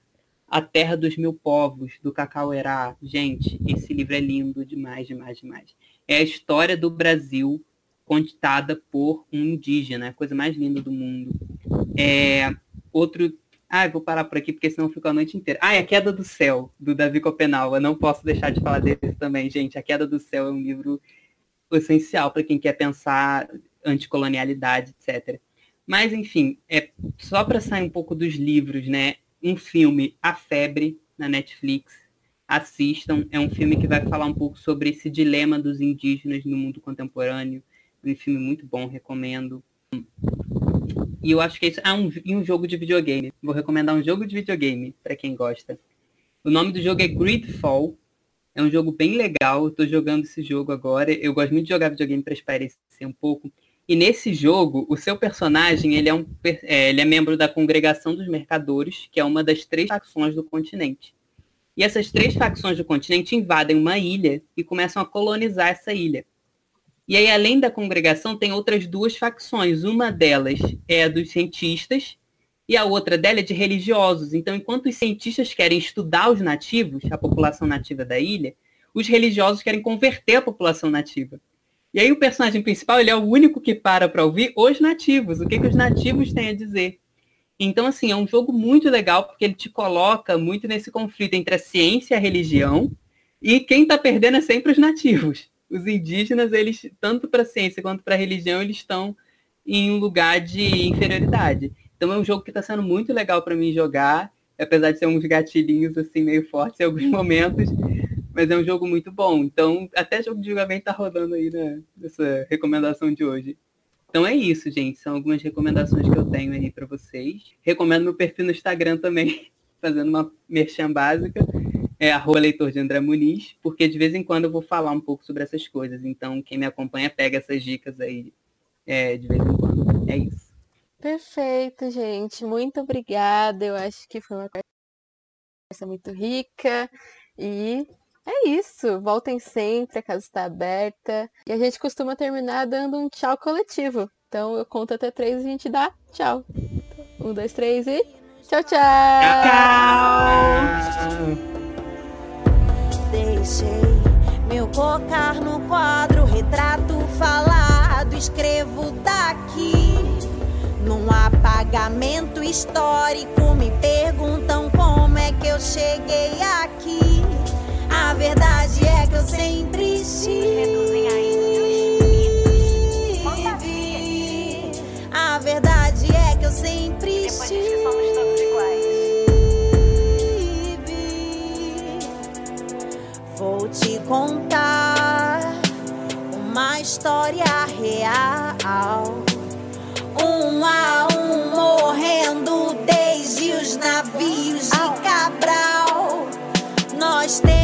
a Terra dos Mil Povos, do Cacauerá. Gente, esse livro é lindo demais, demais, demais. É a história do Brasil contada por um indígena, a coisa mais linda do mundo. É outro. Ah, vou parar por aqui porque senão fica a noite inteira. Ah, é A Queda do Céu, do Davi Copenal. Eu não posso deixar de falar dele também, gente. A Queda do Céu é um livro essencial para quem quer pensar anticolonialidade, etc. Mas, enfim, é só para sair um pouco dos livros, né? Um filme A Febre na Netflix. Assistam, é um filme que vai falar um pouco sobre esse dilema dos indígenas no mundo contemporâneo. Um filme muito bom, recomendo. E eu acho que isso é um, um jogo de videogame. Vou recomendar um jogo de videogame para quem gosta. O nome do jogo é Gridfall. É um jogo bem legal. Eu tô jogando esse jogo agora. Eu gosto muito de jogar videogame para espairecer um pouco. E nesse jogo, o seu personagem ele é, um, é, ele é membro da Congregação dos Mercadores, que é uma das três facções do continente. E essas três facções do continente invadem uma ilha e começam a colonizar essa ilha. E aí, além da congregação, tem outras duas facções. Uma delas é a dos cientistas e a outra dela é de religiosos. Então, enquanto os cientistas querem estudar os nativos, a população nativa da ilha, os religiosos querem converter a população nativa. E aí o personagem principal, ele é o único que para para ouvir os nativos, o que, que os nativos têm a dizer. Então, assim, é um jogo muito legal, porque ele te coloca muito nesse conflito entre a ciência e a religião, e quem está perdendo é sempre os nativos. Os indígenas, eles, tanto para a ciência quanto para a religião, eles estão em um lugar de inferioridade. Então é um jogo que está sendo muito legal para mim jogar, apesar de ser uns gatilhinhos assim meio fortes em alguns momentos, mas é um jogo muito bom. Então, até jogo de julgamento tá rodando aí né, nessa recomendação de hoje. Então é isso, gente. São algumas recomendações que eu tenho aí para vocês. Recomendo meu perfil no Instagram também, fazendo uma merchan básica. É arroba leitor de André Muniz, porque de vez em quando eu vou falar um pouco sobre essas coisas. Então, quem me acompanha pega essas dicas aí é, de vez em quando. É isso. Perfeito, gente. Muito obrigada. Eu acho que foi uma conversa muito rica. E é isso. Voltem sempre, a casa está aberta. E a gente costuma terminar dando um tchau coletivo. Então eu conto até três e a gente dá tchau. Um, dois, três e. Tchau, tchau! Tchau! Deixei meu cocar no quadro, retrato falado, escrevo daqui. Num apagamento histórico, me perguntam como é que eu cheguei aqui. A verdade é que eu sempre estive. A verdade é que eu sempre estive. Vou te contar uma história real. Um a um morrendo desde os navios de Cabral. Nós temos